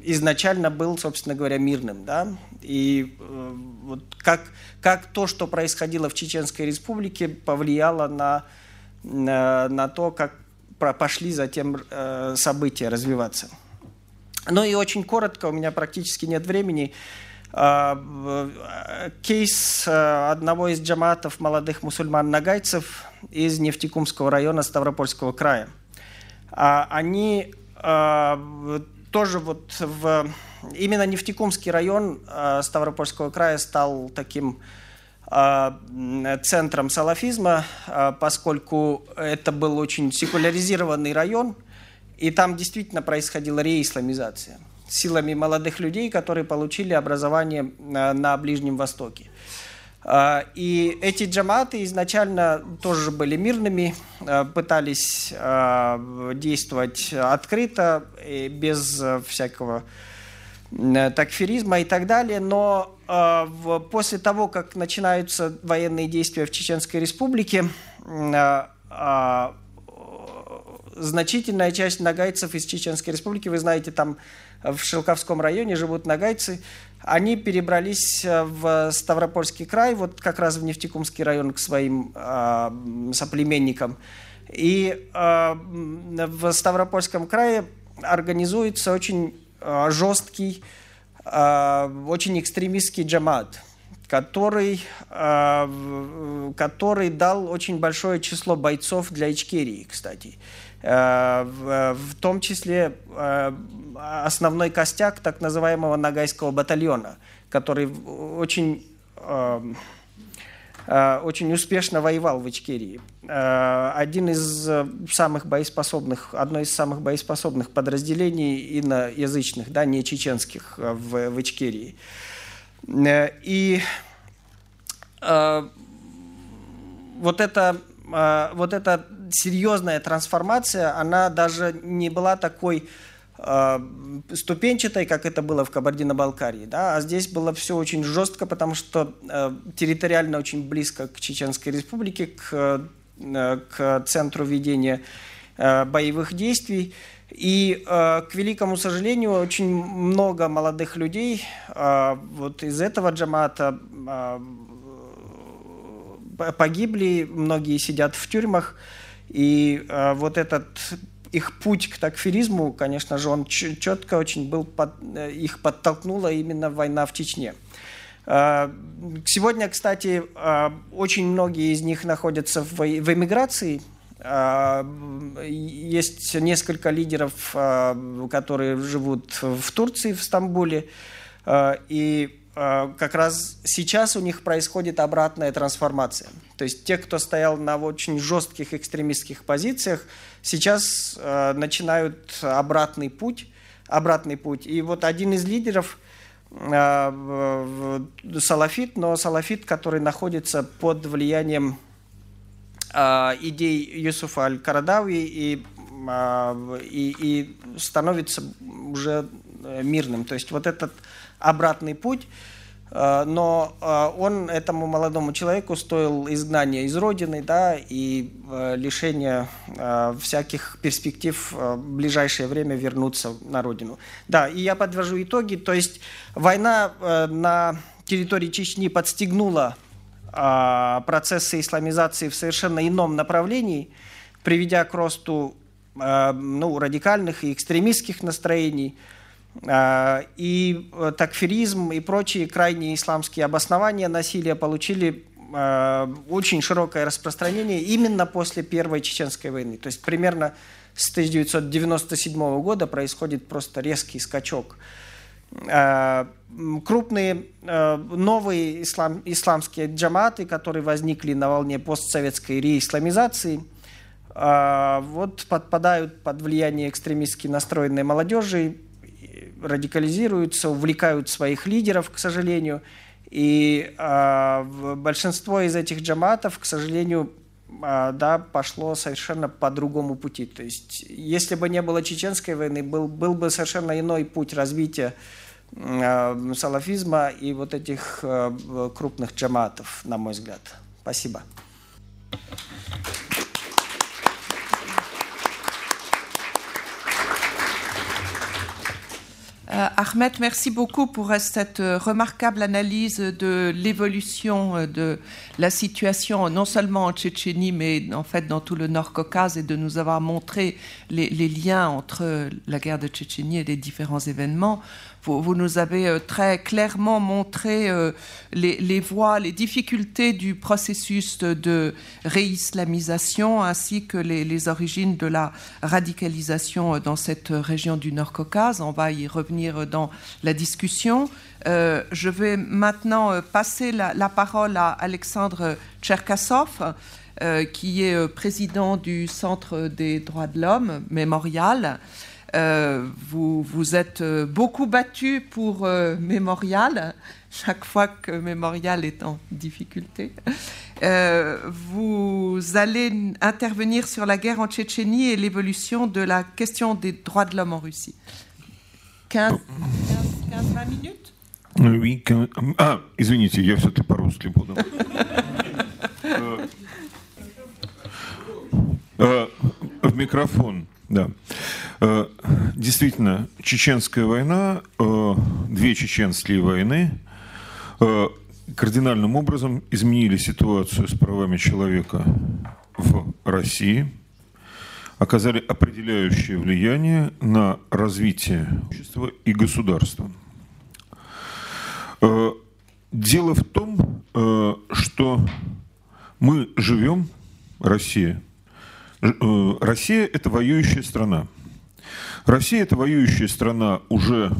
изначально был, собственно говоря, мирным. Да? И вот как, как то, что происходило в Чеченской республике, повлияло на, на, на то, как пошли затем э, события развиваться. Ну и очень коротко, у меня практически нет времени, э, кейс э, одного из джаматов молодых мусульман-нагайцев из Нефтекумского района Ставропольского края. они тоже вот в... Именно Нефтекумский район Ставропольского края стал таким центром салафизма, поскольку это был очень секуляризированный район, и там действительно происходила реисламизация силами молодых людей, которые получили образование на Ближнем Востоке. И эти джаматы изначально тоже были мирными, пытались действовать открыто, без всякого такфиризма и так далее, но после того, как начинаются военные действия в Чеченской Республике, значительная часть нагайцев из Чеченской Республики, вы знаете, там в Шелковском районе живут нагайцы, они перебрались в Ставропольский край, вот как раз в Нефтекумский район к своим э, соплеменникам. И э, в Ставропольском крае организуется очень э, жесткий, э, очень экстремистский джамат, который, э, который дал очень большое число бойцов для Ичкерии, кстати. Э, в, в том числе э, основной костяк так называемого Нагайского батальона, который очень, э, очень успешно воевал в Ичкерии. Один из самых боеспособных, одно из самых боеспособных подразделений иноязычных, да, не чеченских в, в Ичкерии. И вот это вот эта серьезная трансформация, она даже не была такой э, ступенчатой, как это было в Кабардино-Балкарии. Да? А здесь было все очень жестко, потому что э, территориально очень близко к Чеченской Республике, к, э, к центру ведения боевых действий. И, к великому сожалению, очень много молодых людей вот из этого джамата погибли, многие сидят в тюрьмах. И э, вот этот их путь к такфиризму, конечно же, он четко очень был, под, э, их подтолкнула именно война в Чечне. Э, сегодня, кстати, э, очень многие из них находятся в, эмиграции. Есть несколько лидеров, которые живут в Турции, в Стамбуле. И как раз сейчас у них происходит обратная трансформация. То есть те, кто стоял на очень жестких экстремистских позициях, сейчас э, начинают обратный путь, обратный путь. И вот один из лидеров э, салафит, но салафит, который находится под влиянием э, идей Юсуфа Аль-Карадави и, э, и, и становится уже мирным. То есть вот этот обратный путь, э, но э, он этому молодому человеку стоил изгнания из родины, да, и э, лишения всяких перспектив в ближайшее время вернуться на родину. Да, и я подвожу итоги, то есть война на территории Чечни подстегнула процессы исламизации в совершенно ином направлении, приведя к росту ну, радикальных и экстремистских настроений – и э, такфиризм и прочие крайние исламские обоснования насилия получили а, очень широкое распространение именно после Первой Чеченской войны. То есть примерно с 1997 года происходит просто резкий скачок. А, крупные новые ислам, исламские джаматы, которые возникли на волне постсоветской реисламизации, вот подпадают под влияние экстремистски настроенной молодежи, радикализируются, увлекают своих лидеров, к сожалению. И э, большинство из этих джаматов, к сожалению, э, да, пошло совершенно по другому пути. То есть, если бы не было чеченской войны, был, был бы совершенно иной путь развития э, салафизма и вот этих э, крупных джаматов, на мой взгляд. Спасибо. Euh, Ahmed, merci beaucoup pour cette euh, remarquable analyse de l'évolution euh, de la situation, non seulement en Tchétchénie, mais en fait dans tout le Nord-Caucase, et de nous avoir montré les, liens entre la guerre de Tchétchénie et les différents événements. Vous, nous avez très clairement montré les, les, voies, les difficultés du processus de, réislamisation, ainsi que les, origines de la radicalisation dans cette région du Nord-Caucase. On va y revenir dans la discussion. Euh, je vais maintenant passer la, parole à Alexandre Tcherkassov, euh, qui est président du Centre des droits de l'homme, Mémorial. Euh, vous vous êtes beaucoup battu pour euh, Mémorial, (laughs) chaque fois que Mémorial est en difficulté. Euh, vous allez intervenir sur la guerre en Tchétchénie et l'évolution de la question des droits de l'homme en Russie. 15-20 minutes Oui, 15... Ah, извините, я все-таки по-русски буду. (laughs) В микрофон, Да. Действительно, чеченская война, две чеченские войны кардинальным образом изменили ситуацию с правами человека в России, оказали определяющее влияние на развитие общества и государства. Дело в том, что мы живем, Россия, Россия – это воюющая страна. Россия – это воюющая страна уже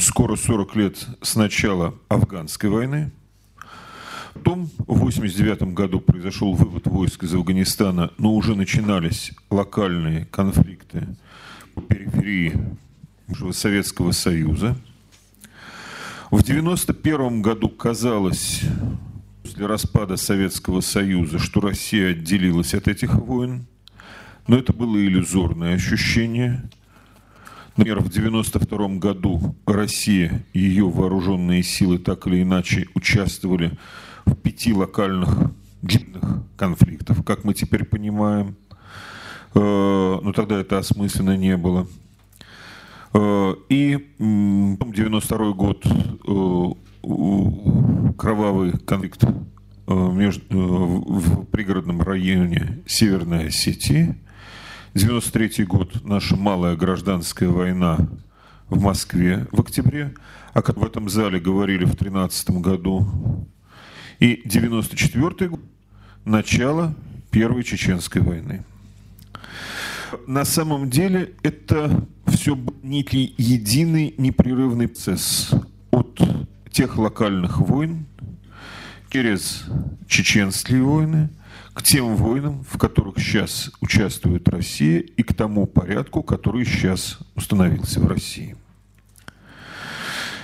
скоро 40 лет с начала афганской войны. Потом в 1989 году произошел вывод войск из Афганистана, но уже начинались локальные конфликты по периферии Советского Союза. В 1991 году казалось, после распада Советского Союза, что Россия отделилась от этих войн, но это было иллюзорное ощущение. Например, в 1992 году Россия и ее вооруженные силы так или иначе участвовали в пяти локальных длинных конфликтов, как мы теперь понимаем. Но тогда это осмысленно не было. И 92 год кровавый конфликт между, в пригородном районе Северной Осетии. 93 год наша малая гражданская война в Москве в октябре, о которой в этом зале говорили в 2013 году. И 94 год начало Первой Чеченской войны. На самом деле это все некий единый непрерывный процесс от тех локальных войн через чеченские войны к тем войнам, в которых сейчас участвует Россия, и к тому порядку, который сейчас установился в России.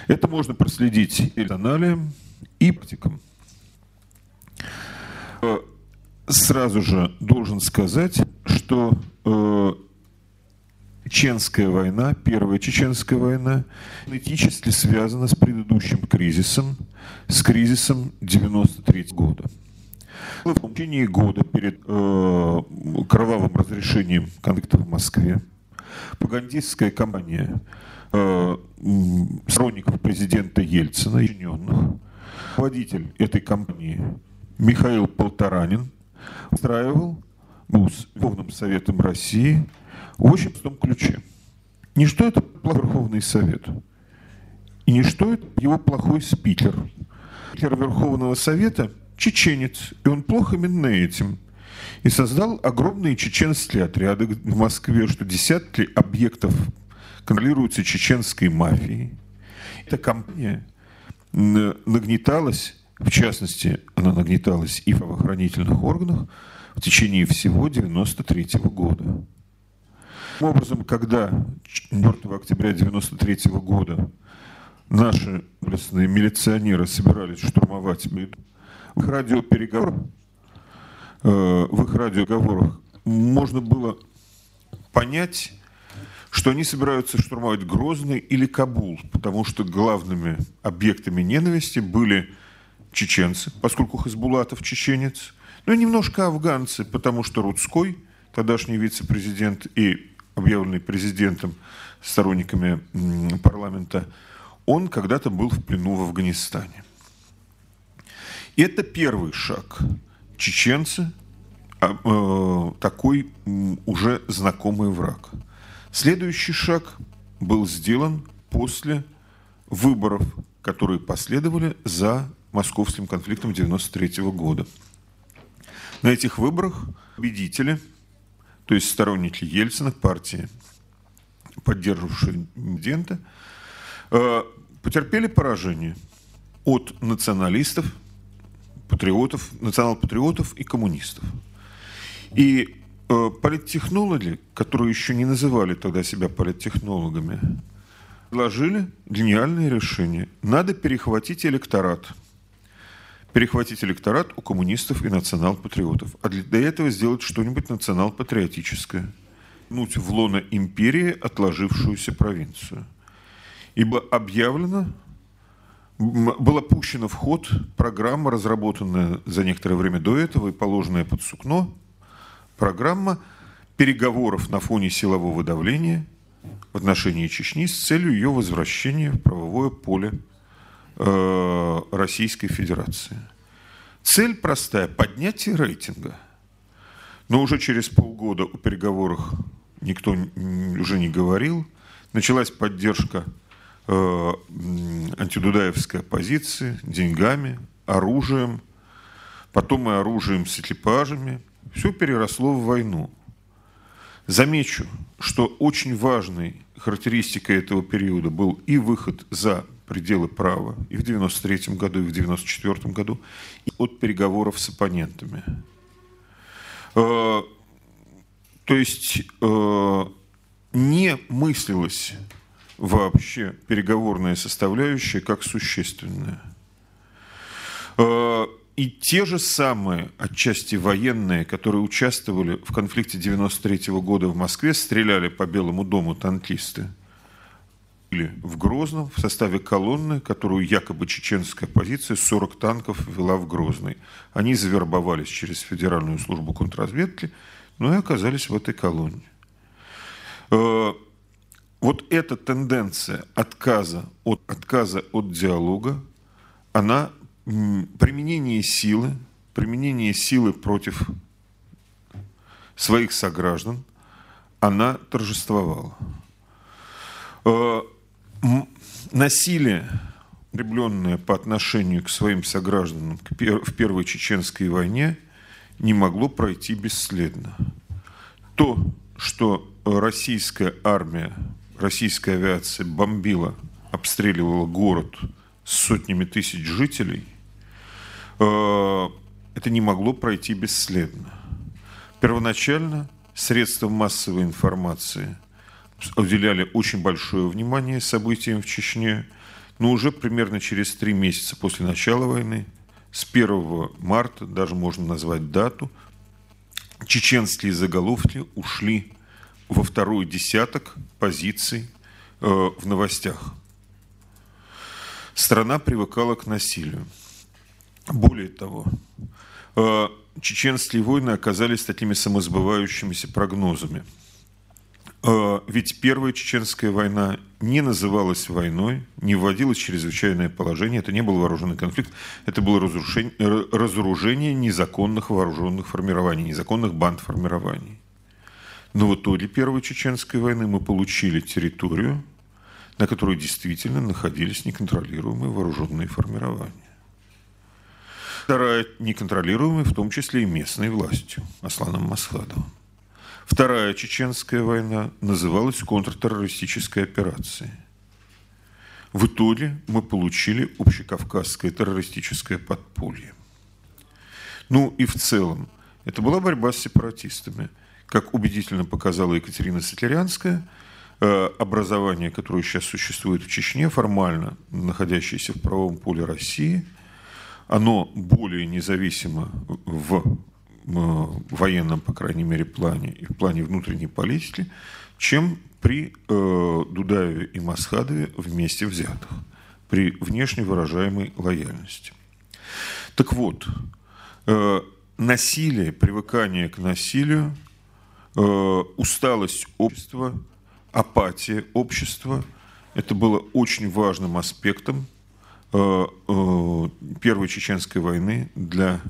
Это можно проследить и аналием, и практикам. Сразу же должен сказать, что э, Чеченская война, первая Чеченская война, политически связана с предыдущим кризисом, с кризисом 93 года. В течение года перед э, кровавым разрешением конфликта в Москве пропагандистская кампания э, сторонников президента Ельцина, подчиненных, водитель этой кампании Михаил Полторанин устраивал БУС Верховным Советом России в очень простом ключе. Не что это Верховный Совет, и не что это его плохой спикер. Спикер Верховного Совета – чеченец, и он плох именно этим. И создал огромные чеченские отряды в Москве, что десятки объектов контролируются чеченской мафией. Эта компания нагнеталась, в частности, она нагнеталась и в правоохранительных органах в течение всего 93 года. Таким образом, когда 4 октября 1993 года наши милиционеры собирались штурмовать их радиопереговорах, в их радиоговорах можно было понять, что они собираются штурмовать Грозный или Кабул, потому что главными объектами ненависти были чеченцы, поскольку Хасбулатов чеченец, ну и немножко афганцы, потому что Рудской, тогдашний вице-президент, и объявленный президентом, сторонниками парламента, он когда-то был в плену в Афганистане. Это первый шаг. Чеченцы а, э, такой уже знакомый враг. Следующий шаг был сделан после выборов, которые последовали за московским конфликтом 1993 года. На этих выборах победители, то есть сторонники Ельцина, партии, поддерживавшие президента, э, потерпели поражение от националистов, патриотов, национал-патриотов и коммунистов. И э, политтехнологи, которые еще не называли тогда себя политтехнологами, предложили гениальное решение. Надо перехватить электорат. Перехватить электорат у коммунистов и национал-патриотов. А для этого сделать что-нибудь национал-патриотическое. Нуть в лоно империи отложившуюся провинцию. Ибо объявлено, была пущена в ход программа, разработанная за некоторое время до этого и положенная под сукно, программа переговоров на фоне силового давления в отношении Чечни с целью ее возвращения в правовое поле э, Российской Федерации. Цель простая – поднятие рейтинга. Но уже через полгода о переговорах никто уже не говорил. Началась поддержка антидудаевской оппозиции деньгами, оружием, потом и оружием с экипажами. Все переросло в войну. Замечу, что очень важной характеристикой этого периода был и выход за пределы права и в 1993 году, и в 1994 году, и от переговоров с оппонентами. Э, то есть э, не мыслилось вообще переговорная составляющая как существенная. Э, и те же самые, отчасти военные, которые участвовали в конфликте 93 года в Москве, стреляли по Белому дому танкисты. Или в Грозном в составе колонны, которую якобы чеченская оппозиция 40 танков вела в Грозный. Они завербовались через Федеральную службу контрразведки, но и оказались в этой колонне. Вот эта тенденция отказа от, отказа от диалога, она применение силы, применение силы против своих сограждан, она торжествовала. Э, насилие, укрепленное по отношению к своим согражданам в Первой Чеченской войне, не могло пройти бесследно. То, что российская армия, российская авиация бомбила, обстреливала город с сотнями тысяч жителей – Э, это не могло пройти бесследно. Первоначально средства массовой информации уделяли очень большое внимание событиям в Чечне, но уже примерно через три месяца после начала войны, с 1 марта, даже можно назвать дату, чеченские заголовки ушли во второй десяток позиций э, в новостях. Страна привыкала к насилию. Более того, э, чеченские войны оказались такими самосбывающимися прогнозами. Э, ведь Первая Чеченская война не называлась войной, не вводилось чрезвычайное положение, это не был вооруженный конфликт, это было разрушение, разоружение незаконных вооруженных формирований, незаконных банд формирований. Но в итоге Первой Чеченской войны мы получили территорию, на которой действительно находились неконтролируемые вооруженные формирования. Вторая неконтролируемая, в том числе и местной властью, Асланом Масхадовым. Вторая чеченская война называлась контртеррористической операцией. В итоге мы получили общекавказское террористическое подполье. Ну и в целом, это была борьба с сепаратистами. Как убедительно показала Екатерина Сатлярянская, э, образование, которое сейчас существует в Чечне, формально находящееся в правом поле России – оно более независимо в военном, по крайней мере, плане и в плане внутренней политики, чем при э, Дудаеве и Масхадове вместе взятых, при внешне выражаемой лояльности. Так вот, э, насилие, привыкание к насилию э, усталость общества, апатия общества. Это было очень важным аспектом э, э, Первой Чеченской войны для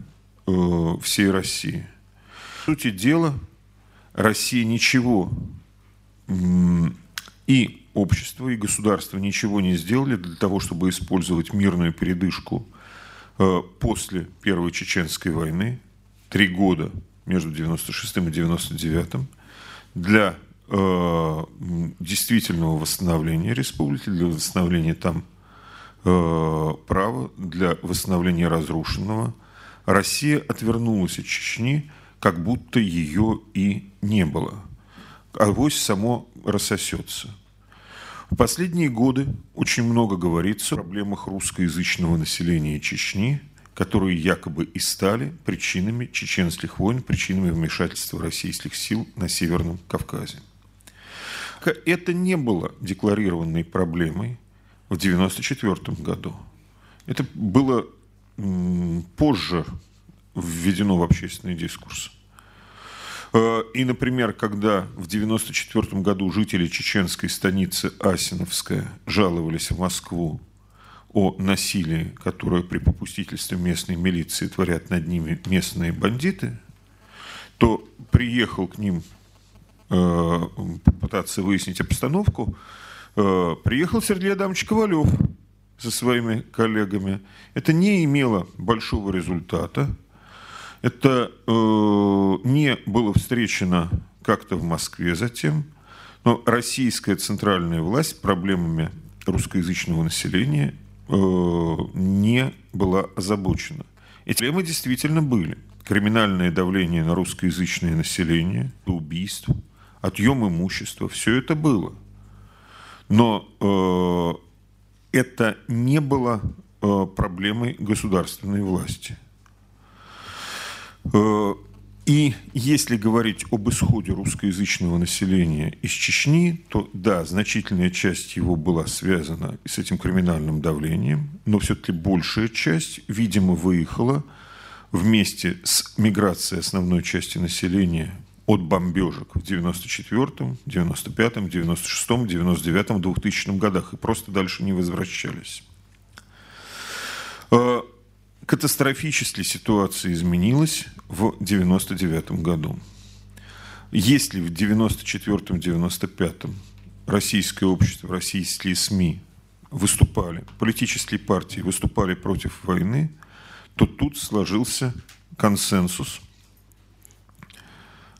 э, всей России. По сути дела, Россия ничего и общество, и государство ничего не сделали для того, чтобы использовать мирную передышку э, после Первой Чеченской войны, три года между 96 и 99 для э, действительного восстановления республики, для восстановления там э, права, для восстановления разрушенного. Россия отвернулась от Чечни, как будто ее и не было. Авось само рассосется. В последние годы очень много говорится о проблемах русскоязычного населения Чечни, которые якобы и стали причинами чеченских войн, причинами вмешательства российских сил на Северном Кавказе. Это не было декларированной проблемой в 1994 году. Это было позже введено в общественный дискурс. Э, и, например, когда в 1994 году жители чеченской станицы Асиновская жаловались в Москву о насилии, которое при попустительстве местной милиции творят над ними местные бандиты, то приехал к ним э, попытаться выяснить обстановку, э, приехал Сергей Адамович Ковалев со своими коллегами. Это не имело большого результата. Это э, не было встречено как-то в Москве затем, но российская центральная власть проблемами русскоязычного населения не была озабочена. Эти проблемы действительно были. Криминальное давление на русскоязычное население, убийств, отъем имущества, все это было. Но э, это не было э, проблемой государственной власти – Э, и если говорить об исходе русскоязычного населения из Чечни, то да, значительная часть его была связана с этим криминальным давлением, но все-таки большая часть, видимо, выехала вместе с миграцией основной части населения от бомбежек в 94-м, 95-м, 96-м, 99-м, 2000 годах и просто дальше не возвращались. Катастрофически ситуация изменилась в 1999 году. Если в 1994-1995 российское общество, российские СМИ выступали, политические партии выступали против войны, то тут сложился консенсус.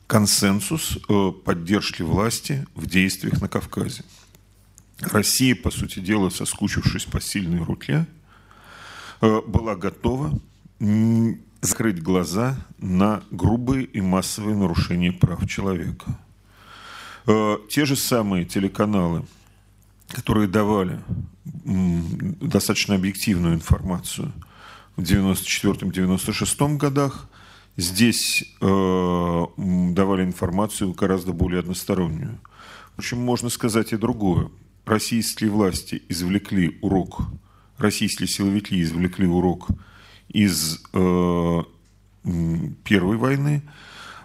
Консенсус э, поддержки власти в действиях на Кавказе. Россия, по сути дела, соскучившись по сильной руке, была готова закрыть глаза на грубые и массовые нарушения прав человека. Э, те же самые телеканалы, которые давали достаточно объективную информацию в 1994-1996 годах, здесь э, давали информацию гораздо более одностороннюю. В общем, можно сказать и другое. Российские власти извлекли урок российские силовики извлекли урок из э, Первой войны.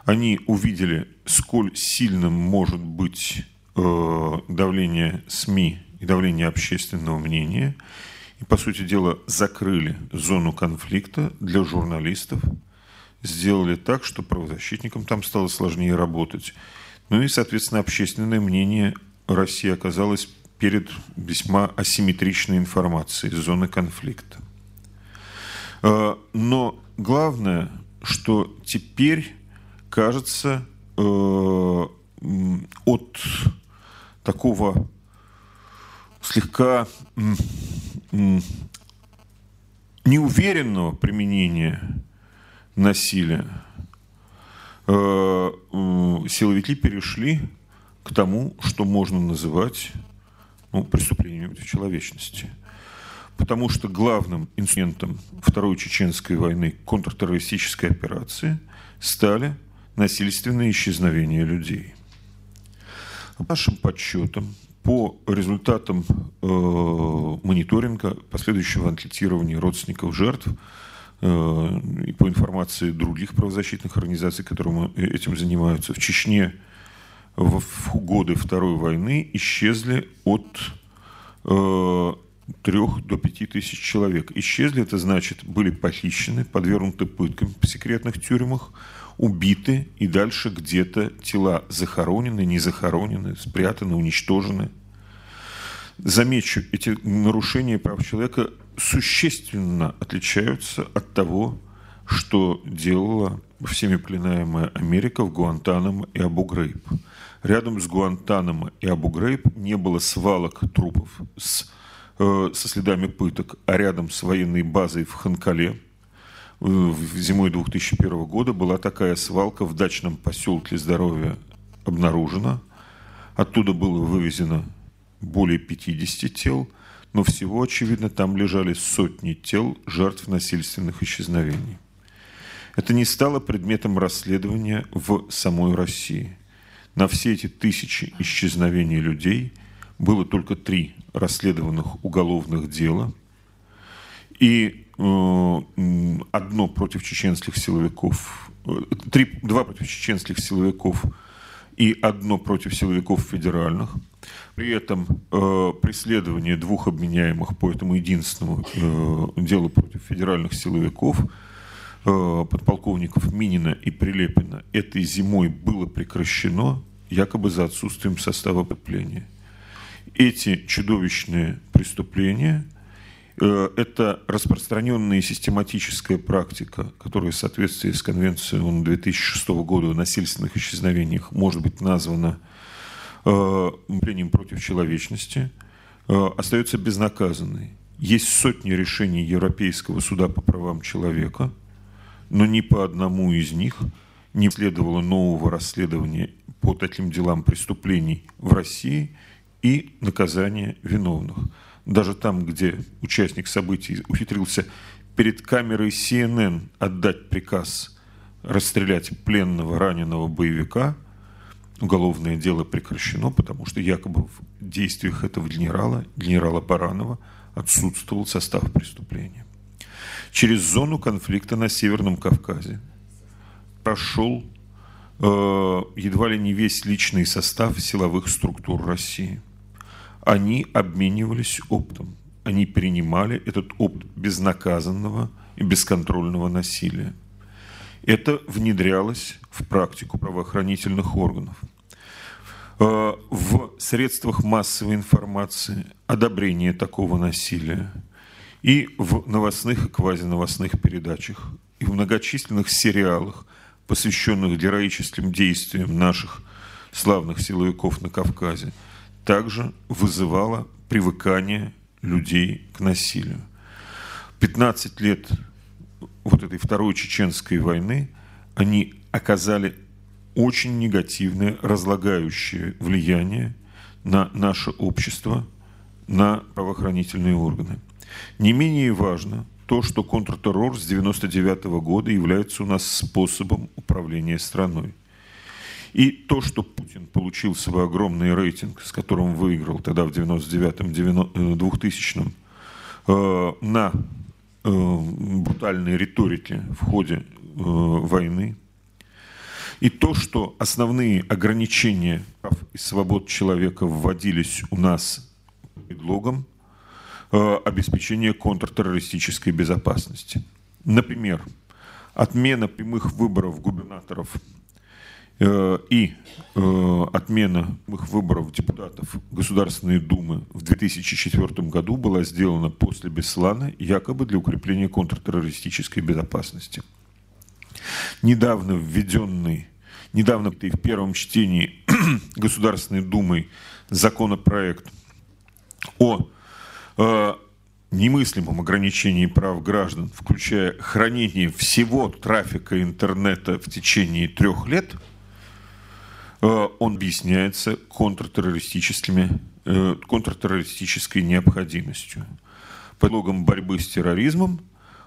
Они увидели, сколь сильным может быть э, давление СМИ и давление общественного мнения. И, по сути дела, закрыли зону конфликта для журналистов, сделали так, что правозащитникам там стало сложнее работать. Ну и, соответственно, общественное мнение России оказалось перед весьма асимметричной информацией из зоны конфликта. Э, но главное, что теперь, кажется, э, от такого слегка неуверенного применения насилия э, силовики перешли к тому, что можно называть ну, преступлениями против человечности. Потому что главным инструментом Второй Чеченской войны контртеррористической операции стали насильственные исчезновения людей. По нашим подсчетам, по результатам э, мониторинга, последующего анкетирования родственников жертв э, и по информации других правозащитных организаций, которые этим занимаются, в Чечне – в, годы Второй войны исчезли от э, 3 до 5 тысяч человек. Исчезли, это значит, были похищены, подвергнуты пыткам в секретных тюрьмах, убиты, и дальше где-то тела захоронены, не захоронены, спрятаны, уничтожены. Замечу, эти нарушения прав человека существенно отличаются от того, что делала всеми пленаемая Америка в Гуантанамо и Абу-Грейб. Рядом с Гуантанамо и Абу-Грейб не было свалок трупов с, э, со следами пыток, а рядом с военной базой в Ханкале э, зимой 2001 года была такая свалка в дачном поселке Здоровья обнаружена. Оттуда было вывезено более 50 тел, но всего, очевидно, там лежали сотни тел жертв насильственных исчезновений. Это не стало предметом расследования в самой России. На все эти тысячи исчезновений людей было только три расследованных уголовных дела и э, одно против чеченских силовиков, э, три, два против чеченских силовиков и одно против силовиков федеральных. При этом э, преследование двух обменяемых по этому единственному э, делу против федеральных силовиков – подполковников Минина и Прилепина этой зимой было прекращено якобы за отсутствием состава подпления. Эти чудовищные преступления э, – это распространенная и практика, которая в соответствии с Конвенцией ООН 2006 года о насильственных исчезновениях может быть названа э, преступлением против человечности, остается безнаказанной. Есть сотни решений Европейского суда по правам человека – но ни по одному из них не следовало нового расследования по таким делам преступлений в России и наказания виновных. Даже там, где участник событий ухитрился перед камерой CNN отдать приказ расстрелять пленного раненого боевика, уголовное дело прекращено, потому что якобы в действиях этого генерала, генерала Баранова, отсутствовал состав преступления через зону конфликта на Северном Кавказе. Прошел э, едва ли не весь личный состав силовых структур России. Они обменивались опытом. Они перенимали этот опыт безнаказанного и бесконтрольного насилия. Это внедрялось в практику правоохранительных органов. Э, в средствах массовой информации одобрение такого насилия – и в новостных и квазиновостных передачах, и в многочисленных сериалах, посвященных героическим действиям наших славных силовиков на Кавказе, также вызывало привыкание людей к насилию. 15 лет вот этой второй чеченской войны они оказали очень негативное, разлагающее влияние на наше общество, на правоохранительные органы. Не менее важно то, что контртеррор с 1999 года является у нас способом управления страной. И то, что Путин получил свой огромный рейтинг, с которым выиграл тогда в 99-м, 2000-м, э, на э, брутальной риторике в ходе э, войны, и то, что основные ограничения прав и свобод человека вводились у нас предлогом Э, обеспечения контртеррористической безопасности. Например, отмена прямых выборов губернаторов э, и э, отмена прямых выборов депутатов Государственной Думы в 2004 году была сделана после Беслана якобы для укрепления контртеррористической безопасности. Недавно введенный, недавно в первом чтении (clears throat) Государственной Думой законопроект о э, немыслимом ограничении прав граждан, включая хранение всего трафика интернета в течение трех лет, э, он объясняется контртеррористическими, э, контртеррористической необходимостью. По итогам борьбы с терроризмом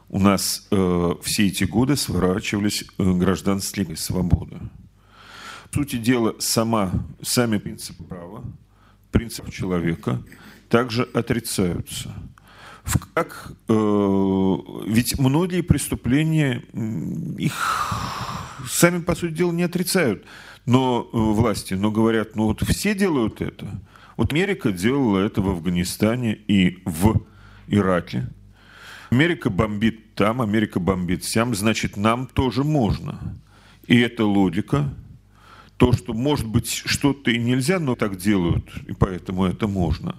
у нас э, все эти годы сворачивались э, гражданские свободы. По сути дела, сама, сами принципы права, принцип человека – также отрицаются. Как, э, ведь многие преступления их сами, по сути дела, не отрицают. но э, власти, но говорят, ну вот все делают это. Вот Америка делала это в Афганистане и в Ираке. Америка бомбит там, Америка бомбит сям, значит, нам тоже можно. И это логика. То, что, может быть, что-то и нельзя, но так делают, и поэтому это можно.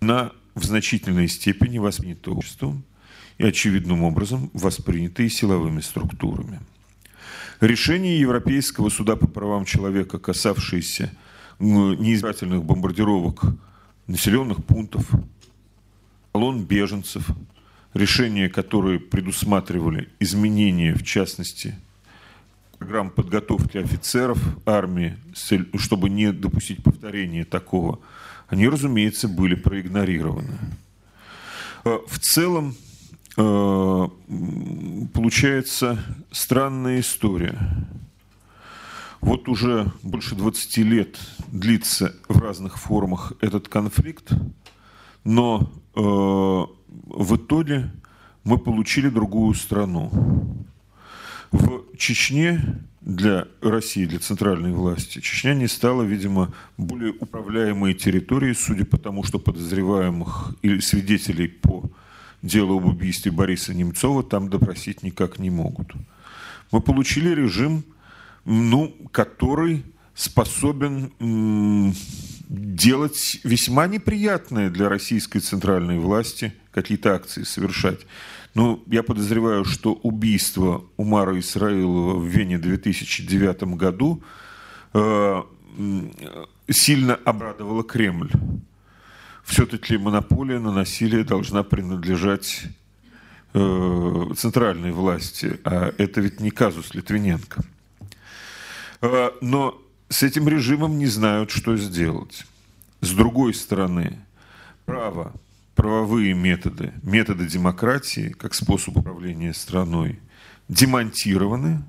Она в значительной степени воспринята обществом и очевидным образом воспринята и силовыми структурами. Решение Европейского суда по правам человека, касавшееся неизбирательных бомбардировок населенных пунктов, колонн беженцев, решения, которые предусматривали изменения, в частности, программ подготовки офицеров армии, чтобы не допустить повторения такого, они, разумеется, были проигнорированы. Э, в целом, э, получается странная история. Вот уже больше 20 лет длится в разных формах этот конфликт, но э, в итоге мы получили другую страну. В Чечне для России, для центральной власти, Чечня не стала, видимо, более управляемой территорией, судя по тому, что подозреваемых или свидетелей по делу об убийстве Бориса Немцова там допросить никак не могут. Мы получили режим, ну, который способен делать весьма неприятные для российской центральной власти какие-то акции совершать. Но я подозреваю, что убийство Умара Исраилова в Вене в 2009 году э, сильно обрадовало Кремль. Все-таки монополия на насилие должна принадлежать э, центральной власти, а это ведь не казус Литвиненко. Э, но с этим режимом не знают, что сделать. С другой стороны, право, правовые методы, методы демократии как способ управления страной демонтированы,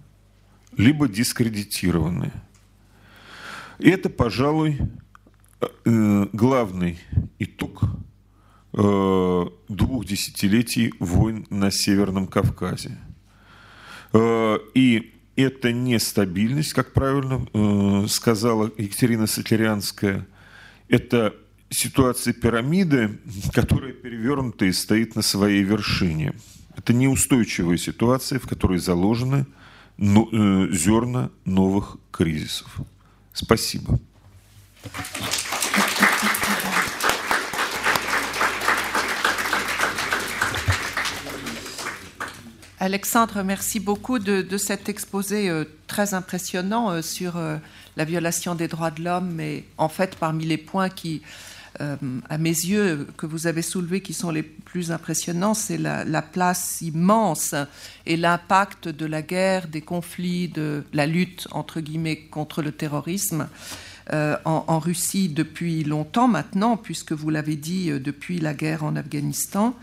либо дискредитированы. И это, пожалуй, э, главный итог э, двух десятилетий войн на Северном Кавказе. Э, и это нестабильность, как правильно сказала Екатерина Сатирянская. Это ситуация пирамиды, которая перевернута и стоит на своей вершине. Это неустойчивая ситуация, в которой заложены э, зерна новых кризисов. Спасибо. Alexandre, merci beaucoup de, cet exposé euh, très impressionnant euh, sur euh, la violation des droits de l'homme. Et en fait, parmi les points qui, à mes yeux, que vous avez soulevés, qui sont les plus impressionnants, c'est la, place immense et l'impact de la guerre, des conflits, de la lutte, entre guillemets, contre le terrorisme. en, Russie depuis longtemps maintenant, puisque vous l'avez dit, depuis la guerre en Afghanistan.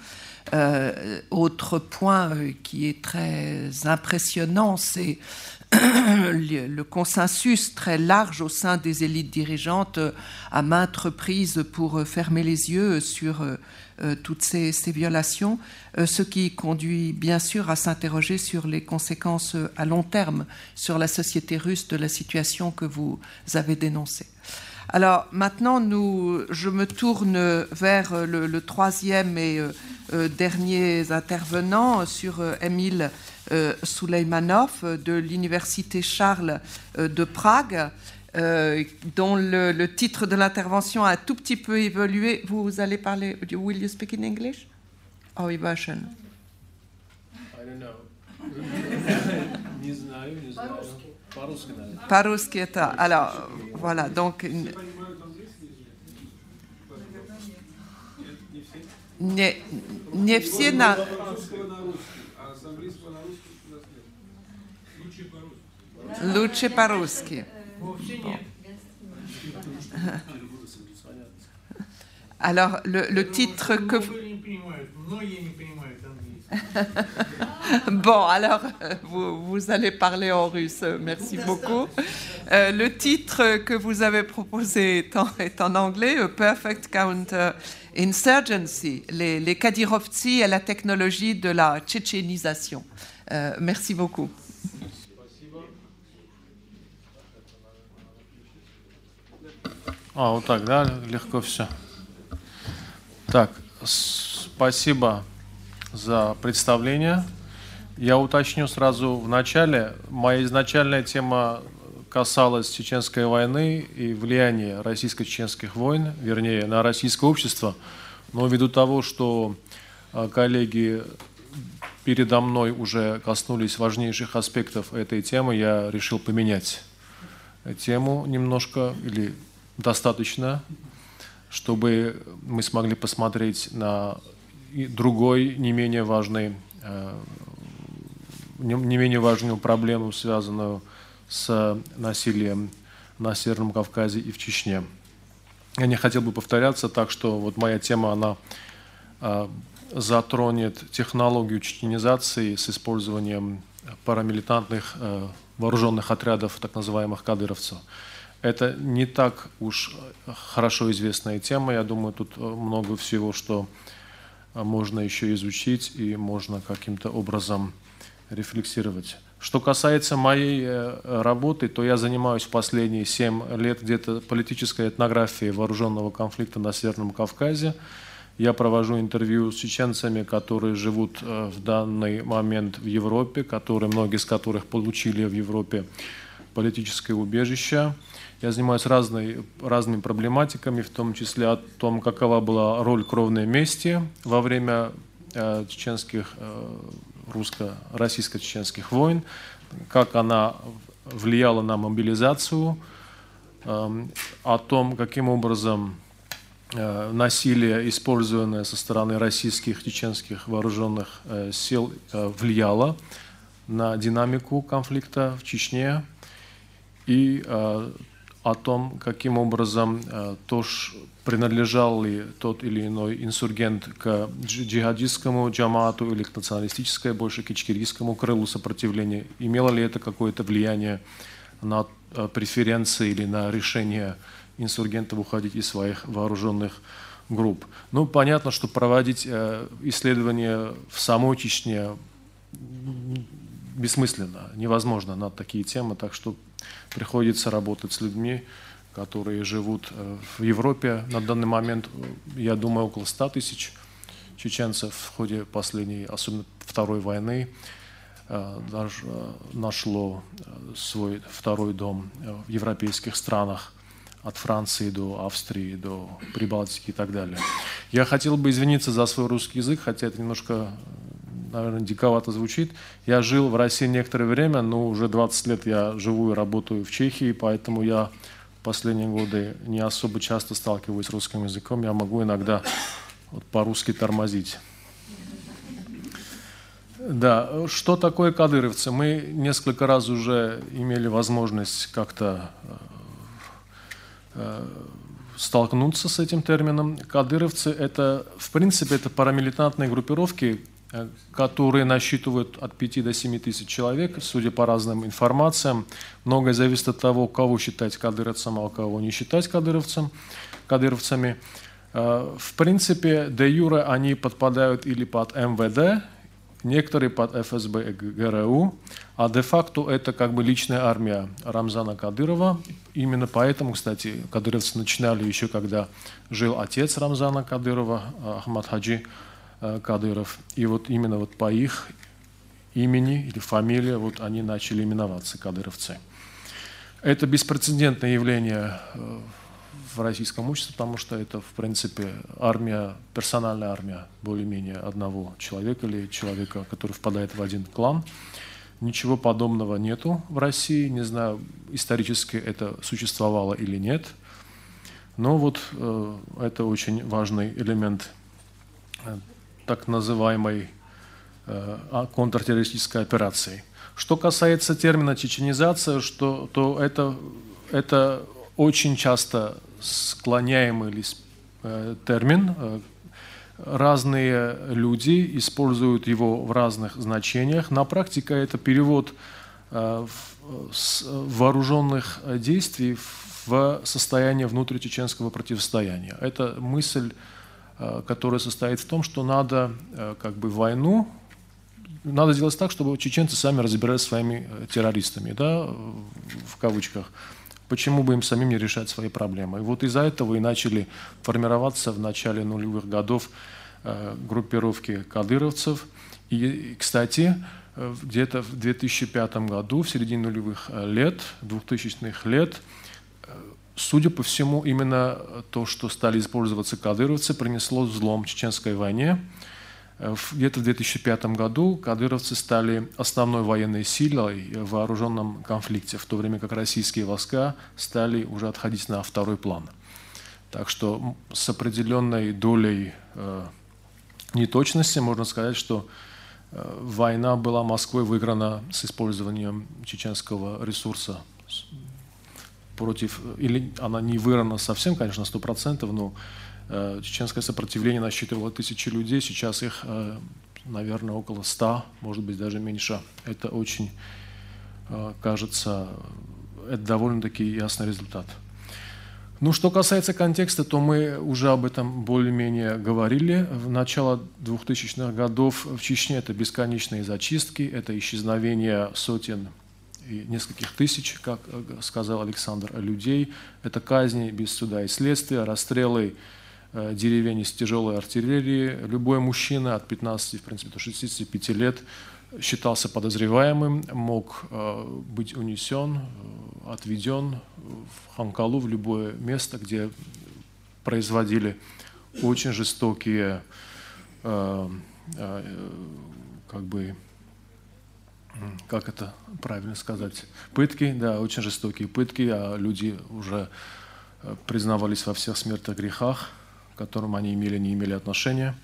Euh, autre point euh, qui est très impressionnant, c'est (coughs) le consensus très large au sein des élites dirigeantes à maintes reprises pour fermer les yeux sur euh, toutes ces, violations, ce qui conduit bien sûr à s'interroger sur les conséquences à long terme sur la société russe de la situation que vous avez dénoncée. Alors maintenant, je me tourne vers le, troisième et euh, euh, dernier intervenant sur euh, Emile Souleymanov de l'Université Charles de Prague. dont le, titre de l'intervention a un tout petit peu évolué. Vous allez parler. Will you speak in English? Or Russian? I don't know. (laughs) По-русски это. Alors, voilà, donc... Не, не все на... Лучше по-русски. Alors, le, le titre que... (laughs) bon, alors, vous, allez parler en russe. Merci beaucoup. Euh, le titre que vous avez proposé est en, anglais, Perfect Counter Insurgency, les, les Kadirovtsi et la technologie de la tchétchénisation. » euh, merci beaucoup. А, вот так, да? Легко все. Так, спасибо за представление. Я уточню сразу в начале. Моя изначальная тема касалась чеченской войны и влияния российско-чеченских войн, вернее, на российское общество. Но ввиду того, что а, коллеги передо мной уже коснулись важнейших аспектов этой темы, я решил поменять тему немножко или достаточно, чтобы мы смогли посмотреть на другой не менее важный, э, не менее важную проблему, связанную с насилием на Северном Кавказе и в Чечне. Я не хотел бы повторяться, так что вот моя тема, она э, затронет технологию чеченизации с использованием парамилитантных э, вооруженных отрядов, так называемых кадыровцев. Это не так уж хорошо известная тема. Я думаю, тут э, много всего, что э, можно еще изучить и можно каким-то образом рефлексировать. Что касается моей работы, то я занимаюсь последние семь лет где-то политической этнографией вооруженного конфликта на Северном Кавказе. Я провожу интервью с чеченцами, которые живут э, в данный момент в Европе, которые, многие из которых получили в Европе политическое убежище. Я занимаюсь разной, разными проблематиками, в том числе о том, какова была роль кровной мести во время э, чеченских, э, русско-российско-чеченских войн, как она влияла на мобилизацию, э, о том, каким образом Э, насилие, использованное со стороны российских чеченских вооруженных э, сил, э, влияло на динамику конфликта в Чечне. И о том, каким образом то, принадлежал ли тот или иной инсургент к джихадистскому джамату или к националистической, больше к ичкерийскому крылу сопротивления, имело ли это какое-то влияние на преференции или на решение инсургентов уходить из своих вооруженных групп. Ну, понятно, что проводить э, исследования в самой Чечне бессмысленно, невозможно на такие темы, так что приходится работать с людьми, которые живут э, в Европе. На данный момент, э, я думаю, около 100 тысяч чеченцев в ходе последней, особенно Второй войны, нашло свой второй дом в европейских странах от Франции до Австрии, до Прибалтики и так далее. Я хотел бы извиниться за свой русский язык, хотя это немножко, наверное, диковато звучит. Я жил в России некоторое время, но уже 20 лет я живу и работаю в Чехии, поэтому я последние годы не особо часто сталкиваюсь с русским языком. Я могу иногда вот по-русски тормозить. Да, что такое кадыровцы? Мы несколько раз уже имели возможность как-то Э, столкнуться с этим термином. Кадыровцы – это, в принципе, это парамилитантные группировки, э, которые насчитывают от 5 до 7 тысяч человек, судя по разным информациям. Многое зависит от того, кого считать кадыровцем, а кого не считать кадыровцем, кадыровцами. Э, в принципе, де юре они подпадают или под МВД, некоторые под ФСБ и ГРУ, а де-факто это как бы личная армия Рамзана Кадырова. Именно поэтому, кстати, кадыровцы начинали еще, когда жил отец Рамзана Кадырова, Ахмад Хаджи э, Кадыров. И вот именно вот по их имени или фамилии вот они начали именоваться кадыровцы. Это беспрецедентное явление э, в российском обществе, потому что это, в принципе, армия, персональная армия более-менее одного человека или человека, который впадает в один клан. Ничего подобного нету в России. Не знаю, исторически это существовало или нет. Но вот э, это очень важный элемент э, так называемой э, контртеррористической операции. Что касается термина чеченизация, что, то это, это очень часто склоняемый э, термин. Э, разные люди используют его в разных значениях. На практике это перевод вооруженных действий в состояние внутричеченского противостояния. Это мысль, которая состоит в том, что надо как бы войну, надо сделать так, чтобы чеченцы сами разбирались с своими террористами, да, в кавычках, почему бы им самим не решать свои проблемы. И вот из-за этого и начали формироваться в начале нулевых годов э, группировки кадыровцев. И, кстати, э, где-то в 2005 году, в середине нулевых э, лет, 2000-х лет, судя по всему, именно то, что стали использоваться кадыровцы, принесло взлом Чеченской войне. Где-то в 2005 году кадыровцы стали основной военной силой в вооруженном конфликте, в то время как российские войска стали уже отходить на второй план. Так что с определенной долей э, неточности можно сказать, что э, война была Москвой выиграна с использованием чеченского ресурса против, или она не выиграна совсем, конечно, 100%, но Э, чеченское сопротивление насчитывало тысячи людей, сейчас их, э, наверное, около ста, может быть, даже меньше. Это очень, э, кажется, это довольно-таки ясный результат. Ну, что касается контекста, то мы уже об этом более-менее говорили. В начало 2000-х годов в Чечне это бесконечные зачистки, это исчезновение сотен и нескольких тысяч, как сказал Александр, людей. Это казни без суда и следствия, расстрелы Э, деревень из тяжелой артиллерии. Любой мужчина от 15, в принципе, до 65 лет считался подозреваемым, мог э, быть унесен, э, отведен в Ханкалу, в любое место, где производили очень жестокие, как бы, как это правильно сказать, пытки, да, очень жестокие пытки, а люди уже признавались во всех смертных грехах, к которым они имели, не имели отношения.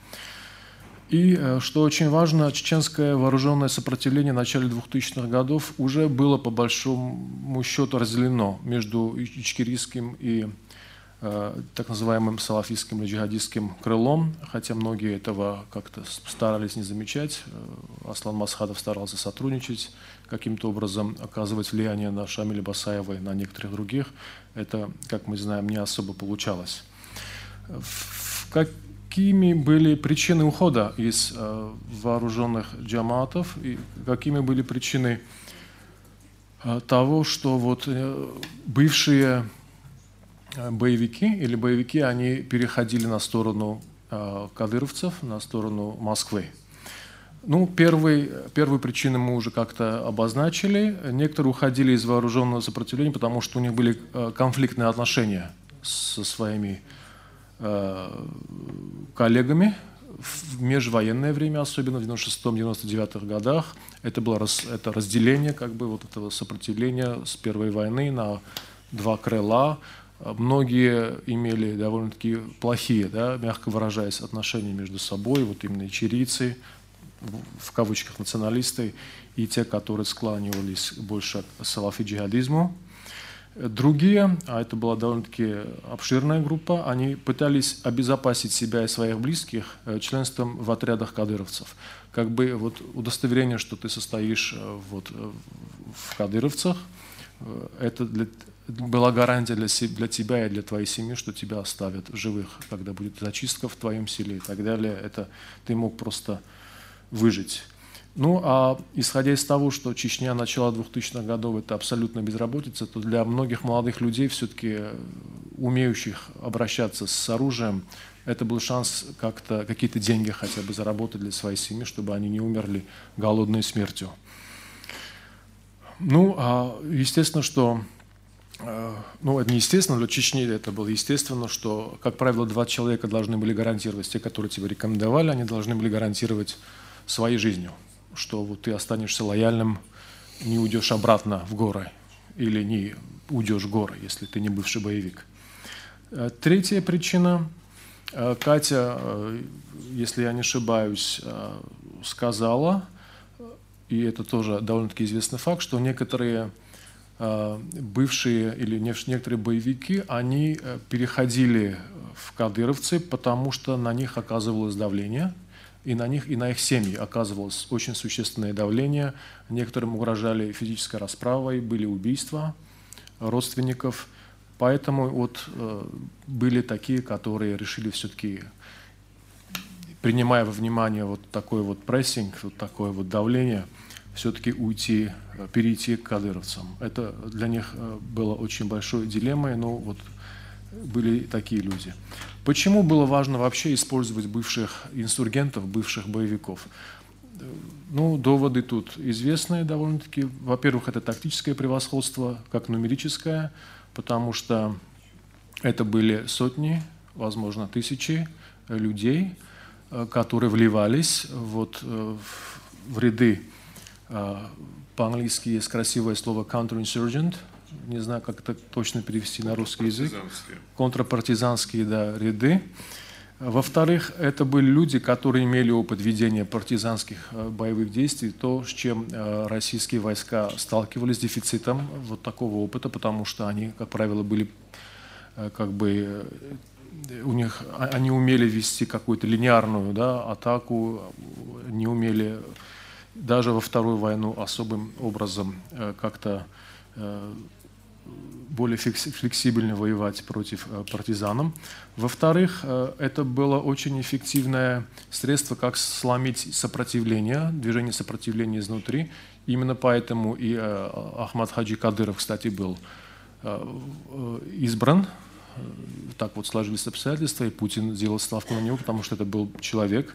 И, э, что очень важно, чеченское вооруженное сопротивление в начале 2000-х годов уже было по большому счету разделено между ичкерийским и э, так называемым салафистским или джихадистским крылом, хотя многие этого как-то старались не замечать. Э, Аслан Масхадов старался сотрудничать, каким-то образом оказывать влияние на Шамиля Басаева и на некоторых других. Это, как мы знаем, не особо получалось. Какими были причины ухода из э, вооруженных джаматов и какими были причины э, того, что вот э, бывшие боевики или боевики, они переходили на сторону кадыровцев, на сторону Москвы. Ну, первый, первую причину мы уже как-то обозначили. Некоторые уходили из вооруженного сопротивления, потому что у них были конфликтные отношения со своими Э, коллегами в межвоенное время, особенно в 96-99 годах. Это было это разделение как бы вот этого сопротивления с Первой войны на два крыла. Многие имели довольно-таки плохие, да, мягко выражаясь, отношения между собой, вот именно чирийцы, в кавычках националисты, и те, которые склонивались больше к салафи-джихадизму. Другие, а это была довольно-таки обширная группа, они пытались обезопасить себя и своих близких э, членством в отрядах кадыровцев. Как бы вот удостоверение, что ты состоишь э, вот э, в кадыровцах, это для, была гарантия для, для тебя и для твоей семьи, что тебя оставят живых, когда будет зачистка в твоем селе и так далее. Это ты мог просто выжить. Ну, а исходя из того, что Чечня начала 2000-х годов это абсолютно безработица, то для многих молодых людей, все-таки умеющих обращаться с оружием, это был шанс как-то какие-то деньги хотя бы заработать для своей семьи, чтобы они не умерли голодной смертью. Ну, а естественно, что э, ну, это не естественно, для Чечни это было естественно, что, как правило, два человека должны были гарантировать, те, которые тебе рекомендовали, они должны были гарантировать своей жизнью что вот ты останешься лояльным, не уйдешь обратно в горы или не уйдешь в горы, если ты не бывший боевик. Э, третья причина. Э, Катя, э, если я не ошибаюсь, сказала, и это тоже довольно-таки известный факт, что некоторые бывшие или некоторые боевики, они переходили в кадыровцы, потому что на них оказывалось давление – и на них, и на их семьи оказывалось очень существенное давление. Некоторым угрожали физической расправой, были убийства родственников. Поэтому вот э, были такие, которые решили все-таки, принимая во внимание вот такой вот прессинг, вот такое вот давление, все-таки уйти, э, перейти к кадыровцам. Это для них э, было очень большой дилеммой, но вот были такие люди. Почему было важно вообще использовать бывших инсургентов, бывших боевиков? Ну, доводы тут известные довольно-таки. Во-первых, это тактическое превосходство, как нумерическое, потому что это были сотни, возможно, тысячи людей, э, которые вливались вот э, в ряды, э, по-английски есть красивое слово counterinsurgent, не знаю, как это точно перевести на русский язык. Контрапартизанские да, ряды. Во-вторых, это были люди, которые имели опыт ведения партизанских боевых действий, то, с чем российские войска сталкивались, дефицитом вот такого опыта, потому что они, как правило, были как бы у них а, они умели вести какую-то линейную да, атаку, не умели даже во вторую войну особым образом э, как-то э, более флексибельно воевать против э, партизанам. Во-вторых, это было очень эффективное средство, как сломить сопротивление, движение сопротивления изнутри. Именно поэтому и Ахмад Хаджи Кадыров, кстати, был избран так вот сложились обстоятельства, и Путин сделал ставку на него, потому что это был человек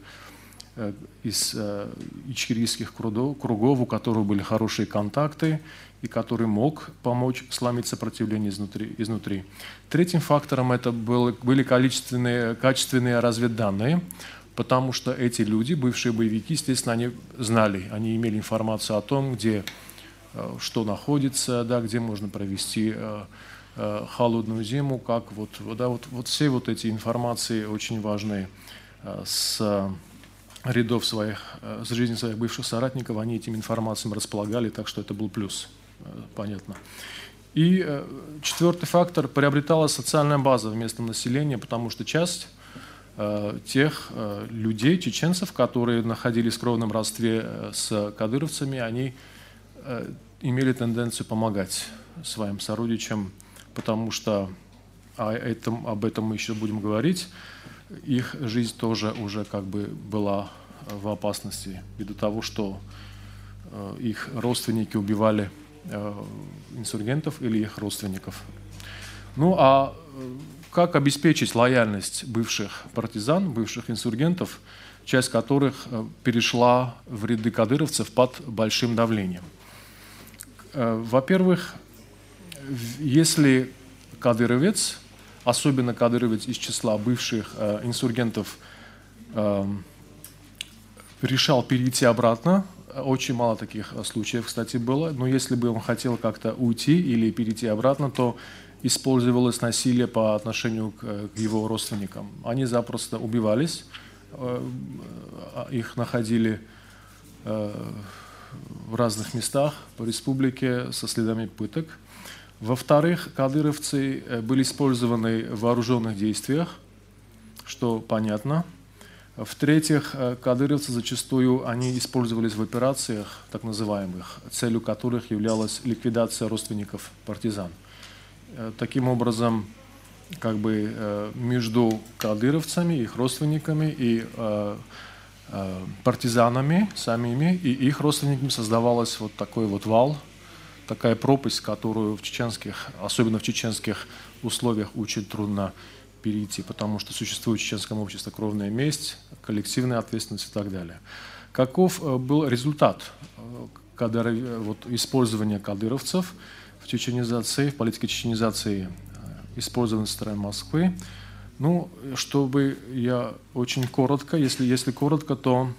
из э, ичкерийских кругов, у которого были хорошие контакты, и который мог помочь сломить сопротивление изнутри. изнутри. Третьим фактором это было, были количественные, качественные разведданные, потому что эти люди, бывшие боевики, естественно, они знали, они имели информацию о том, где э, что находится, да, где можно провести Э, холодную зиму, как вот, да, вот, вот все вот эти информации очень важные э, с рядов своих, э, с жизни своих бывших соратников, они этим информацией располагали, так что это был плюс, понятно. И четвертый фактор – приобретала социальная база в местном населении, потому что часть тех людей, чеченцев, которые находились в кровном родстве с кадыровцами, они имели тенденцию помогать своим сородичам потому что а этом, об этом мы еще будем говорить, их жизнь тоже уже как бы была в опасности ввиду того, что э, их родственники убивали э, инсургентов или их родственников. Ну а э, как обеспечить лояльность бывших партизан, бывших инсургентов, часть которых перешла в ряды кадыровцев под большим давлением? Во-первых, если кадыровец, особенно кадыровец из числа бывших инсургентов, э, решал перейти обратно, очень мало таких э, случаев, кстати, было, но если бы он хотел как-то уйти или перейти обратно, то использовалось насилие по отношению к, к его родственникам. Они запросто убивались, э, их находили э, в разных местах по республике со следами пыток. Во-вторых, кадыровцы э, были использованы в вооруженных действиях, что понятно. В-третьих, э, кадыровцы зачастую они использовались в операциях, так называемых, целью которых являлась ликвидация родственников партизан. Э, таким образом, как бы между кадыровцами, их родственниками и партизанами самими и их родственниками создавалась вот такой вот вал такая пропасть, которую в чеченских, особенно в чеченских условиях очень трудно перейти, потому что существует в чеченском обществе кровная месть, коллективная ответственность и так далее. Каков э, был результат э, кадыр, э, вот, использования кадыровцев в чеченизации, в политике чеченизации, использованной стороны Москвы? Ну, чтобы я очень коротко, если, если коротко, то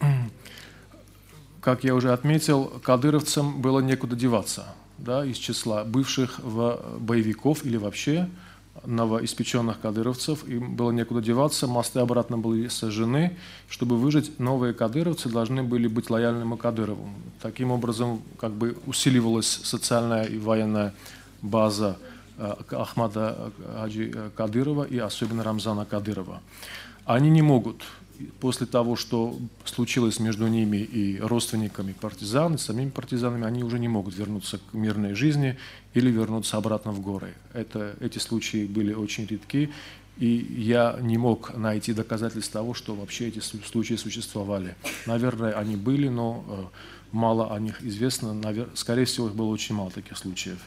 (clears throat) как я уже отметил, кадыровцам было некуда деваться да, из числа бывших боевиков или вообще новоиспеченных кадыровцев. Им было некуда деваться, мосты обратно были сожжены. Чтобы выжить, новые кадыровцы должны были быть лояльными Кадырову. Таким образом, как бы усиливалась социальная и военная база э, Ахмада Хаджи Кадырова и особенно Рамзана Кадырова. Они не могут после того, что случилось между ними и родственниками партизан, и самими партизанами, они уже не могут вернуться к мирной жизни или вернуться обратно в горы. Это, эти случаи были очень редки, и я не мог найти доказательств того, что вообще эти случаи существовали. Наверное, они были, но э, мало о них известно. Навер... Скорее всего, их было очень мало таких случаев.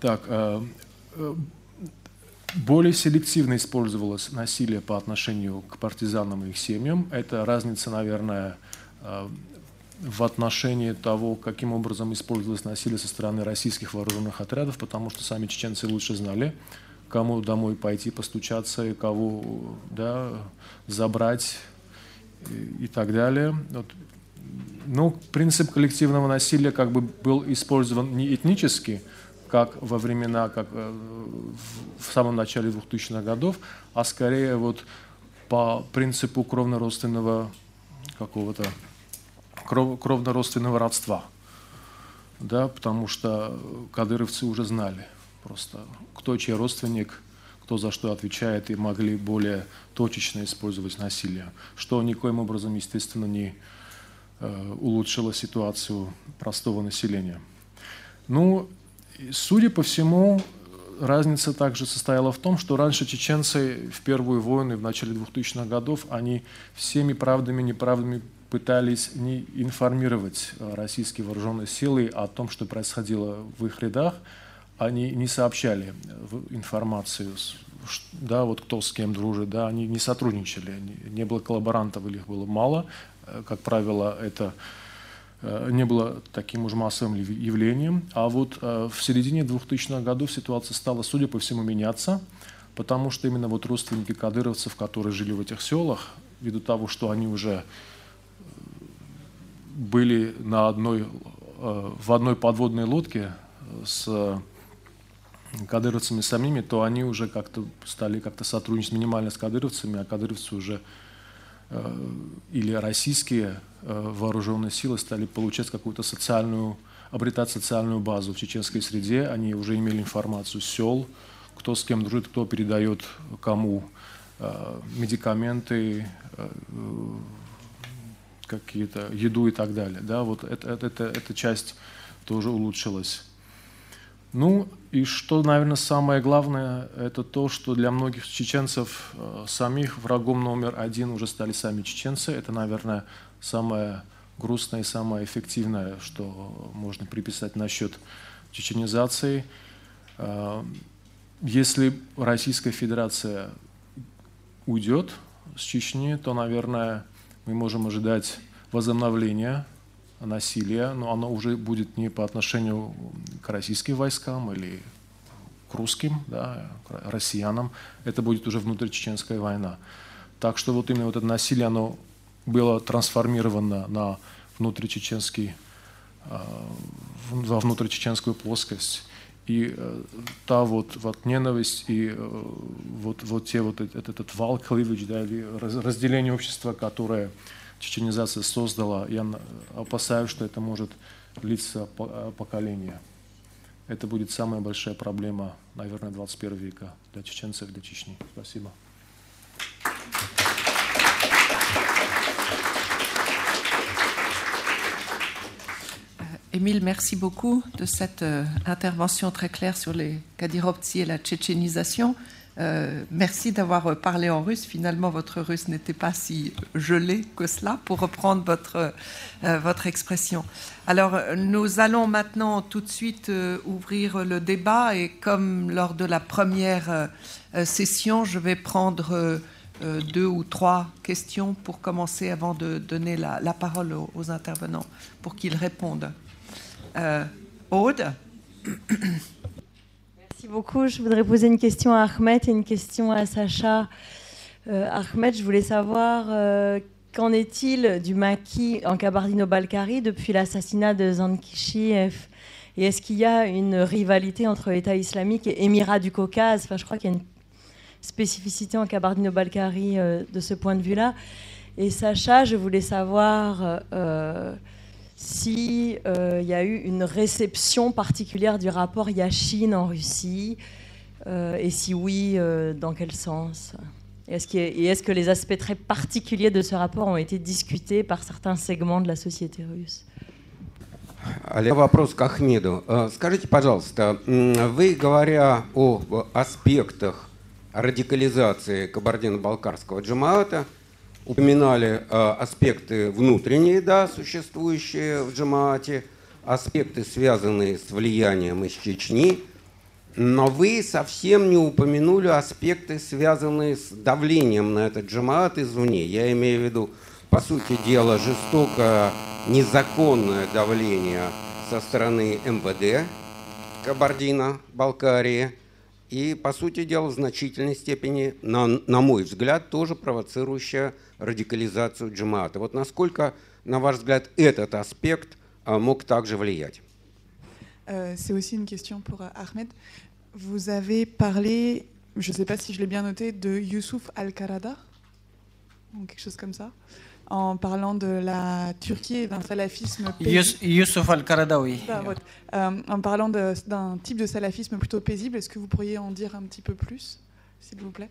Так, э, э, более селективно использовалось насилие по отношению к партизанам и их семьям. Это разница, наверное, в отношении того, каким образом использовалось насилие со стороны российских вооруженных отрядов, потому что сами чеченцы лучше знали, кому домой пойти постучаться и кого да, забрать и, и так далее. Вот. Ну, принцип коллективного насилия как бы был использован не этнически, как во времена, как э, в самом начале 2000-х годов, а скорее вот по принципу кровно-родственного какого-то кров, кровно-родственного родства. Да, потому что кадыровцы уже знали просто, кто чей родственник, кто за что отвечает, и могли более точечно использовать насилие, что никоим образом, естественно, не э, улучшило ситуацию простого населения. Ну, судя по всему, разница также состояла в том, что раньше чеченцы в первую войну, в начале 2000-х годов, они всеми правдами и неправдами пытались не информировать э, российские вооруженные силы о том, что происходило в их рядах, они не сообщали э, информацию, да, вот кто с кем дружит, да, они не сотрудничали, не было коллаборантов или их было мало, э, как правило, это не было таким уж массовым явлением. А вот в середине 2000-х годов ситуация стала, судя по всему, меняться, потому что именно вот родственники кадыровцев, которые жили в этих селах, ввиду того, что они уже были на одной, э, в одной подводной лодке с кадыровцами самими, то они уже как-то стали как-то сотрудничать минимально с кадыровцами, а кадыровцы уже э, или российские э, вооруженные силы стали получать какую-то социальную, обретать социальную базу в чеченской среде. Они уже имели информацию сел, кто с кем дружит, кто передает кому медикаменты, какие-то еду и так далее. Да, вот это, это, эта часть тоже улучшилась. Ну и что, наверное, самое главное, это то, что для многих чеченцев э, самих врагом номер один уже стали сами чеченцы. Это, наверное, самое грустное и самое эффективное, что можно приписать насчет чеченизации. Э, если Российская Федерация уйдет с Чечни, то, наверное, мы можем ожидать возобновления насилия, но оно уже будет не по отношению к российским войскам или к русским, да, к россиянам. Это будет уже внутричеченская война. Так что вот именно вот это насилие, оно было трансформировано на внутричеченский, а, во внутричеченскую плоскость. И э, та вот, вот ненависть и э, вот, вот те вот этот, этот вал кливич, да, или разделение общества, которое чеченизация создала, я опасаюсь, что это может длиться поколения. Это будет самая большая проблема, наверное, 21 века для чеченцев, для Чечни. Спасибо. Émile, merci beaucoup de cette euh, intervention très claire sur les Kadirovtsi et la tchétchénisation. Euh, merci d'avoir parlé en russe. Finalement, votre russe n'était pas si gelé que cela, pour reprendre votre, euh, votre expression. Alors, nous allons maintenant tout de suite ouvrir le débat et comme lors de la première session, je vais prendre deux ou trois questions pour commencer avant de donner la, parole aux, aux, intervenants pour qu'ils répondent. Euh, Aude? Merci beaucoup. Je voudrais poser une question à Ahmed et une question à Sacha. Euh, Ahmed, je voulais savoir euh, qu'en est-il du maquis en Kabardino-Balkari depuis l'assassinat de Zankishiev? Et est-ce qu'il y a une rivalité entre État islamique et Émirats du Caucase? Enfin, je crois qu'il y a une spécificité en Kabardino-Balkari euh, de ce point de vue-là. Et Sacha, je voulais savoir euh, s'il euh, y a eu une réception particulière du rapport Yachine en Russie, euh, et si oui, euh, dans quel sens est-ce que, et est-ce que les aspects très particuliers de ce rapport ont été discutés par certains segments de la société russe Вопрос к Ахмеду. Скажите, пожалуйста, вы, говоря о аспектах радикализации кабардино-балкарского джамаата, упоминали э, аспекты внутренние, да, существующие в джамаате, аспекты, связанные с влиянием из Чечни, но вы совсем не упомянули аспекты, связанные с давлением на этот джамаат извне. Я имею в виду, по сути дела, жестокое, незаконное давление со стороны МВД Кабардино-Балкарии и, по сути дела, в значительной степени, на, на мой взгляд, тоже провоцирующая радикализацию джамаата. Вот насколько, на ваш взгляд, этот аспект мог также влиять? Avez parlé, je ne sais pas si je l'ai bien noté, de Youssouf Al-Qarada, ou quelque chose comme ça, en parlant de la Turquie et d'un salafisme paisible. Youssouf Al-Qaradawi. Euh, en parlant d'un type de salafisme plutôt paisible, est-ce que vous pourriez en dire un petit peu plus, s'il vous plaît?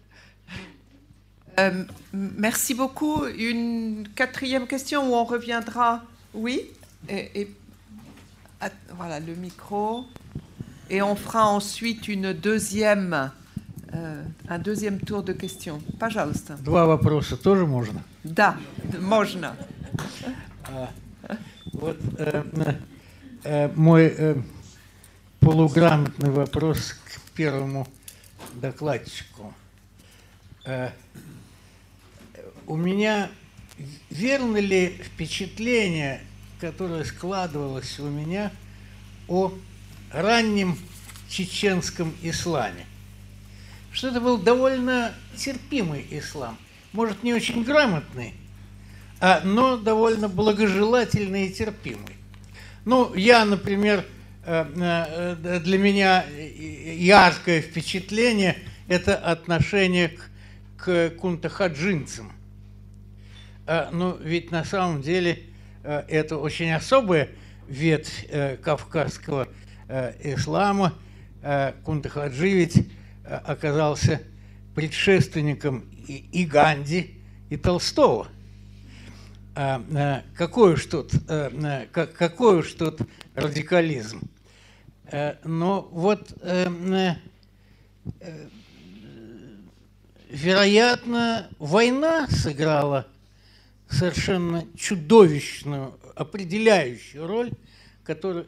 Euh, Merci beaucoup. Une quatrième question où on reviendra. Oui? Et, et... voilà le micro. Et on fera ensuite une deuxième, un deuxième tour de questions. Пожалуйста. Два вопроса тоже можно? Да, можно. Вот э, э, мой э, полуграмотный вопрос к первому докладчику. Э, у меня верно ли впечатление, которое складывалось у меня о раннем чеченском исламе. Что это был довольно терпимый ислам. Может, не очень грамотный, а, но довольно благожелательный и терпимый. Ну, я, например, э, э, для меня яркое впечатление – это отношение к, к кунтахаджинцам. А, ну, ведь на самом деле э, это очень особая ветвь кавказского Э, ислама, э, Кунтахаджи ведь э, оказался предшественником и Ганди, и Толстого. А, какой уж тут, какой уж тут радикализм. Но вот, вероятно, война сыграла совершенно чудовищную, определяющую роль который,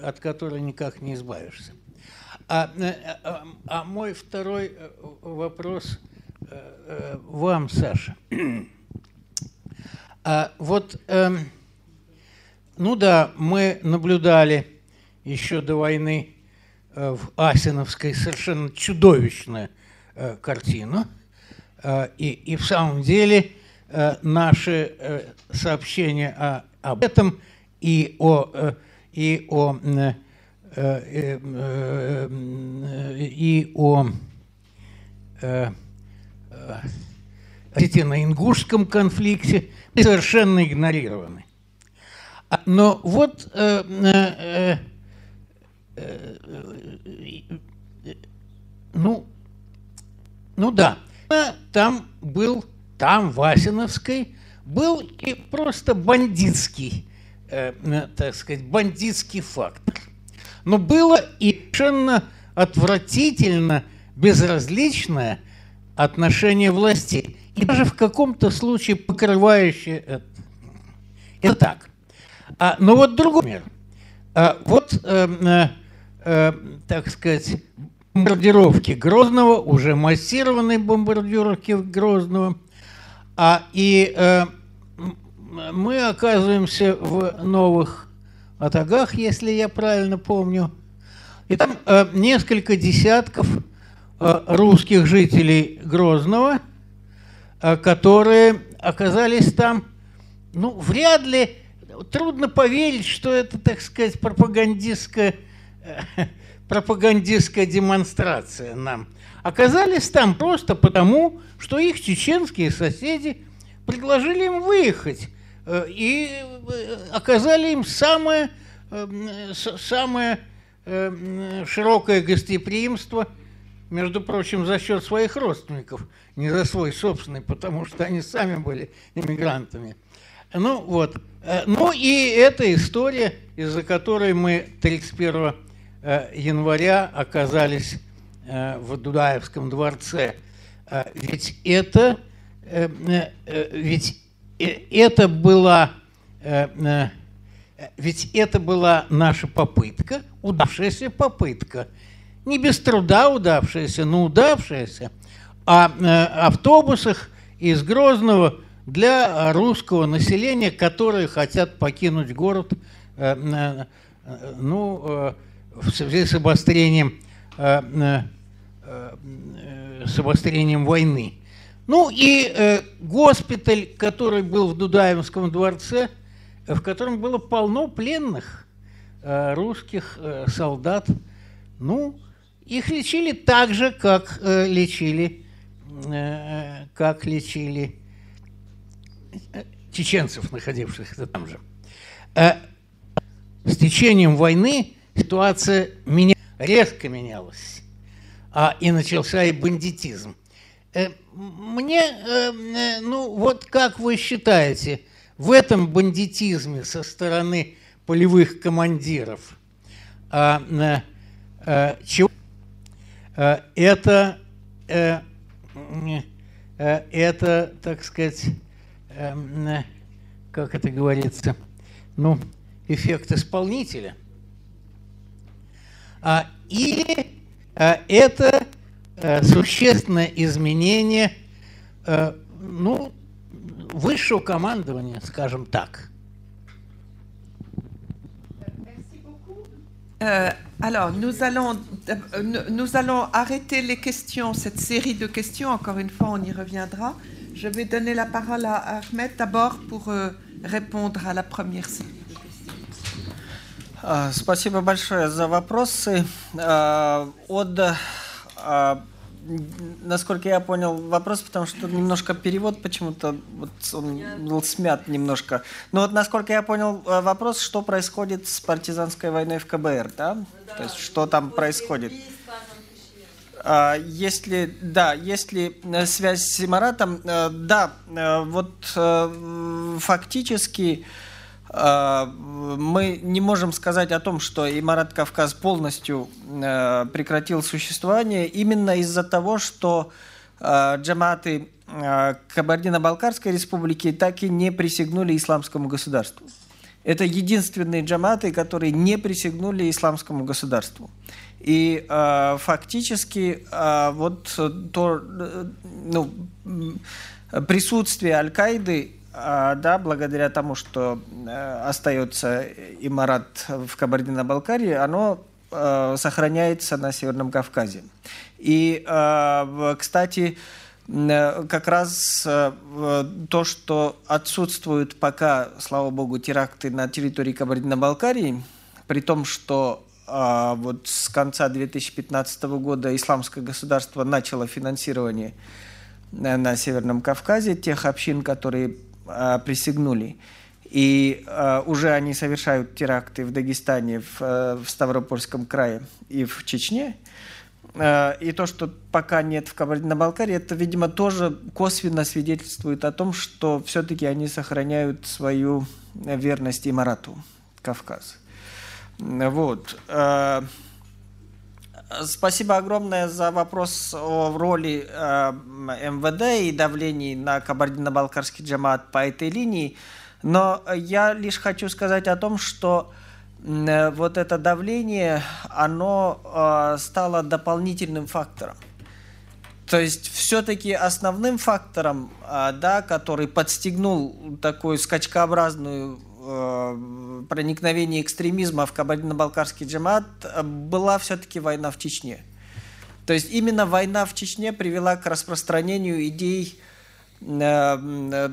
от которой никак не избавишься. А, а, а, а мой второй э, вопрос э, вам, Саша. А вот, э, ну да, мы наблюдали еще до войны э, в Асиновской совершенно чудовищную э, картину. Э, и, и в самом деле э, наши э, сообщения о, об этом и о э, и о, э, э, э, и о на ингушском конфликте совершенно игнорированы. А, но вот ну, ну да, там был, там Васиновской был и просто бандитский э, так сказать, бандитский фактор. Но было и совершенно отвратительно безразличное отношение властей. И даже в каком-то случае покрывающее это. Это так. А, но вот другой мир. А, вот, э, э, э, так сказать, бомбардировки Грозного, уже массированные бомбардировки Грозного, а, и э, мы оказываемся в новых Атагах, если я правильно помню. И там э, несколько десятков э, русских жителей Грозного, э, которые оказались там, ну, вряд ли, трудно поверить, что это, так сказать, пропагандистская, э, (laughs) пропагандистская демонстрация нам. Оказались там просто потому, что их чеченские соседи предложили им выехать и э, оказали им самое, э, самое широкое гостеприимство, между прочим, за счет своих родственников, не за свой собственный, потому что они сами были иммигрантами. Ну вот. Ну и эта история, из-за которой мы 31 января оказались в Дудаевском дворце ведь это, ведь это была, ведь это была наша попытка, удавшаяся попытка. Не без труда удавшаяся, но удавшаяся. О автобусах из Грозного для русского населения, которые хотят покинуть город ну, в связи с обострением, с обострением войны. Ну и э, госпиталь, который был в Дудаевском дворце, в котором было полно пленных э, русских э, солдат. Ну, их лечили так же, как э, лечили, э, как лечили чеченцев, находившихся там же. Э, с течением войны ситуация меня, резко менялась, а и начался и бандитизм. Э, мне, э, ну вот как вы считаете, в этом бандитизме со стороны полевых командиров, а, чего это, это, так сказать, как это говорится, ну, эффект исполнителя, а, или а, это существенное изменение а, ну, высшего командования, скажем так. Euh, alors, nous allons, euh, nous allons arrêter les questions, cette série de questions. Encore une fois, on y reviendra. Je vais donner la parole à Ahmed d'abord pour euh, répondre à la première série. А, спасибо большое за вопросы. А, от, а, насколько я понял вопрос, потому что немножко перевод почему-то вот он был смят немножко. Но вот насколько я понял вопрос, что происходит с партизанской войной в КБР, да? То есть что там происходит? Если, да, если связь с Имаратом, да, вот фактически а, мы не можем сказать о том, что Имарат Кавказ полностью э, прекратил существование именно из-за того, что э, джаматы э, Кабардино-Балкарской республики так и не присягнули исламскому государству. Это единственные джаматы, которые не присягнули исламскому государству. И э, фактически э, вот то ну, присутствие Аль-Каиды а, да, благодаря тому, что э, остается имарат в Кабардино-Балкарии, оно э, сохраняется на Северном Кавказе. И, э, кстати, как раз то, что отсутствуют пока, слава богу, теракты на территории Кабардино-Балкарии, при том, что вот с конца 2015 года исламское государство начало финансирование на Северном Кавказе тех общин, которые присягнули. И э, уже они совершают теракты в Дагестане, в, в Ставропольском крае и в Чечне. И то, что пока нет в Кабардино-Балкарии, это, видимо, тоже косвенно свидетельствует о том, что все-таки они сохраняют свою верность Имарату, Кавказ. Вот. Спасибо огромное за вопрос о роли э, МВД и давлении на Кабардино-Балкарский джамат по этой линии. Но я лишь хочу сказать о том, что э, вот это давление, оно э, стало дополнительным фактором. То есть все-таки основным фактором, э, да, который подстегнул такую скачкообразную Э, проникновения экстремизма в Кабардино-Балкарский джамат э, была все-таки война в Чечне. То есть именно война в Чечне привела к распространению идей э,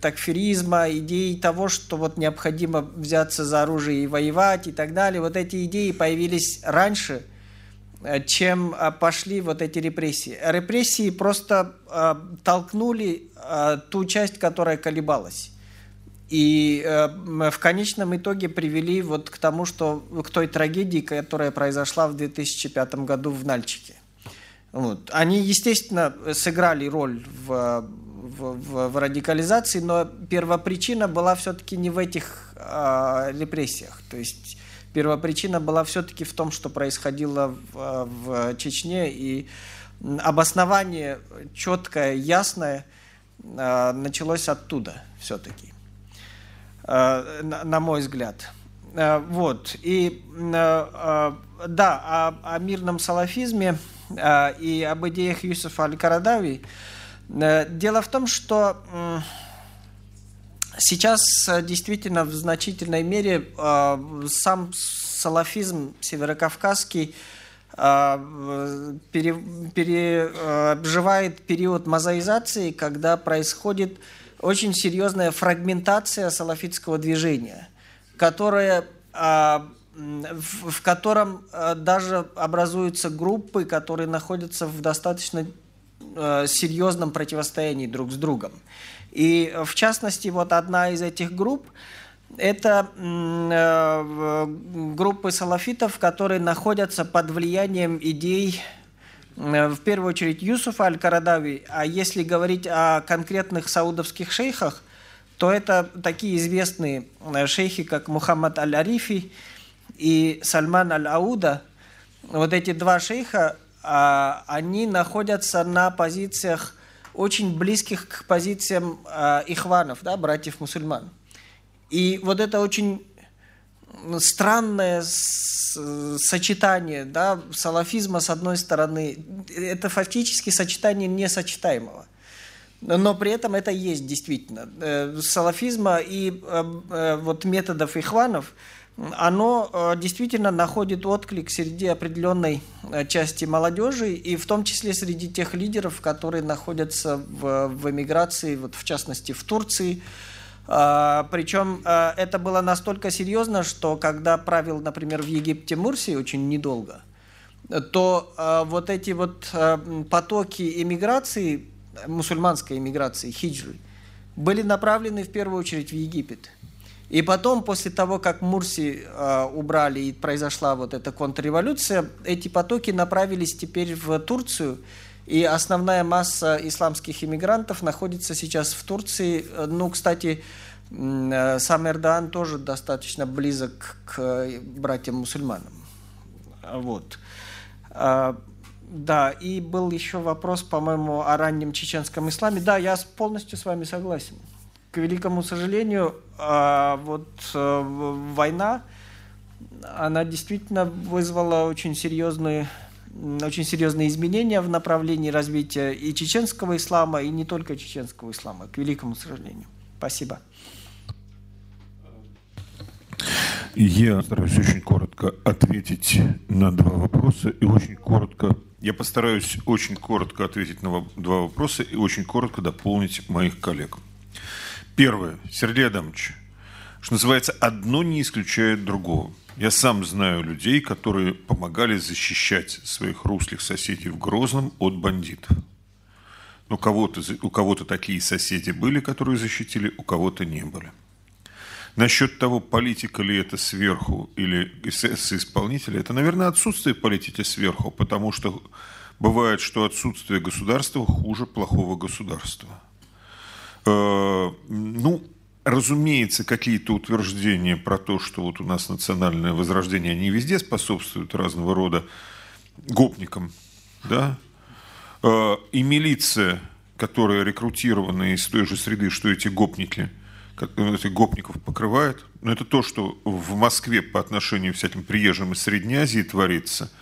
такфиризма, идей того, что вот необходимо взяться за оружие и воевать и так далее. Вот эти идеи появились раньше, чем пошли вот эти репрессии. Репрессии просто толкнули ту часть, которая колебалась. И э, в конечном итоге привели вот к тому, что к той трагедии, которая произошла в 2005 году в Нальчике. Вот. Они, естественно, сыграли роль в, в, в, в радикализации, но первопричина была все-таки не в этих э, репрессиях. То есть первопричина была все-таки в том, что происходило в, в Чечне и обоснование четкое, ясное началось оттуда все-таки, на мой взгляд. Вот. И да, о, о мирном салафизме и об идеях Юсуфа Аль-Карадави. Дело в том, что сейчас действительно в значительной мере сам салафизм северокавказский переживает период мозаизации, когда происходит очень серьезная фрагментация салафитского движения, которая в котором даже образуются группы, которые находятся в достаточно серьезном противостоянии друг с другом. И в частности, вот одна из этих групп это группы салафитов, которые находятся под влиянием идей в первую очередь Юсуфа Аль-Карадави, а если говорить о конкретных саудовских шейхах, то это такие известные шейхи, как Мухаммад Аль-Арифи, и Сальман Аль-Ауда, вот эти два шейха, а, они находятся на позициях очень близких к позициям а, ихванов, да, братьев-мусульман. И вот это очень странное сочетание да, салафизма с одной стороны, это фактически сочетание несочетаемого. Но при этом это есть действительно. Э, салафизма и э, э, вот методов ихванов – оно действительно находит отклик среди определенной части молодежи, и в том числе среди тех лидеров, которые находятся в, в эмиграции, вот в частности в Турции. А, причем э, это было настолько серьезно, что когда правил, например, в Египте Мурси очень недолго, то вот эти вот потоки эмиграции, мусульманской эмиграции, хиджры, были направлены в первую очередь в Египет – и потом, после того, как Мурси убрали и произошла вот эта контрреволюция, эти потоки направились теперь в Турцию. И основная масса исламских иммигрантов находится сейчас в Турции. Ну, кстати, э, сам Эрдоган тоже достаточно близок к братьям-мусульманам. Вот. А, да, и был еще вопрос, по-моему, о раннем чеченском исламе. Да, я полностью с вами согласен к великому сожалению, а, вот э, война, она действительно вызвала очень серьезные, очень серьезные изменения в направлении развития и чеченского ислама, и не только чеченского ислама, к великому сожалению. Спасибо. Я стараюсь очень коротко ответить на два вопроса и очень коротко я постараюсь очень коротко ответить на два вопроса и очень коротко дополнить моих коллег. Первое, Сергей Адамович, что называется, одно не исключает другого. Я сам знаю людей, которые помогали защищать своих русских соседей в Грозном от бандитов. Но кого-то, у кого-то такие соседи были, которые защитили, у кого-то не были. Насчет того, политика ли это сверху или исполнителя, это, наверное, отсутствие политики сверху, потому что бывает, что отсутствие государства хуже плохого государства. Э, ну, разумеется, какие-то утверждения про то, что вот у нас национальное возрождение, они везде способствуют разного рода гопникам, да, э, и милиция, которая рекрутирована из той же среды, что эти гопники, этих гопников покрывает, но это то, что в Москве по отношению к всяким приезжим из Средней Азии творится.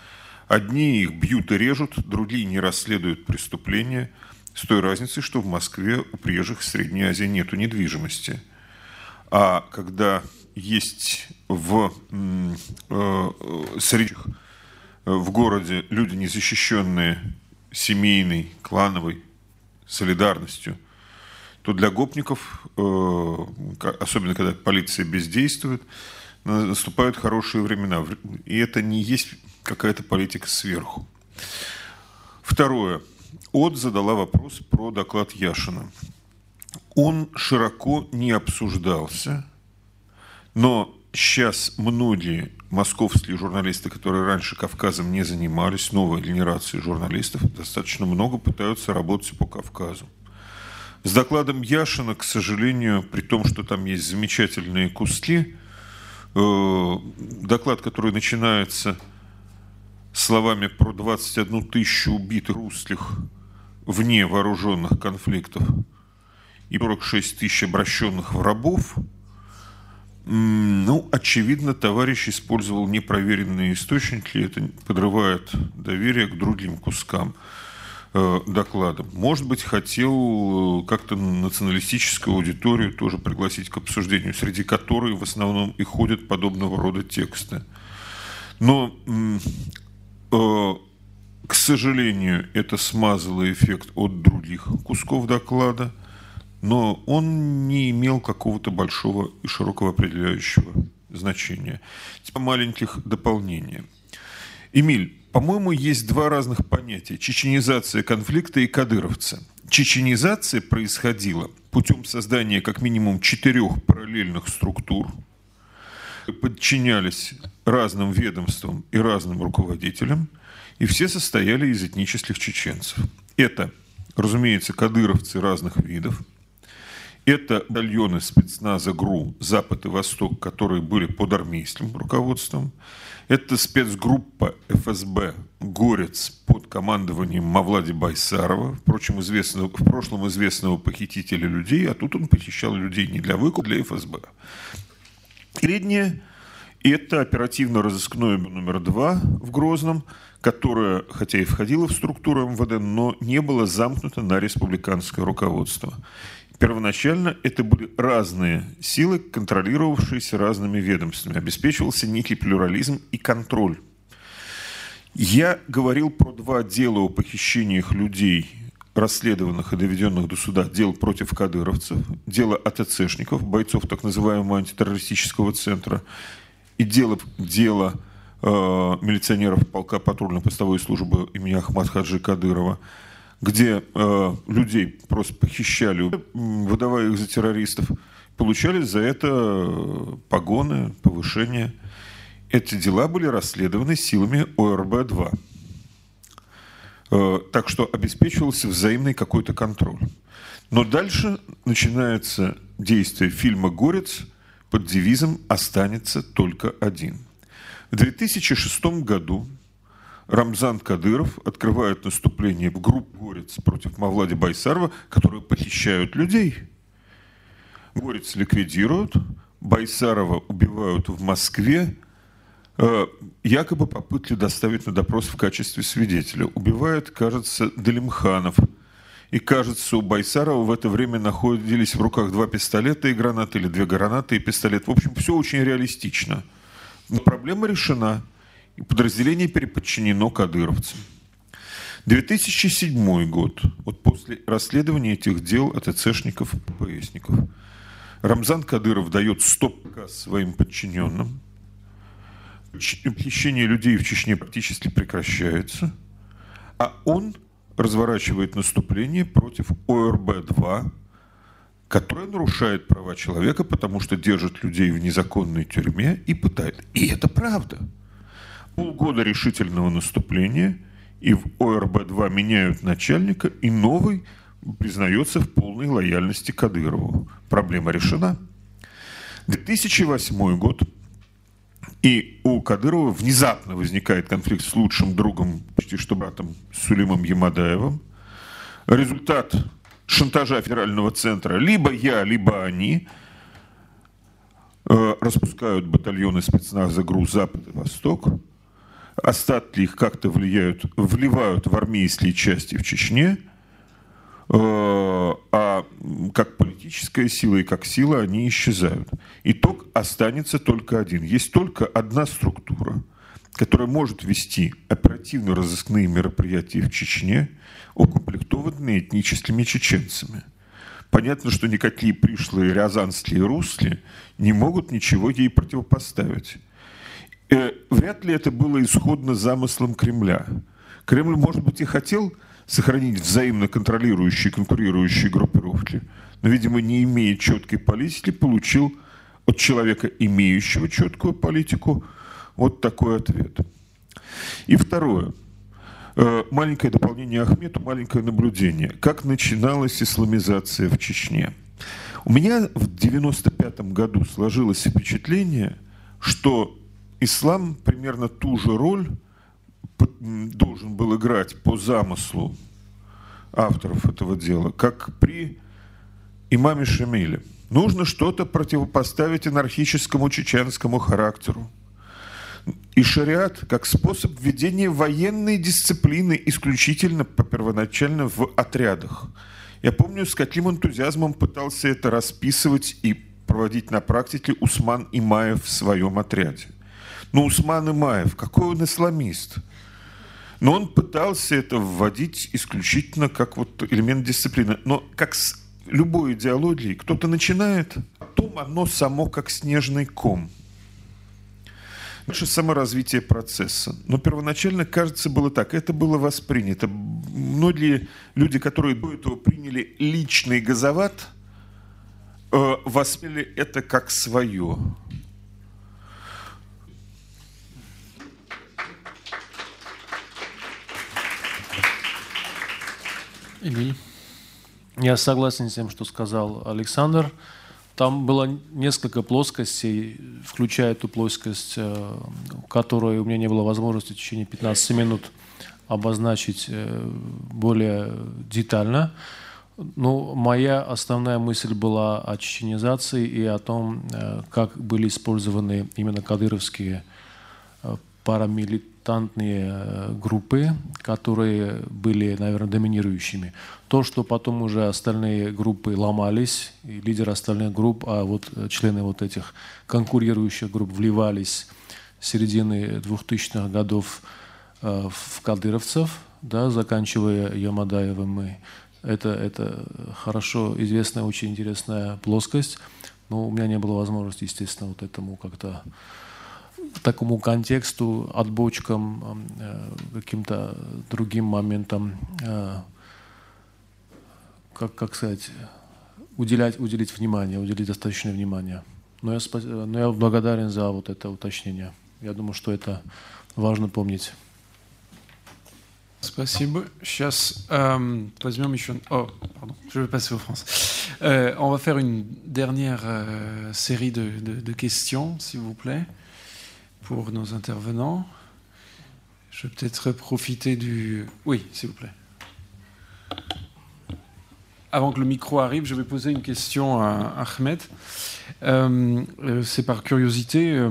Одни их бьют и режут, другие не расследуют преступления – с той разницей, что в Москве у приезжих из Средней Азии нету недвижимости. А когда есть в э, среди э, в городе люди, незащищенные семейной, клановой солидарностью, то для гопников, э, особенно когда полиция бездействует, наступают хорошие времена. И это не есть какая-то политика сверху. Второе. От задала вопрос про доклад Яшина. Он широко не обсуждался, но сейчас многие московские журналисты, которые раньше Кавказом не занимались, новая генерация журналистов, достаточно много пытаются работать по Кавказу. С докладом Яшина, к сожалению, при том, что там есть замечательные куски, э, доклад, который начинается словами про 21 тысячу убитых русских вне вооруженных конфликтов и 46 тысяч обращенных в рабов, ну, очевидно, товарищ использовал непроверенные источники, это подрывает доверие к другим кускам э, доклада. Может быть, хотел э, как-то националистическую аудиторию тоже пригласить к обсуждению, среди которой в основном и ходят подобного рода тексты. Но э, к сожалению, это смазало эффект от других кусков доклада, но он не имел какого-то большого и широкого определяющего значения. Типа маленьких дополнений. Эмиль, по-моему, есть два разных понятия – чеченизация конфликта и кадыровцы. Чеченизация происходила путем создания как минимум четырех параллельных структур, подчинялись разным ведомствам и разным руководителям – и все состояли из этнических чеченцев. Это, разумеется, кадыровцы разных видов, это батальоны спецназа ГРУ «Запад и Восток», которые были под армейским руководством. Это спецгруппа ФСБ «Горец» под командованием Мавлади Байсарова, впрочем, известного, в прошлом известного похитителя людей, а тут он похищал людей не для выкупа, а для ФСБ. Среднее – это оперативно-розыскное номер два в Грозном – которая, хотя и входила в структуру МВД, но не была замкнута на республиканское руководство. Первоначально это были разные силы, контролировавшиеся разными ведомствами. Обеспечивался некий плюрализм и контроль. Я говорил про два дела о похищениях людей, расследованных и доведенных до суда дел против кадыровцев, дело АТЦшников, бойцов так называемого антитеррористического центра, и дело, дело Э, милиционеров полка патрульно-постовой службы имени Ахмад Хаджи Кадырова, где э, людей просто похищали, выдавая их за террористов, получали за это э, погоны, повышения. Эти дела были расследованы силами ОРБ-2. Э, так что обеспечивался взаимный какой-то контроль. Но дальше начинается действие фильма «Горец» под девизом «Останется только один». В 2006 году Рамзан Кадыров открывает наступление в группу «Горец» против Мавлади Байсарова, которые похищают людей. Горец ликвидируют, Байсарова убивают в Москве, э, якобы попытки доставить на допрос в качестве свидетеля. Убивает, кажется, Далимханов. И, кажется, у Байсарова в это время находились в руках два пистолета и гранаты, или две гранаты и пистолет. В общем, все очень реалистично – но проблема решена, подразделение переподчинено кадыровцам. 2007 год, вот после расследования этих дел от АТЦшников и ППСников, Рамзан Кадыров дает стоп-приказ своим подчиненным, похищение людей в Чечне практически прекращается, а он разворачивает наступление против ОРБ-2, которая нарушает права человека, потому что держит людей в незаконной тюрьме и пытает. И это правда. Полгода решительного наступления, и в ОРБ-2 меняют начальника, и новый признается в полной лояльности Кадырову. Проблема решена. 2008 год. И у Кадырова внезапно возникает конфликт с лучшим другом, почти что братом Сулимом Ямадаевым. Результат шантажа федерального центра либо я, либо они э, распускают батальоны спецназа ГРУ «Запад» и «Восток», остатки их как-то влияют, вливают в армейские части в Чечне, э, а как политическая сила и как сила они исчезают. Итог останется только один. Есть только одна структура, которая может вести оперативно-розыскные мероприятия в Чечне – укомплектованные этническими чеченцами. Понятно, что никакие пришлые рязанские русли не могут ничего ей противопоставить. Э, вряд ли это было исходно замыслом Кремля. Кремль, может быть, и хотел сохранить взаимно контролирующие конкурирующие группировки, но, видимо, не имея четкой политики, получил от человека, имеющего четкую политику, вот такой ответ. И второе – Э, маленькое дополнение Ахмету, маленькое наблюдение. Как начиналась исламизация в Чечне? У меня в 95 году сложилось впечатление, что ислам примерно ту же роль должен был играть по замыслу авторов этого дела, как при имаме Шамиле. Нужно что-то противопоставить анархическому чеченскому характеру. И шариат как способ введения военной дисциплины исключительно по первоначально в отрядах. Я помню, с каким энтузиазмом пытался это расписывать и проводить на практике Усман Имаев в своем отряде. Но Усман Имаев, какой он исламист? Но он пытался это вводить исключительно как вот элемент дисциплины. Но как с любой идеологией, кто-то начинает, потом оно само как снежный ком. Дальше саморазвитие процесса. Но первоначально, кажется, было так. Это было воспринято. Многие люди, которые до этого приняли личный газоват, э, восприняли это как свое. Эмиль. Я согласен с тем, что сказал Александр. Там было несколько плоскостей, включая ту плоскость, э, которую у меня не было возможности в течение 15 минут обозначить э, более детально. Ну, моя основная мысль была о чеченизации и о том, э, как были использованы именно кадыровские парамилитарные милитантные э, группы, которые были, наверное, доминирующими. То, что потом уже остальные группы ломались, и лидеры остальных групп, а вот э, члены вот этих конкурирующих групп вливались с середины 2000-х годов э, в кадыровцев, да, заканчивая Ямадаевым. Это, это хорошо известная, очень интересная плоскость. Но у меня не было возможности, естественно, вот этому как-то такому контексту, отбочкам, э, каким-то другим моментам, э, как, как сказать, уделять, уделить внимание, уделить достаточное внимание. Но я, но я благодарен за вот это уточнение. Я думаю, что это важно помнить. Спасибо. Сейчас, euh, возьмем еще... Oh, pardon, je vais passer au France. Euh, on va faire une dernière euh, série de, de, de questions, s'il vous plaît. Pour nos intervenants. Je vais peut-être profiter du... Oui, s'il vous plaît. Avant que le micro arrive, je vais poser une question à Ahmed. Euh, euh, c'est par curiosité.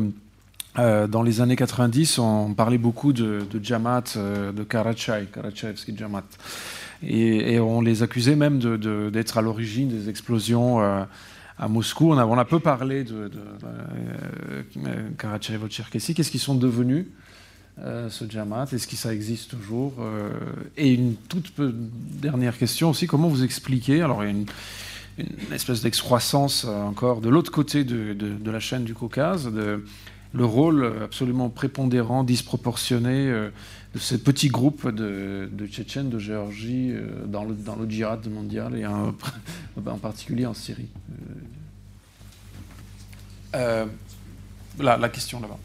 Euh, dans les années 90, on parlait beaucoup de, de de Karachay, Karachaevski Jamaat. Et, on les accusait même d'être à l'origine des explosions à Moscou. On a, on peu parlé de, de, euh, Karachaevo-Cherkessi. Qu'est-ce qu'ils sont devenus, euh, ce Jamaat? Est-ce que ça existe toujours euh, Et une toute dernière question aussi, comment vous expliquez Alors, il y a une, espèce d'excroissance encore de l'autre côté de, de, la chaîne du Caucase, de, le rôle absolument prépondérant, disproportionné de ces petits groupes de, de Tchétchènes, de Géorgie, dans le, dans le djihad mondial et en, (laughs) particulier en Syrie. Euh, la, la, question là-bas.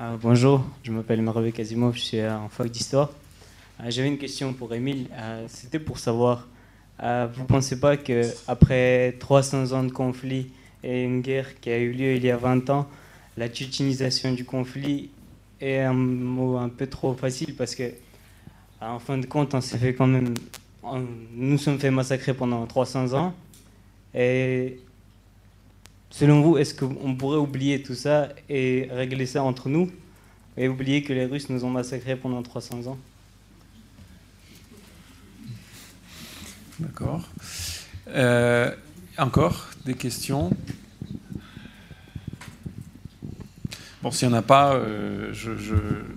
Euh, bonjour, je m'appelle Marové Kazimov, je suis en fac d'histoire. Euh, j'avais une question pour Émile. C'était pour savoir, vous ne pensez pas qu'après 300 ans de conflit et une guerre qui a eu lieu il y a 20 ans, la tchétchénisation du conflit est un mot un peu trop facile parce que, en fin de compte, on s'est fait quand même. nous nous sommes fait massacrer pendant 300 ans et selon vous, est-ce qu'on pourrait oublier tout ça et régler ça entre nous et oublier que les Russes nous ont massacrés pendant 300 ans? D'accord. Euh, encore? Des questions Bon, s'il n'y en a pas, euh, je,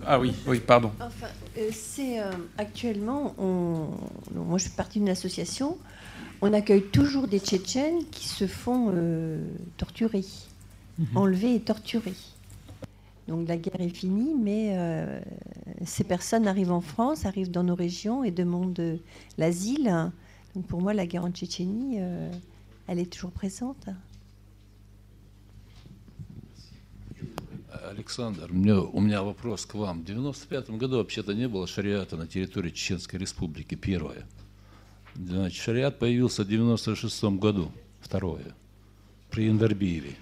Ah oui, oui, pardon. Enfin, euh, c'est actuellement, on... moi je suis partie d'une association on accueille toujours des Tchétchènes qui se font euh, torturer, mhm. enlever et torturer. Donc la guerre est finie, mais euh, ces personnes arrivent en France, arrivent dans nos régions et demandent euh, l'asile. Donc pour moi, la guerre en Tchétchénie, elle est toujours présente. Александр, у меня вопрос к вам. В 1995 году вообще-то не было шариата на территории Чеченской республики, первое. Значит, шариат появился в 96 году, второе, при Инвербиеве.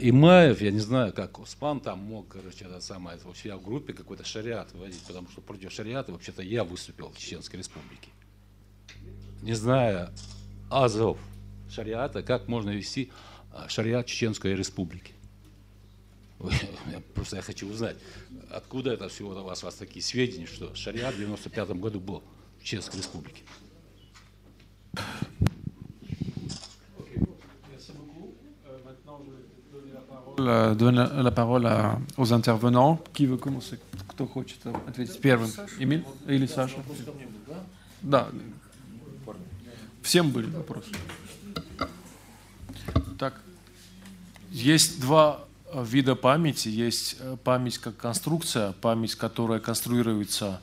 Имаев, я не знаю, как Успан там мог, короче, это самое, вообще я в группе какой-то шариат вводить, потому что против шариата вообще-то я выступил в Чеченской Республике. Не зная азов шариата, как можно вести шариат Чеченской Республики. Просто я хочу узнать, откуда это все у вас, у вас такие сведения, что шариат в 95 году был в Чеченской Республике. donne la parole à, aux intervenants. Qui veut commencer Кто хочет ответить первым? Эмиль или Саша? Да. Всем были вопросы. Так, есть два вида памяти. Есть память как конструкция, память, которая конструируется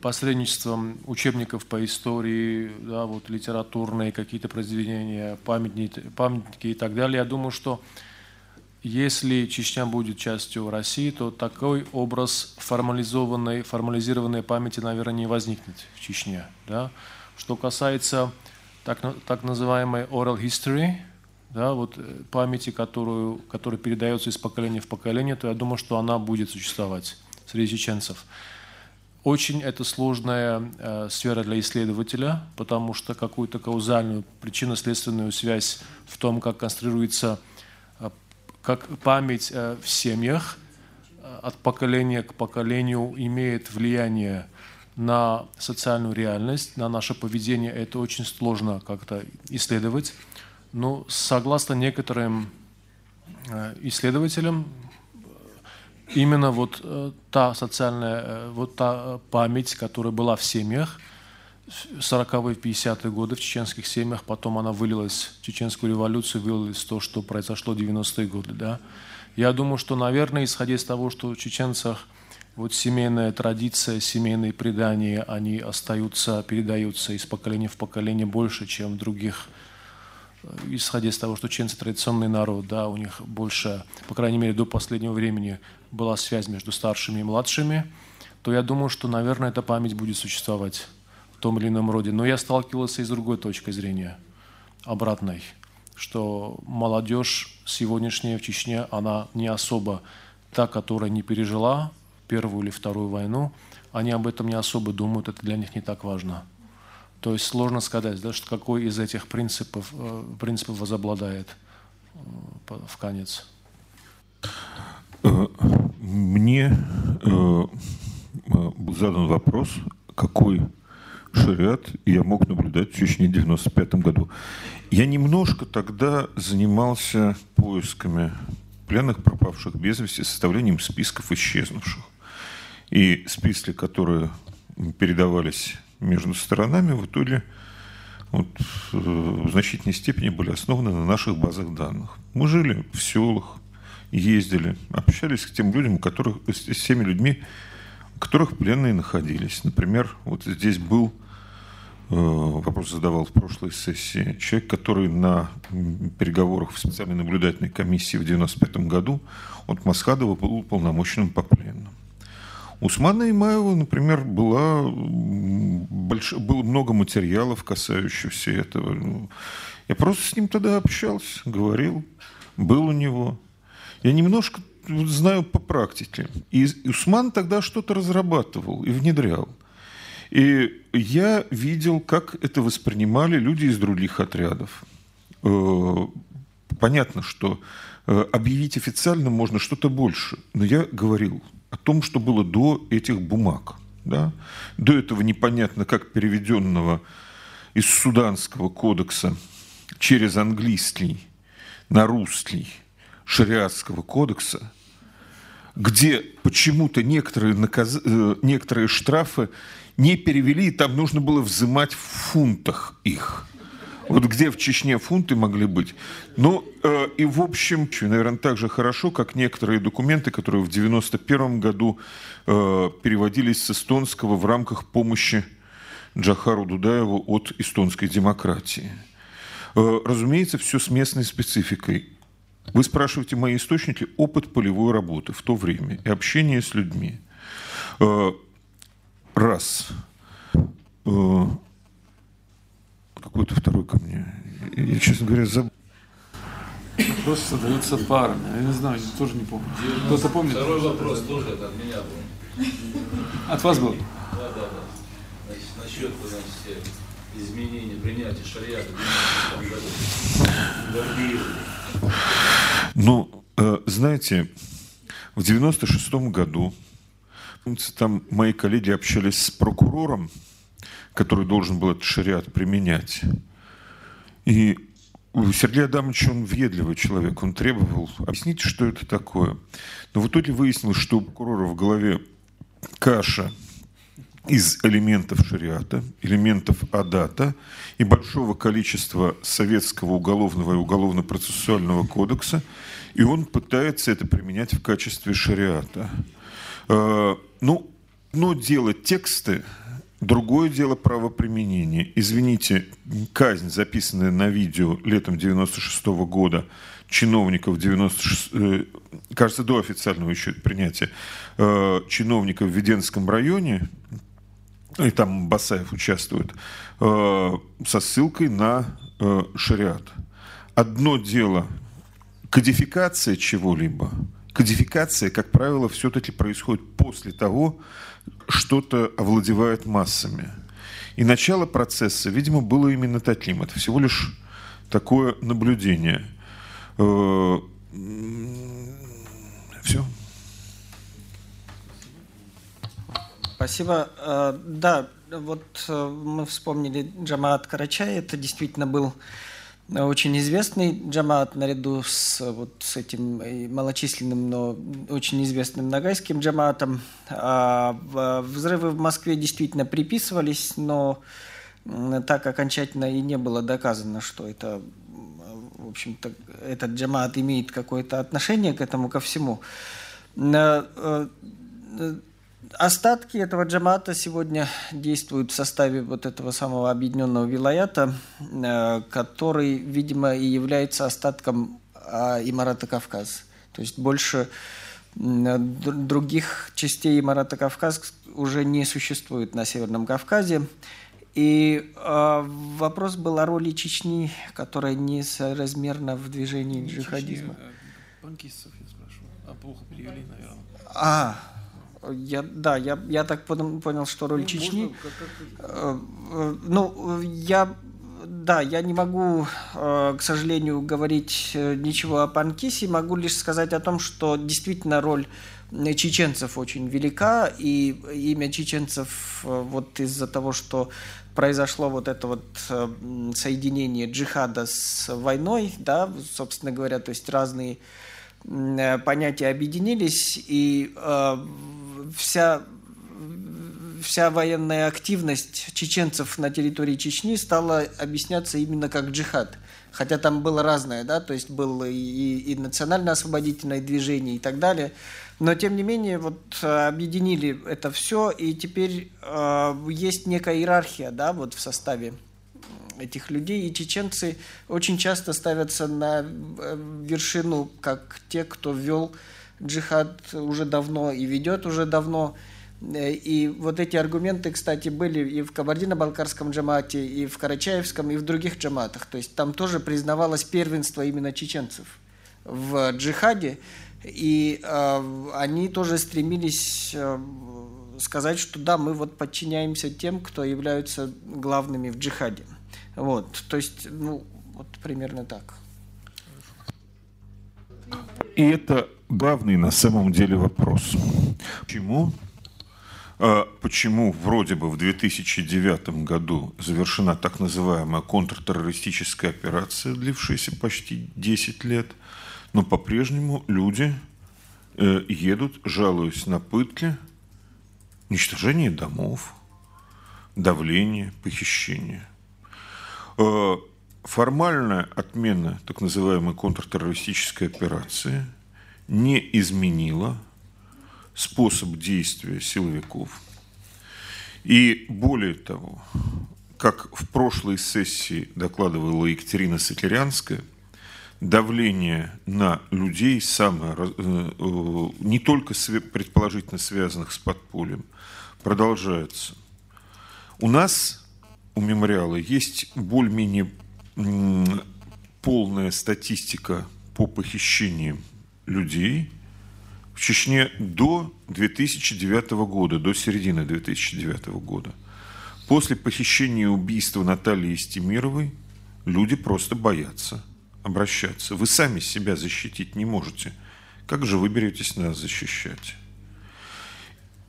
посредничеством учебников по истории, да, вот литературные какие-то произведения, памятники, памятники и так далее. Я думаю, что если Чечня будет частью России, то такой образ формализованной, формализированной памяти, наверное, не возникнет в Чечне. Да? Что касается так, так называемой oral history, да, вот памяти, которую, которая передается из поколения в поколение, то я думаю, что она будет существовать среди чеченцев. Очень это сложная э, сфера для исследователя, потому что какую-то каузальную причинно-следственную связь в том, как конструируется как память в семьях от поколения к поколению имеет влияние на социальную реальность, на наше поведение, это очень сложно как-то исследовать. Но согласно некоторым исследователям, именно вот та социальная, вот та память, которая была в семьях, 40-е, 50-е годы в чеченских семьях, потом она вылилась в чеченскую революцию, вылилась то, что произошло в 90-е годы. Да? Я думаю, что, наверное, исходя из того, что в чеченцах вот семейная традиция, семейные предания, они остаются, передаются из поколения в поколение больше, чем в других исходя из того, что чеченцы традиционный народ, да, у них больше, по крайней мере, до последнего времени была связь между старшими и младшими, то я думаю, что, наверное, эта память будет существовать том или ином роде. Но я сталкивался и с другой точкой зрения, обратной, что молодежь сегодняшняя в Чечне, она не особо та, которая не пережила Первую или Вторую войну, они об этом не особо думают, это для них не так важно. То есть сложно сказать, да, что какой из этих принципов, принципов возобладает в конец. Мне был задан вопрос, какой шариат я мог наблюдать в Чечне в 1995 году. Я немножко тогда занимался поисками пленных, пропавших без вести, составлением списков исчезнувших. И списки, которые передавались между сторонами, в итоге вот, в значительной степени были основаны на наших базах данных. Мы жили в селах, ездили, общались с тем людям, которых, с теми людьми, которых пленные находились. Например, вот здесь был э, вопрос задавал в прошлой сессии. Человек, который на переговорах в специальной наблюдательной комиссии в 1995 году от Масхадова был уполномоченным по пленным. У Усмана Имаева, например, была больш... было много материалов, касающихся этого. Я просто с ним тогда общался, говорил, был у него. Я немножко знаю по практике. И Усман тогда что-то разрабатывал и внедрял. И я видел, как это воспринимали люди из других отрядов. Понятно, что объявить официально можно что-то больше, но я говорил о том, что было до этих бумаг. Да? До этого непонятно, как переведенного из Суданского кодекса через английский на русский шариатского кодекса, где почему-то некоторые, наказ... некоторые штрафы не перевели, и там нужно было взимать в фунтах их. Вот где в Чечне фунты могли быть. Ну, э, и в общем, наверное, так же хорошо, как некоторые документы, которые в 91 году э, переводились с эстонского в рамках помощи Джахару Дудаеву от эстонской демократии. Э, разумеется, все с местной спецификой. Вы спрашиваете мои источники, опыт полевой работы в то время и общение с людьми. Раз. Какой-то второй ко мне. Я, честно говоря, забыл. Вопрос задается парами. Я не знаю, я тоже не помню. Кто-то помнит? Второй вопрос тоже это от меня был. От вас был? Да, да, да. Значит, насчет значит, изменения, принятия шариата в 90 году. Ну, э, знаете, в 96 году помните, там мои коллеги общались с прокурором, который должен был этот шариат применять. И Сергей Адамович, он въедливый человек, он требовал объяснить, что это такое. Но в итоге выяснилось, что у прокурора в голове каша из элементов шариата, элементов адата и большого количества советского уголовного и уголовно-процессуального кодекса, и он пытается это применять в качестве шариата. Э, ну, но делать тексты, Другое дело правоприменение. Извините, казнь, записанная на видео летом 96 -го года чиновников 96, э, кажется, до официального еще принятия, э, чиновников в Веденском районе, и там Басаев участвует, э, со ссылкой на шариат. Одно дело кодификация чего-либо. Кодификация, как правило, все-таки происходит после того, что-то овладевает массами. И начало процесса, видимо, было именно таким. Это всего лишь такое наблюдение. Э, Все. Спасибо. Э, да, вот э, мы вспомнили Джамаат Карачай. Это действительно был очень известный джамаат наряду с, вот, с этим малочисленным, но очень известным нагайским джамаатом. А взрывы в Москве действительно приписывались, но так окончательно и не было доказано, что это, в общем-то, этот джамаат имеет какое-то отношение к этому, ко всему. Э, Остатки этого джамата сегодня действуют в составе вот этого самого объединенного вилаята, э, который, видимо, и является остатком а, Имарата Кавказ. То есть больше других частей Имарата Кавказ уже не существует на Северном Кавказе. И э, вопрос был о роли Чечни, которая несоразмерна в движении джихадизма. Банкистов я спрашиваю. А плохо перевели, наверное. А, я, да, я, я так понял, что роль ну, Чечни... Можно, как, как... Э, э, ну, я... Да, я не могу, э, к сожалению, говорить ничего о Панкисе, могу лишь сказать о том, что действительно роль чеченцев очень велика, и имя чеченцев вот из-за того, что произошло вот это вот соединение джихада с войной, да, собственно говоря, то есть разные понятия объединились, и вся, вся военная активность чеченцев на территории Чечни стала объясняться именно как джихад. Хотя там было разное, да, то есть было и, и национально-освободительное движение и так далее. Но, тем не менее, вот э, объединили это все, и теперь э, есть некая иерархия, да, вот в составе этих людей, и чеченцы очень часто ставятся на э, вершину, как те, кто ввел джихад уже давно и ведет уже давно. Э, и вот эти аргументы, кстати, были и в Кабардино-Балкарском джамате, и в Карачаевском, и в других джаматах. То есть там тоже признавалось первенство именно чеченцев в джихаде. И э, они тоже стремились э, сказать, что да, мы вот подчиняемся тем, кто являются главными в джихаде. Вот, то есть, ну, вот примерно так. И это главный на самом деле вопрос. Почему? А, почему вроде бы в 2009 году завершена так называемая контртеррористическая операция, длившаяся почти 10 лет, но по-прежнему люди э, едут, жалуясь на пытки, уничтожение домов, давление, похищение. Э, формальная отмена так называемой контртеррористической операции не изменила способ действия силовиков. И более того, как в прошлой сессии докладывала Екатерина Сокирянская, давление на людей самое, э, э, не только предположительно связанных с подпольем, продолжается. У нас, у мемориала, есть более-менее полная статистика по похищениям людей в Чечне до 2009 года, до середины 2009 года. После похищения и убийства Натальи Истемировой люди просто боятся обращаться. Вы сами себя защитить не можете. Как же вы беретесь нас защищать?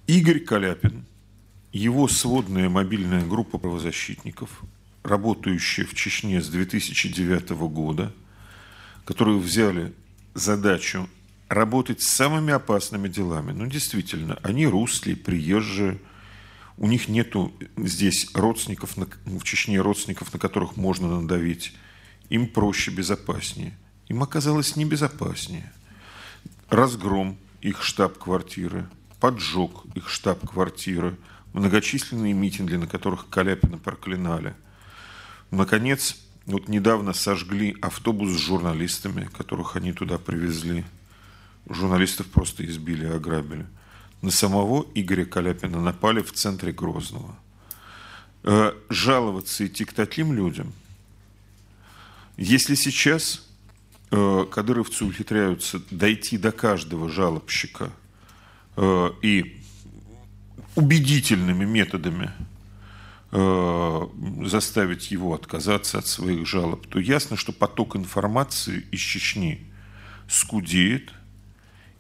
Игорь Каляпин, его сводная мобильная группа правозащитников, работающая в Чечне с 2009 года, которую взяли задачу работать с самыми опасными делами. Ну, действительно, они русские, приезжие, у них нету здесь родственников, в Чечне родственников, на которых можно надавить. Им проще, безопаснее. Им оказалось небезопаснее. Разгром их штаб-квартиры, поджог их штаб-квартиры, многочисленные митинги, на которых Каляпина проклинали. Наконец, вот недавно сожгли автобус с журналистами, которых они туда привезли. Журналистов просто избили и ограбили. На самого Игоря Каляпина напали в центре Грозного. Э, жаловаться идти к таким людям, если сейчас э, кадыровцы ухитряются дойти до каждого жалобщика э, и убедительными методами э, заставить его отказаться от своих жалоб, то ясно, что поток информации из Чечни скудеет,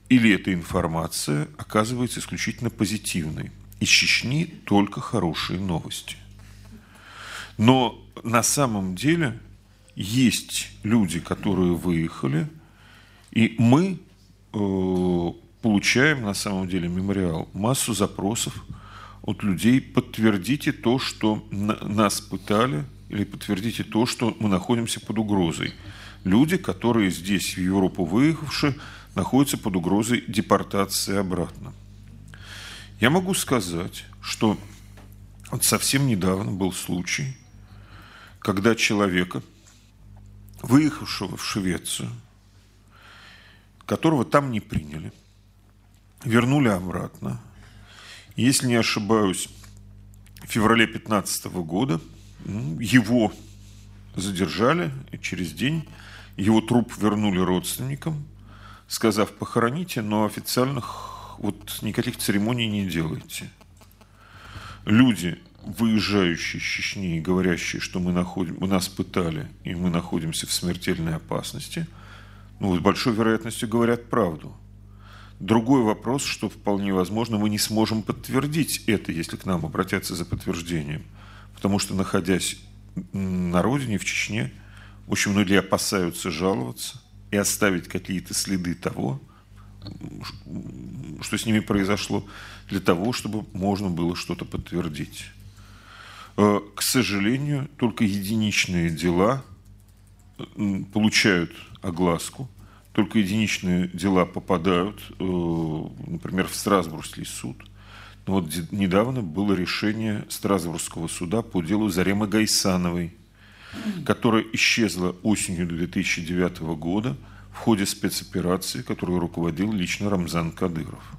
или эта информация оказывается исключительно позитивной. Из Чечни только хорошие новости. Но на самом деле есть люди, которые выехали, и мы э, получаем на самом деле мемориал массу запросов от людей, подтвердите то, что нас пытали, или подтвердите то, что мы находимся под угрозой. Люди, которые здесь, в Европу выехавшие, находятся под угрозой депортации обратно. Я могу сказать, что вот совсем недавно был случай, когда человека, выехавшего в Швецию, которого там не приняли, вернули обратно. Если не ошибаюсь, в феврале 2015 года его задержали, и через день его труп вернули родственникам, сказав, похороните, но официальных вот никаких церемоний не делайте. Люди, выезжающие из Чечни и говорящие, что мы, находим, мы нас пытали, и мы находимся в смертельной опасности, ну, с большой вероятностью говорят правду. Другой вопрос, что вполне возможно, мы не сможем подтвердить это, если к нам обратятся за подтверждением. Потому что, находясь на родине, в Чечне, очень многие опасаются жаловаться и оставить какие-то следы того, что с ними произошло, для того, чтобы можно было что-то подтвердить. Э, к сожалению, только единичные дела получают огласку – только единичные дела попадают, э, например, в Страсбургский суд. Но вот недавно было решение Страсбургского суда по делу Заремы Гайсановой, которая исчезла осенью 2009 года в ходе спецоперации, которую руководил лично Рамзан Кадыров.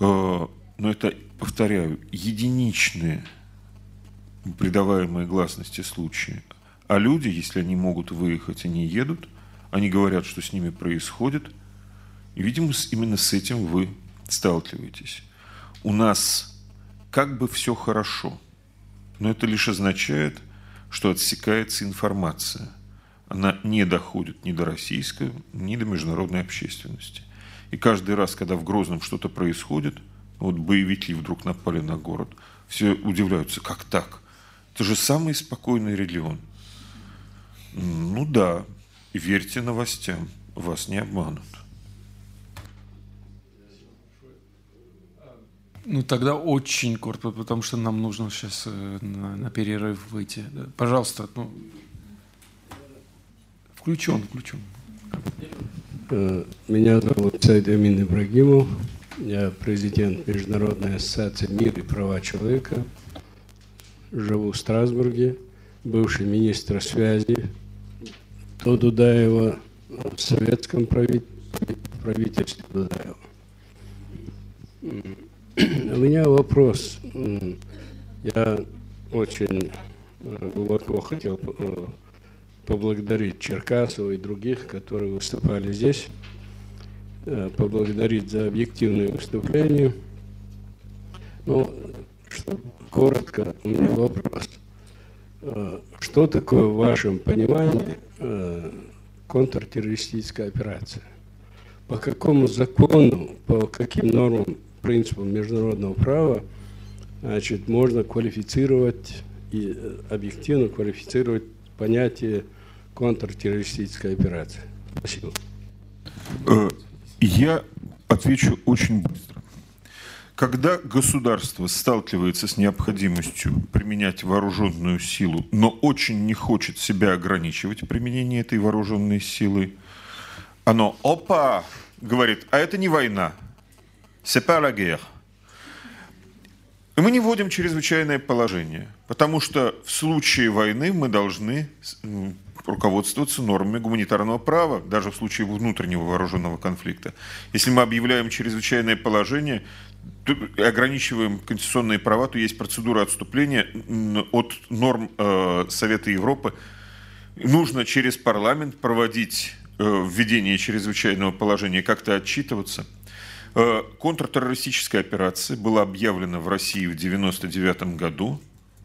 Э, но это, повторяю, единичные придаваемые гласности случаи. А люди, если они могут выехать, они едут – они говорят, что с ними происходит. И, видимо, именно с этим вы сталкиваетесь. У нас как бы все хорошо, но это лишь означает, что отсекается информация. Она не доходит ни до российской, ни до международной общественности. И каждый раз, когда в Грозном что-то происходит, вот боевики вдруг напали на город, все удивляются, как так? Это же самый спокойный регион. Ну да, верьте новостям, вас не обманут. Ну, тогда очень коротко, потому что нам нужно сейчас э, на, на перерыв выйти. Пожалуйста, ну, включен, включен. Э, меня зовут Сайд Амин Ибрагимов. Я президент Международной ассоциации «Мир и права человека». Живу в Страсбурге, бывший министр связи до Дудаева в советском правительстве Дудаева. (clears throat) У меня вопрос. Я очень э, глубоко хотел э, поблагодарить Черкасова и других, которые выступали здесь, э, поблагодарить за объективное выступление. Ну, коротко, у меня вопрос. Что такое в вашем понимании контртеррористическая операция? По какому закону, по каким нормам, принципам международного права значит, можно квалифицировать и объективно квалифицировать понятие контртеррористическая операция. Спасибо. Я отвечу очень быстро. Когда государство сталкивается с необходимостью применять вооруженную силу, но очень не хочет себя ограничивать в применении этой вооруженной силы, оно, опа, говорит, а это не война, c'est pas la guerre. И мы не вводим чрезвычайное положение, потому что в случае войны мы должны руководствоваться нормами гуманитарного права, даже в случае внутреннего вооруженного конфликта. Если мы объявляем чрезвычайное положение, ограничиваем конституционные права, то есть процедура отступления от норм э, Совета Европы. Нужно через парламент проводить э, введение чрезвычайного положения, как-то отчитываться. Э, контртеррористическая операция была объявлена в России в 1999 году,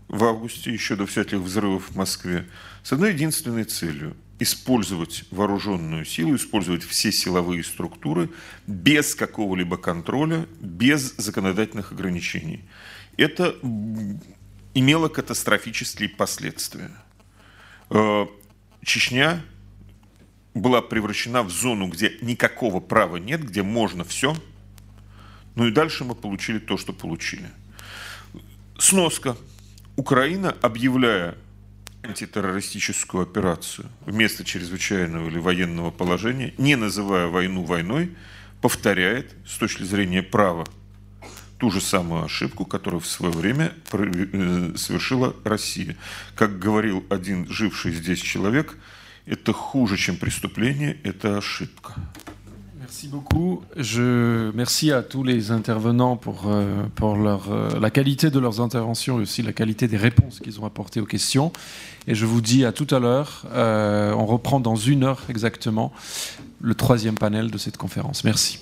в августе, еще до всяких взрывов в Москве, с одной единственной целью – использовать вооруженную силу, использовать все силовые структуры без какого-либо контроля, без законодательных ограничений. Это имело катастрофические последствия. Э, Чечня была превращена в зону, где никакого права нет, где можно все. Ну и дальше мы получили то, что получили. Сноска. Украина, объявляя антитеррористическую операцию вместо чрезвычайного или военного положения, не называя войну войной, повторяет с точки зрения права ту же самую ошибку, которую в свое время э, совершила Россия. Как говорил один живший здесь человек, это хуже, чем преступление, это ошибка. Merci beaucoup. Je merci à tous les intervenants pour, euh, leur, euh, la qualité de leurs interventions et aussi la qualité des réponses qu'ils ont apportées aux questions. Et je vous dis à tout à l'heure. Euh, on reprend dans une heure exactement le troisième panel de cette conférence. Merci.